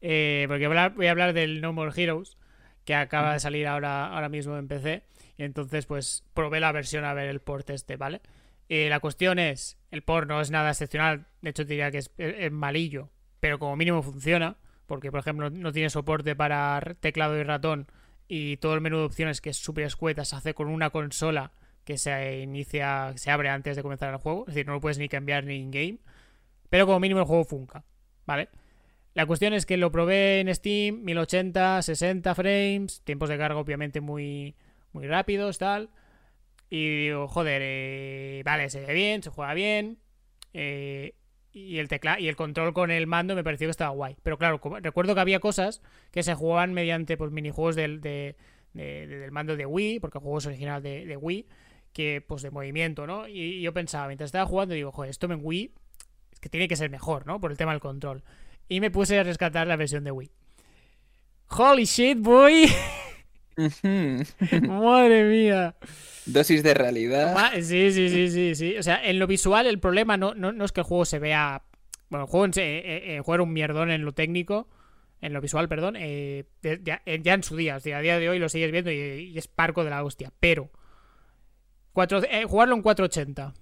A: Eh, porque voy a hablar del No More Heroes, que acaba de salir ahora, ahora mismo en PC. Y entonces, pues, probé la versión a ver el port este, ¿vale? Eh, la cuestión es, el port no es nada excepcional, de hecho diría que es, es, malillo, pero como mínimo funciona, porque por ejemplo no tiene soporte para teclado y ratón y todo el menú de opciones que es súper escueta se hace con una consola que se inicia, se abre antes de comenzar el juego, es decir, no lo puedes ni cambiar ni in-game, pero como mínimo el juego funca, ¿vale? La cuestión es que lo probé en Steam, 1080, 60 frames, tiempos de carga obviamente muy, muy rápidos, tal. Y digo, joder, eh, vale, se ve bien, se juega bien. Eh, y el teclado y el control con el mando me pareció que estaba guay. Pero claro, recuerdo que había cosas que se jugaban mediante pues, minijuegos del, de, del mando de Wii, porque el juego es original de, Wii, que pues de movimiento, ¿no? Y, yo pensaba, mientras estaba jugando, digo, joder, esto en Wii es que tiene que ser mejor, ¿no? Por el tema del control. Y me puse a rescatar la versión de Wii. Holy shit, boy. Madre mía.
B: Dosis de realidad.
A: Sí, sí, sí, sí, sí. O sea, en lo visual el problema no, no, es que el juego se vea... Bueno, el juego, en, eh, eh, un mierdón en lo técnico, en lo visual, perdón, eh, ya, en su día. a día de hoy lo sigues viendo y, es parco de la hostia. Pero jugarlo en 480.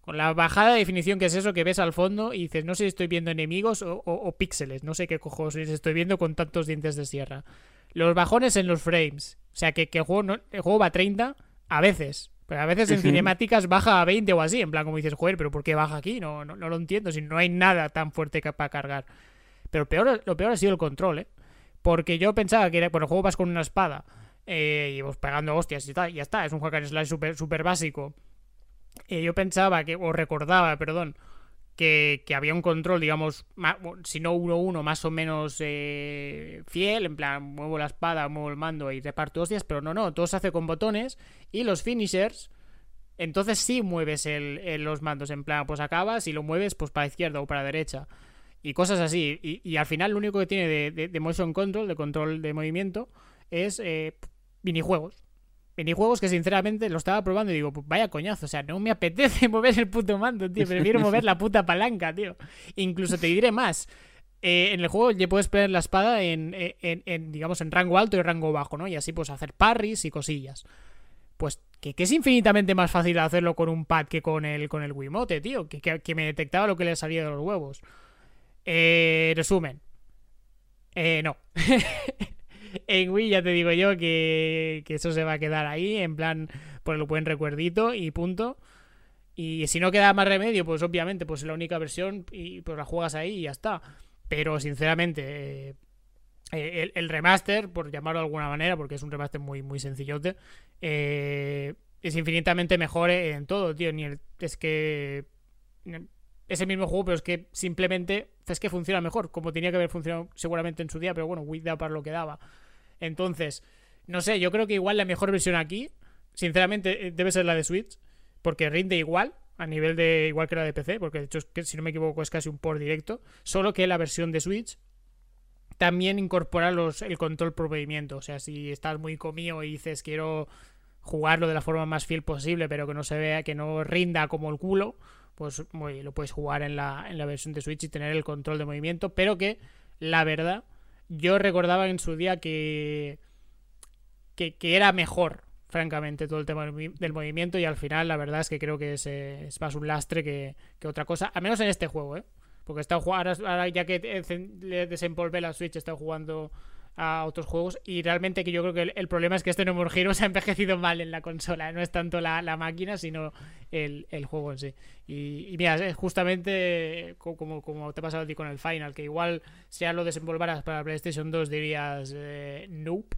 A: Con la bajada de definición que es eso que ves al fondo y dices, no sé si estoy viendo enemigos o, píxeles, no sé qué cojones estoy viendo con tantos dientes de sierra. Los bajones en los frames. O sea, que, el, juego el juego va a 30 a veces. Pero a veces en cinemáticas baja a 20 o así. En plan, como dices, joder, pero ¿por qué baja aquí? No, no, lo entiendo. Si no hay nada tan fuerte para cargar. Pero peor, lo peor ha sido el control, ¿eh? Porque yo pensaba que era, bueno, el juego vas con una espada eh, y vas pegando hostias y tal, ya está. Es un hack and slash súper básico. Eh, yo pensaba que, o recordaba, perdón, que, había un control, digamos, si no uno uno, más o menos eh, fiel, en plan, muevo la espada, muevo el mando y reparto hostias, pero no, no, todo se hace con botones y los finishers, entonces sí mueves el, los mandos, en plan, pues acabas y lo mueves pues para izquierda o para derecha y cosas así, y, al final lo único que tiene de, motion control, de control de movimiento, es minijuegos minijuegos que sinceramente lo estaba probando y digo, pues vaya coñazo, o sea, no me apetece mover el puto mando, tío, prefiero mover la puta palanca, tío. Incluso te diré más. Eh, en el juego ya puedes poner la espada en, en, digamos, en rango alto y rango bajo, ¿no? Y así pues hacer parries y cosillas. Pues que, es infinitamente más fácil hacerlo con un pad que con el, con el Wiimote, tío. Que, que, me detectaba lo que le salía de los huevos. Eh, resumen. Eh, no. en Wii ya te digo yo que, eso se va a quedar ahí, en plan, pues lo buen recuerdito y punto. Y si no queda más remedio, pues obviamente, pues es la única versión y pues la juegas ahí y ya está. Pero sinceramente, eh, el, remaster, por llamarlo de alguna manera, porque es un remaster muy, muy sencillote, eh, es infinitamente mejor en todo, tío. Ni es que es el mismo juego, pero es que simplemente es que funciona mejor, como tenía que haber funcionado seguramente en su día, pero bueno, Wii da para lo que daba. Entonces, no sé, yo creo que igual la mejor versión aquí, sinceramente, eh, debe ser la de Switch, porque rinde igual, a nivel de igual que la de PC, porque de hecho, si no me equivoco, es casi un por directo, solo que la versión de Switch también incorpora los, el control por movimiento. O sea, si estás muy comido y dices quiero jugarlo de la forma más fiel posible, pero que no se vea, que no rinda como el culo, pues lo puedes jugar en la, en la versión de Switch y tener el control de movimiento, pero que la verdad yo recordaba en su día que, que, era mejor, francamente, todo el tema del movimiento y al final la verdad es que creo que es, es más un lastre que, otra cosa, al menos en este juego, ¿eh? Porque está jugando, ahora, ya que le desempolvé la Switch, está jugando a otros juegos y realmente que yo creo que el, problema es que este No More Heroes ha envejecido mal en la consola, no es tanto la, máquina sino el, juego en sí. Y, mira, es justamente como, como te ha pasado a ti con el Final, que igual si ya lo desenvolvaras para PlayStation 2 dirías eh, nope,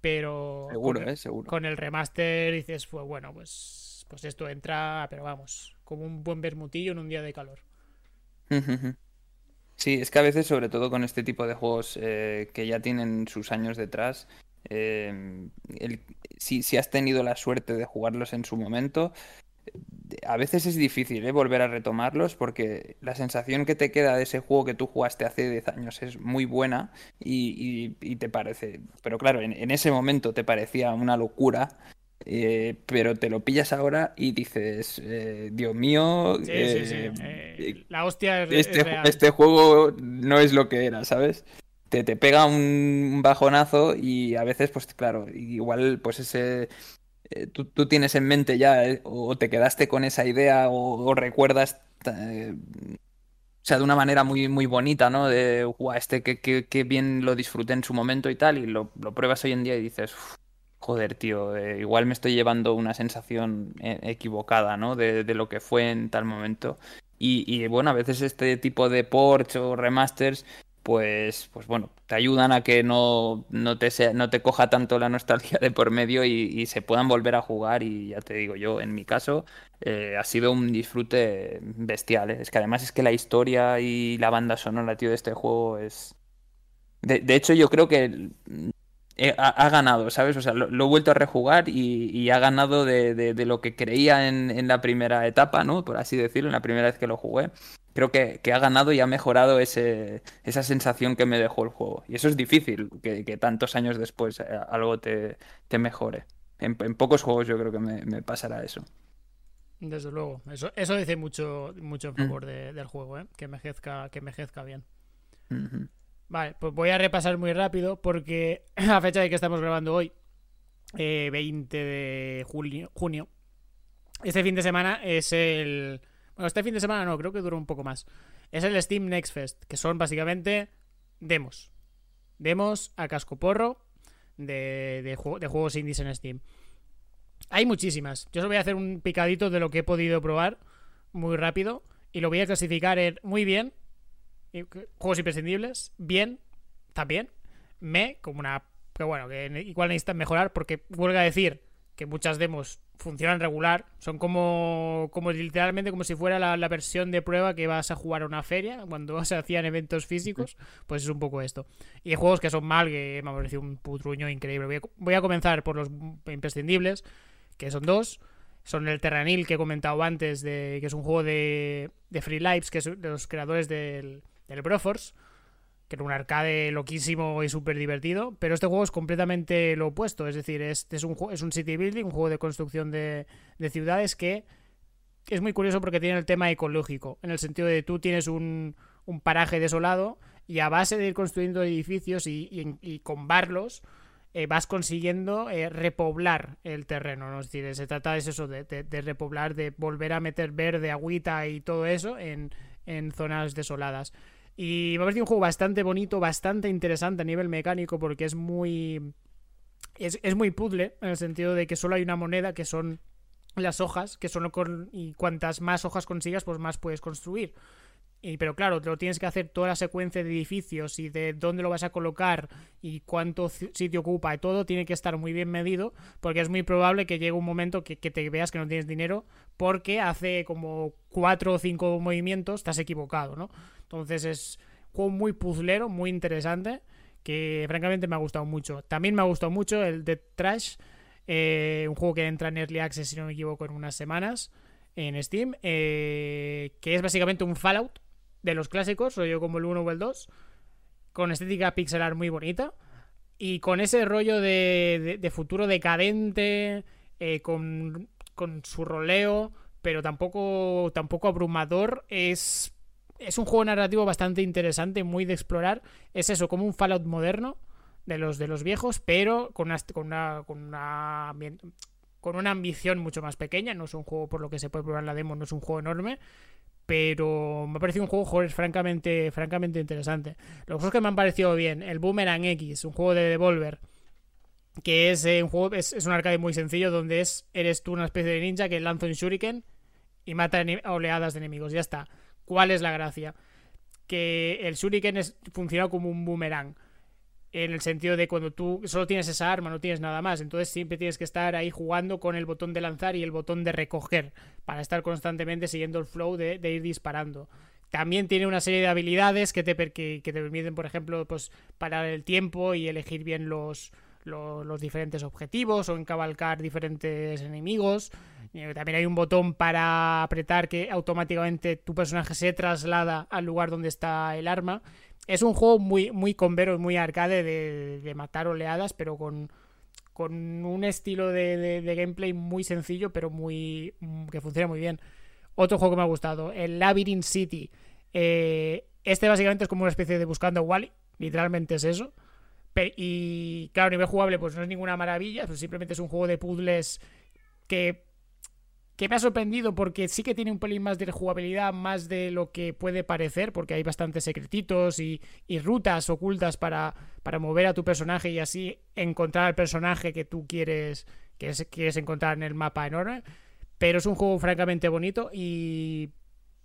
A: pero
B: seguro,
A: con,
B: eh, seguro.
A: con el remaster dices, pues bueno, pues, pues esto entra, pero vamos, como un buen bermutillo en un día de calor.
B: Sí, es que a veces, sobre todo con este tipo de juegos eh, que ya tienen sus años detrás, eh, si, has tenido la suerte de jugarlos en su momento, a veces es difícil ¿eh? volver a retomarlos porque la sensación que te queda de ese juego que tú jugaste hace 10 años es muy buena y, te parece, pero claro, en, ese momento te parecía una locura eh, pero te lo pillas ahora y dices, eh, Dios mío,
A: eh, la hostia
B: este, este, juego no es lo que era, ¿sabes? Te, te pega un bajonazo y a veces, pues claro, igual pues ese... Tú, tú, tienes en mente ya o te quedaste con esa idea o, recuerdas o sea, de una manera muy, muy bonita, ¿no? De, guau, este que, bien lo disfruté en su momento y tal, y lo, lo pruebas hoy en día y dices, joder, tío, eh, igual me estoy llevando una sensación eh, equivocada, ¿no? De, lo que fue en tal momento. Y, bueno, a veces este tipo de ports o remasters, pues, pues bueno, te ayudan a que no, no, te, no te coja tanto la nostalgia de por medio y, se puedan volver a jugar. Y ya te digo yo, en mi caso, eh, ha sido un disfrute bestial. ¿eh? Es que además es que la historia y la banda sonora, tío, de este juego es... De, de hecho, yo creo que ha, ganado, ¿sabes? O sea, lo, he vuelto a rejugar y, ha ganado de, lo que creía en, la primera etapa, ¿no? Por así decirlo, en la primera vez que lo jugué. Creo que, ha ganado y ha mejorado ese, esa sensación que me dejó el juego. Y eso es difícil, que, tantos años después eh, algo te, mejore. En, pocos juegos yo creo que me, pasará eso.
A: Desde luego, eso, eso dice mucho, mucho en favor mm. del juego, ¿eh? que envejezca, que envejezca bien. Vale, pues voy a repasar muy rápido porque a fecha de que estamos grabando hoy, 20 eh, de julio, junio, este fin de semana es el... Bueno, este fin de semana no, creo que dura un poco más. Es el Steam Next Fest, que son básicamente demos. Demos a casco porro de, de, juegos indies en Steam. Hay muchísimas. Yo os voy a hacer un picadito de lo que he podido probar muy rápido y lo voy a clasificar muy bien, juegos imprescindibles, bien, también, me, como una... Pero bueno, que igual necesitan mejorar porque vuelvo a decir que muchas demos funcionan regular, son como, como literalmente como si fuera la, versión de prueba que vas a jugar a una feria cuando se hacían eventos físicos, pues es un poco esto. Y hay juegos que son mal, que me ha parecido un putruño increíble. Voy a, comenzar por los imprescindibles, que son dos. Son el Terranil que he comentado antes, de, que es un juego de, de Free Lives, que es de los creadores del, del Broforce, que era un arcade loquísimo y súper divertido, pero este juego es completamente lo opuesto, es decir, es, es, un, es un city building, un juego de construcción de, ciudades que es muy curioso porque tiene el tema ecológico, en el sentido de tú tienes un, un paraje desolado y a base de ir construyendo edificios y, con barlos, eh, vas consiguiendo eh, repoblar el terreno, ¿no? Es decir, se trata de eso, de, de, repoblar, de volver a meter verde, agüita y todo eso en, en zonas desoladas. Y me ha parecido un juego bastante bonito, bastante interesante a nivel mecánico porque es muy... Es, muy puzzle en el sentido de que solo hay una moneda que son las hojas, que son con... y cuantas más hojas consigas, pues más puedes construir. Y, pero claro, te lo tienes que hacer toda la secuencia de edificios y de dónde lo vas a colocar y cuánto sitio ocupa y todo tiene que estar muy bien medido porque es muy probable que llegue un momento que, que te veas que no tienes dinero porque hace como cuatro o cinco movimientos has equivocado, ¿no? Entonces es un juego muy puzzlero, muy interesante, que francamente me ha gustado mucho. También me ha gustado mucho el Dead Trash, eh, un juego que entra en Early Access, si no me equivoco, en unas semanas en Steam, eh, que es básicamente un Fallout de los clásicos, o yo como el 1 o el 2, con estética pixelar muy bonita y con ese rollo de, futuro decadente, eh, con, con su roleo, pero tampoco, tampoco abrumador, es es un juego narrativo bastante interesante, muy de explorar. Es eso, como un Fallout moderno de los de los viejos, pero con una, con una, con una, con una ambición mucho más pequeña. No es un juego, por lo que se puede probar la demo, no es un juego enorme. Pero me ha parecido un juego, joder, francamente, francamente interesante. Los juegos que me han parecido bien, el Boomerang X, un juego de Devolver, que es eh, un juego, es, es, un arcade muy sencillo donde es, eres tú una especie de ninja que lanza un shuriken y mata oleadas de enemigos. Ya está. ¿Cuál es la gracia? Que el shuriken es, funciona como un boomerang. En el sentido de cuando tú solo tienes esa arma, no tienes nada más. Entonces siempre tienes que estar ahí jugando con el botón de lanzar y el botón de recoger. Para estar constantemente siguiendo el flow de, ir disparando. También tiene una serie de habilidades que te, que, te permiten, por ejemplo, pues parar el tiempo y elegir bien los, los, diferentes objetivos o encabalcar diferentes enemigos. Eh, también hay un botón para apretar que automáticamente tu personaje se traslada al lugar donde está el arma. Es un juego muy, muy convero, muy arcade de, matar oleadas, pero con, con un estilo de, gameplay muy sencillo, pero muy mm, que funciona muy bien. Otro juego que me ha gustado, el Labyrinth City. Eh, este básicamente es como una especie de buscando Wally, literalmente es eso. Y claro, a nivel jugable, pues no es ninguna maravilla, pues simplemente es un juego de puzzles que que me ha sorprendido porque sí que tiene un pelín más de jugabilidad, más de lo que puede parecer, porque hay bastantes secretitos y, rutas ocultas para, para, mover a tu personaje y así encontrar al personaje que tú quieres, que quieres encontrar en el mapa enorme. Pero es un juego francamente bonito y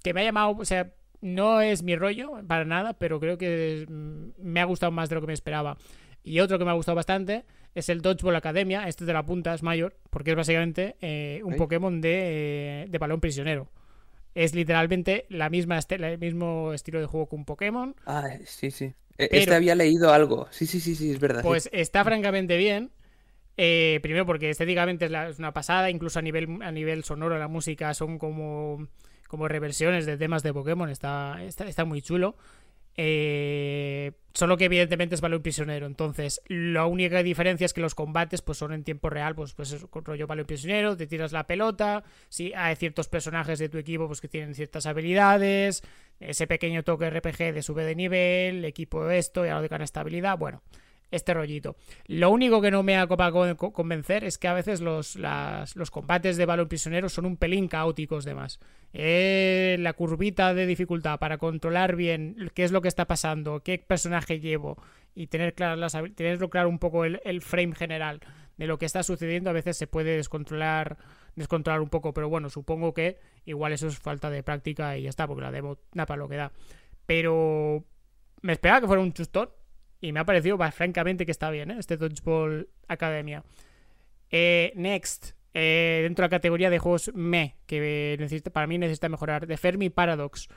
A: que me ha llamado, o sea, no es mi rollo para nada, pero creo que me ha gustado más de lo que me esperaba. Y otro que me ha gustado bastante es el Dodgeball Academia. Este de la punta es mayor, porque es básicamente eh, un Pokémon de, eh, de balón prisionero. Es literalmente la misma el mismo estilo de juego que un Pokémon.
B: Ah, sí, sí. E, este había leído algo. Sí, sí, sí, sí, es verdad.
A: Pues está francamente bien. Eh, primero porque estéticamente es, una pasada, incluso a nivel, a nivel sonoro la música son como, como reversiones de temas de Pokémon, está, está, está muy chulo. Eh, solo que evidentemente es balón prisionero. Entonces, la única diferencia es que los combates pues, son en tiempo real, pues, pues es rollo balón prisionero, te tiras la pelota, si hay ciertos personajes de tu equipo pues, que tienen ciertas habilidades, ese pequeño toque RPG de sube de nivel, equipo esto y algo de canastabilidad, bueno este rollito. Lo único que no me ha copado convencer es que a veces los, los combates de balón prisionero son un pelín caóticos de más. Eh, la curvita de dificultad para controlar bien qué es lo que está pasando, qué personaje llevo y tener claro, las, tenerlo claro un poco el, frame general de lo que está sucediendo, a veces se puede descontrolar, descontrolar un poco, pero bueno, supongo que igual eso es falta de práctica y ya está, porque la demo da para lo que da. Pero me esperaba que fuera un chustón, y me ha parecido, francamente, que está bien, ¿eh? Este Dodgeball Academia. Eh, next. Eh, dentro de la categoría de juegos me, que necesita, para mí necesita mejorar. The Fermi Paradox.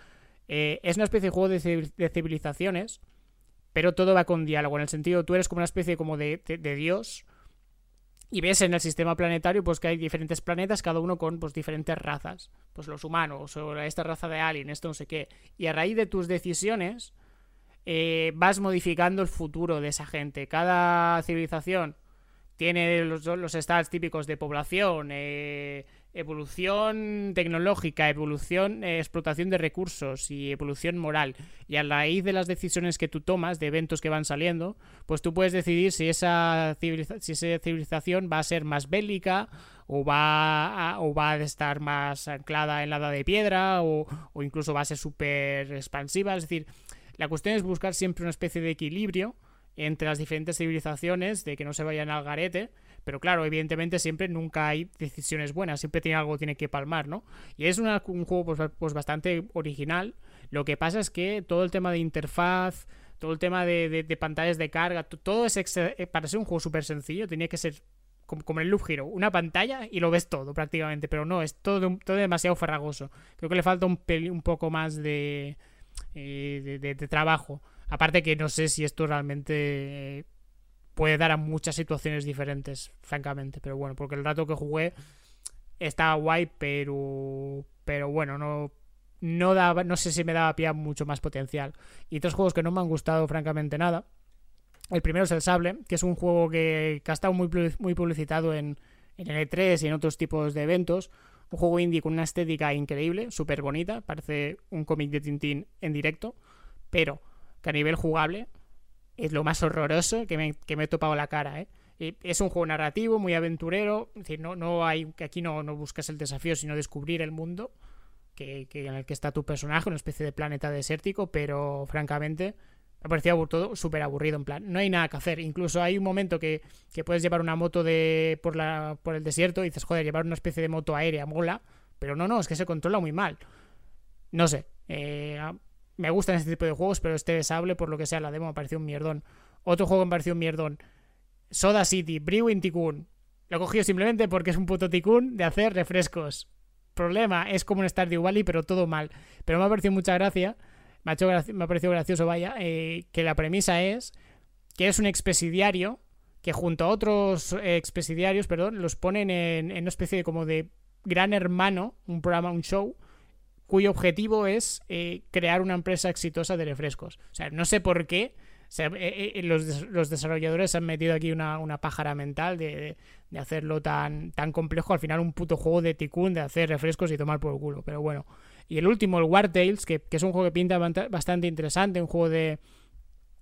A: es una especie de juego de, civilizaciones, pero todo va con diálogo. En el sentido, tú eres como una especie como de, dios. Y ves en el sistema planetario pues que hay diferentes planetas, cada uno con pues, diferentes razas. Pues los humanos, o esta raza de alien, esto no sé qué. Y a raíz de tus decisiones, eh, vas modificando el futuro de esa gente. Cada civilización tiene los, los stats típicos de población, eh, evolución tecnológica, evolución, eh, explotación de recursos y evolución moral. Y a raíz de las decisiones que tú tomas, de eventos que van saliendo, pues tú puedes decidir si esa, civilización va a ser más bélica o va a, o va a estar más anclada en la edad de piedra o, o incluso va a ser súper expansiva. Es decir, la cuestión es buscar siempre una especie de equilibrio entre las diferentes civilizaciones, de que no se vayan al garete, pero claro, evidentemente siempre nunca hay decisiones buenas, siempre tiene algo tiene que palmar, ¿no? Y es un juego pues, pues, bastante original. Lo que pasa es que todo el tema de interfaz, todo el tema de, pantallas de carga, todo es eh, para ser un juego súper sencillo, tenía que ser como, como, el Loop Hero, una pantalla y lo ves todo prácticamente, pero no, es todo, demasiado farragoso. Creo que le falta un, un poco más de eh, de, trabajo. Aparte que no sé si esto realmente puede dar a muchas situaciones diferentes, francamente. Pero bueno, porque el rato que jugué estaba guay, pero. Pero bueno, no. No, daba, no sé si me daba pie a mucho más potencial. Y otros juegos que no me han gustado, francamente, nada. El primero es el Sable, que es un juego que, ha estado muy, muy publicitado en, en el E3 y en otros tipos de eventos. Un juego indie con una estética increíble, súper bonita, parece un cómic de Tintín en directo, pero que a nivel jugable es lo más horroroso que me, que me he topado la cara, ¿eh? Es un juego narrativo, muy aventurero, es decir, no, no hay, aquí no, no buscas el desafío, sino descubrir el mundo que, que en el que está tu personaje, una especie de planeta desértico, pero francamente me parecía todo súper aburrido, en plan, no hay nada que hacer. Incluso hay un momento que, puedes llevar una moto de por, la, por el desierto y dices, joder, llevar una especie de moto aérea mola, pero no, no, es que se controla muy mal. No sé, eh, me gustan este tipo de juegos, pero este desable, por lo que sea, la demo me pareció un mierdón. Otro juego me pareció un mierdón. Soda City, Brewing Tycoon. Lo he cogido simplemente porque es un puto Tycoon de hacer refrescos. Problema, es como un Stardew Valley, pero todo mal. Pero me ha parecido mucha gracia me ha, parecido gracioso, vaya, eh, que la premisa es que es un expresidiario que junto a otros expresidiarios, perdón, los ponen en, una especie de como de gran hermano, un programa, un show, cuyo objetivo es eh, crear una empresa exitosa de refrescos. O sea, no sé por qué. Eh, los, desarrolladores han metido aquí una, pájara mental de, hacerlo tan, tan complejo. Al final, un puto juego de ticún de hacer refrescos y tomar por el culo. Pero bueno, y el último, el War Tales, que, es un juego que pinta bastante interesante, un juego de,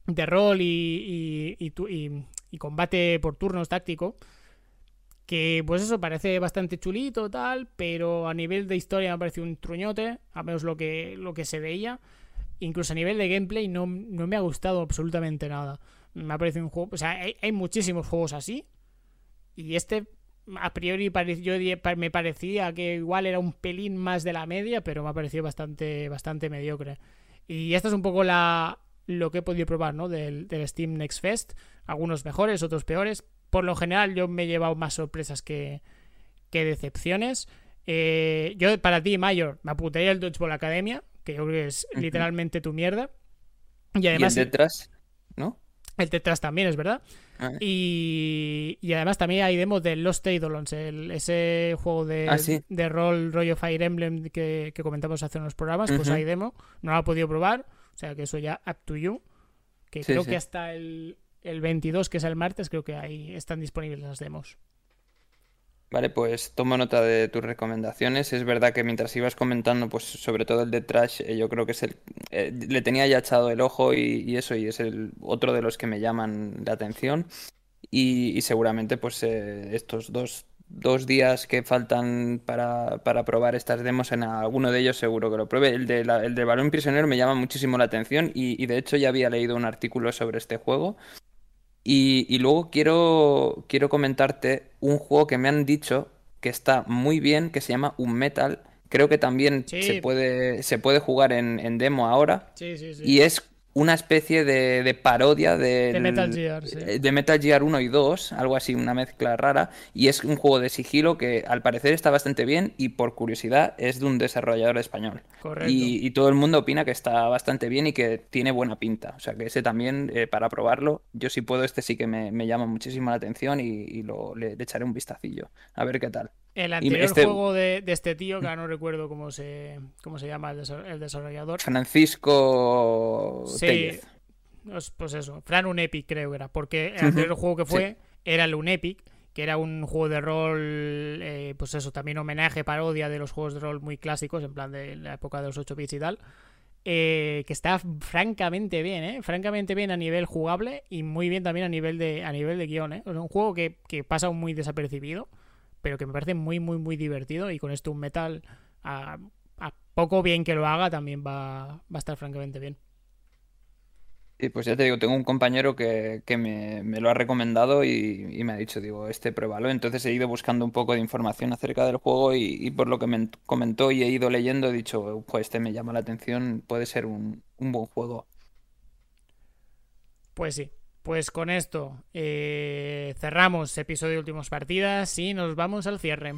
A: de rol y, y, combate por turnos táctico. Que pues eso parece bastante chulito, tal, pero a nivel de historia me parece un truñote, a menos lo que, lo que se veía. Incluso a nivel de gameplay no, me ha gustado absolutamente nada. Me ha parecido un juego. O sea, hay muchísimos juegos así. Y este a priori me parecía que igual era un pelín más de la media, pero me ha parecido bastante, bastante mediocre. Y esta es un poco la, lo que he podido probar, ¿no? Del, Steam Next Fest. Algunos mejores, otros peores. Por lo general, yo me he llevado más sorpresas que, que decepciones. Eh, yo, para ti, Mayor, me apuntaría el Dodgeball Academia, que yo creo que es literalmente tu mierda.
B: Y además. detrás?
A: El Tetras también, es verdad. Ah. Y, y, además también hay demos de Lost Eidolons, el, ese juego de,
B: ah,
A: de rol rollo Fire Emblem que, comentamos hace unos programas, pues hay demo. No lo ha podido probar, o sea que eso ya up to you. Que creo que hasta el, el 22, que es el martes, creo que ahí están disponibles las demos.
B: Vale, pues tomo nota de tus recomendaciones. Es verdad que mientras ibas comentando, pues sobre todo el de Trash, eh, yo creo que es el. Eh, le tenía ya echado el ojo y, eso, y es el otro de los que me llaman la atención. Y, seguramente, pues eh, estos dos, días que faltan para, probar estas demos, en alguno de ellos seguro que lo pruebe. El de, el de Balón Prisionero me llama muchísimo la atención y, y de hecho ya había leído un artículo sobre este juego. Y, luego quiero, quiero comentarte un juego que me han dicho que está muy bien, que se llama Un Metal. Creo que también se, puede, se puede jugar en, en demo ahora.
A: Sí, sí,
B: y es una especie de, parodia
A: de, de, Metal Gear,
B: de Metal Gear 1 y 2, algo así, una mezcla rara. Y es un juego de sigilo que al parecer está bastante bien y por curiosidad es de un desarrollador español.
A: Correcto.
B: Y, todo el mundo opina que está bastante bien y que tiene buena pinta. O sea que ese también, eh, para probarlo, yo si puedo, este sí que me, llama muchísimo la atención y, lo, le, echaré un vistacillo. A ver qué tal.
A: El anterior este
B: juego
A: de, este tío, que no recuerdo cómo se, cómo se llama el, desarrollador.
B: Francisco.
A: Sí, pues, pues eso, Fran un Epic creo que era, porque el anterior juego que fue era el Unepic, que era un juego de rol, eh, pues eso, también homenaje, parodia de los juegos de rol muy clásicos, en plan de la época de los 8 bits y tal. Eh, que está francamente bien, ¿eh? Francamente bien a nivel jugable y muy bien también a nivel de, a nivel de guion, ¿eh? un juego que, que pasa muy desapercibido pero que me parece muy, muy, muy divertido. Y con esto un metal, a, poco bien que lo haga, también va, va a estar francamente bien.
B: Y pues ya te digo, tengo un compañero que, me, lo ha recomendado y, me ha dicho, digo, este pruébalo. Entonces he ido buscando un poco de información acerca del juego y, por lo que me comentó y he ido leyendo, he dicho, pues este me llama la atención, puede ser un, un buen juego.
A: Pues sí, pues con esto eh, cerramos episodio de Últimos Partidas y nos vamos al cierre.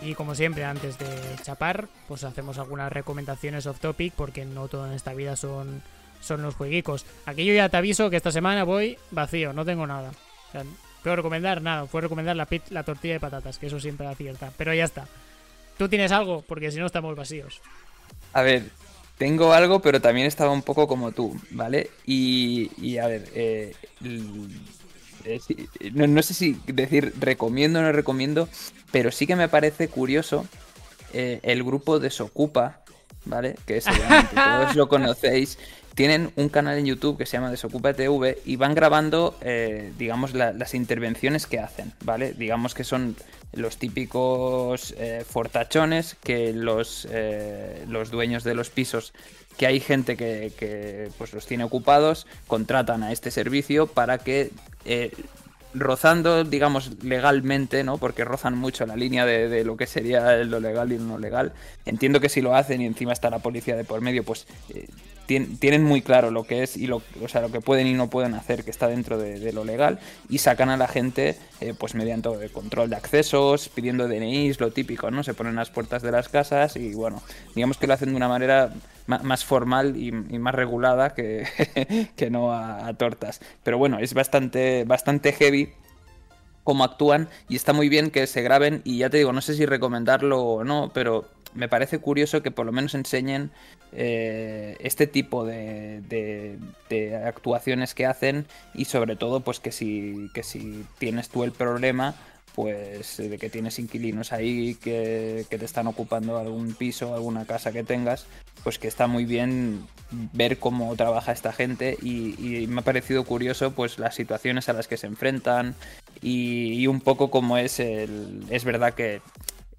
A: Y como siempre, antes de chapar, pues hacemos algunas recomendaciones off topic, porque no todo en esta vida son, son los jueguicos. Aquí yo ya te aviso que esta semana voy vacío, no tengo nada. Puedo recomendar nada, puedo recomendar la, la tortilla de patatas, que eso siempre acierta. Pero ya está. ¿Tú tienes algo? Porque si no estamos vacíos.
B: A ver, tengo algo, pero también estaba un poco como tú, ¿vale? Y, a ver, eh, eh, no, sé si decir recomiendo o no recomiendo, pero sí que me parece curioso eh, el grupo Desocupa, ¿vale? Que seguramente todos lo conocéis tienen un canal en YouTube que se llama Desocupa TV y van grabando, eh, digamos, las intervenciones que hacen, ¿vale? Digamos que son los típicos eh, fortachones que los, eh, los dueños de los pisos, que hay gente que, pues los tiene ocupados, contratan a este servicio para que rozando, digamos, legalmente, ¿no? Porque rozan mucho la línea de, lo que sería lo legal y lo no legal. Entiendo que si lo hacen y encima está la policía de por medio, pues tienen muy claro lo que es y lo, o sea, lo que pueden y no pueden hacer, que está dentro de, lo legal, y sacan a la gente, eh, pues mediante control de accesos, pidiendo DNIs, lo típico, ¿no? Se ponen las puertas de las casas y bueno, digamos que lo hacen de una manera más formal y, más regulada que, que no a, tortas. Pero bueno, es bastante, bastante heavy cómo actúan y está muy bien que se graben y ya te digo, no sé si recomendarlo o no, pero me parece curioso que por lo menos enseñen eh, este tipo de, actuaciones que hacen y sobre todo pues que si, que si tienes tú el problema pues de que tienes inquilinos ahí que, te están ocupando algún piso, alguna casa que tengas, pues que está muy bien ver cómo trabaja esta gente y, me ha parecido curioso pues las situaciones a las que se enfrentan y, un poco como es el... Es verdad que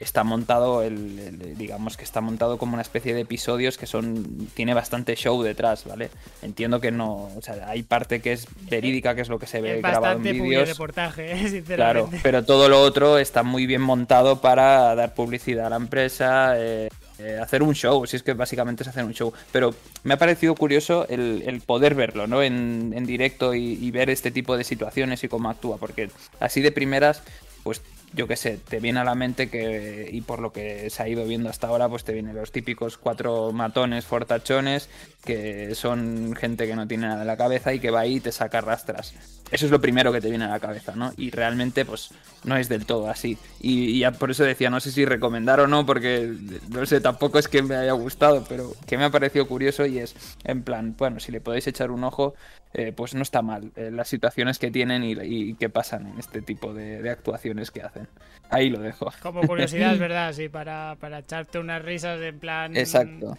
B: está montado, el, digamos que está montado como una especie de episodios que son, tiene bastante show detrás, ¿vale? Entiendo que no, o sea, hay parte que es verídica, que es lo que se ve grabado en vídeos.
A: reportaje, sinceramente.
B: Claro, pero todo lo otro está muy bien montado para dar publicidad a la empresa, eh, eh, hacer un show, si es que básicamente es hacer un show. Pero me ha parecido curioso el, poder verlo, ¿no? En, directo y, y, ver este tipo de situaciones y cómo actúa, porque así de primeras, pues yo qué sé, te viene a la mente que, y por lo que se ha ido viendo hasta ahora, pues te vienen los típicos cuatro matones fortachones, que son gente que no tiene nada en la cabeza y que va ahí y te saca rastras. Eso es lo primero que te viene a la cabeza, ¿no? Y realmente, pues, no es del todo así. Y, ya por eso decía, no sé si recomendar o no, porque, no sé, tampoco es que me haya gustado, pero que me ha parecido curioso y es, en plan, bueno, si le podéis echar un ojo, eh, pues no está mal eh, las situaciones que tienen y, y, que pasan en este tipo de, actuaciones que hacen. Ahí lo dejo.
A: Como curiosidad, ¿verdad? Sí, para, para echarte unas risas en plan...
B: Exacto.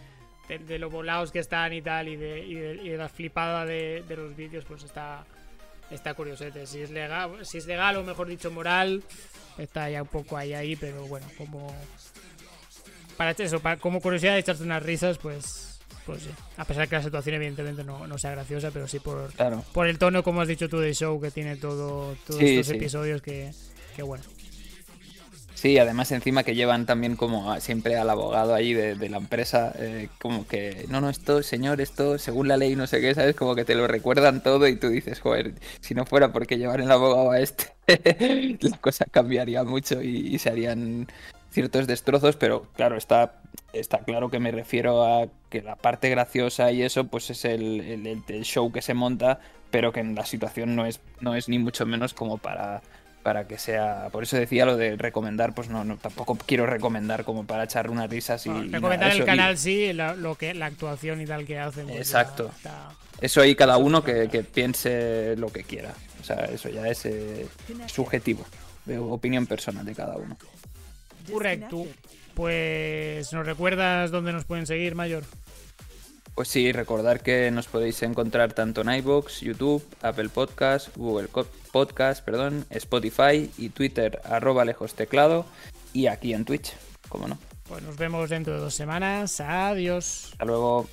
A: De, lo volados que están y tal, y de, y de, la flipada de, los vídeos, pues está, está curiosete. Si es legal, si es legal o mejor dicho moral, está ya un poco ahí ahí, pero bueno, como para eso, para, como curiosidad de echarte unas risas, pues pues sí. A pesar que la situación evidentemente no, sea graciosa, pero sí por, por el tono, como has dicho tú, de show que tiene todo, todos estos episodios que, bueno.
B: Sí, además encima que llevan también como siempre al abogado ahí de, la empresa, eh, como que, no, no, esto, señor, esto, según la ley, no sé qué, ¿sabes? Como que te lo recuerdan todo y tú dices, joder, si no fuera porque llevar el abogado a este, la cosa cambiaría mucho y se harían ciertos destrozos, pero claro, está, está claro que me refiero a que la parte graciosa y eso, pues es el, el, show que se monta, pero que en la situación no es, no es ni mucho menos como para, para que sea. Por eso decía lo de recomendar, pues no, no tampoco quiero recomendar como para echar unas risas y.
A: recomendar el canal sí, la, lo que, la actuación y tal que hacen.
B: Pues Exacto. Eso ahí cada uno que, que, piense lo que quiera. O sea, eso ya es eh, subjetivo, de opinión personal de cada uno.
A: Correcto. Pues, ¿nos recuerdas dónde nos pueden seguir, Mayor?
B: Pues sí, recordar que nos podéis encontrar tanto en iBox, YouTube, Apple Podcast, Google Podcast, perdón, Spotify y Twitter, arroba lejos teclado, y aquí en Twitch, como no.
A: Pues nos vemos dentro de dos semanas. Adiós.
B: Hasta luego.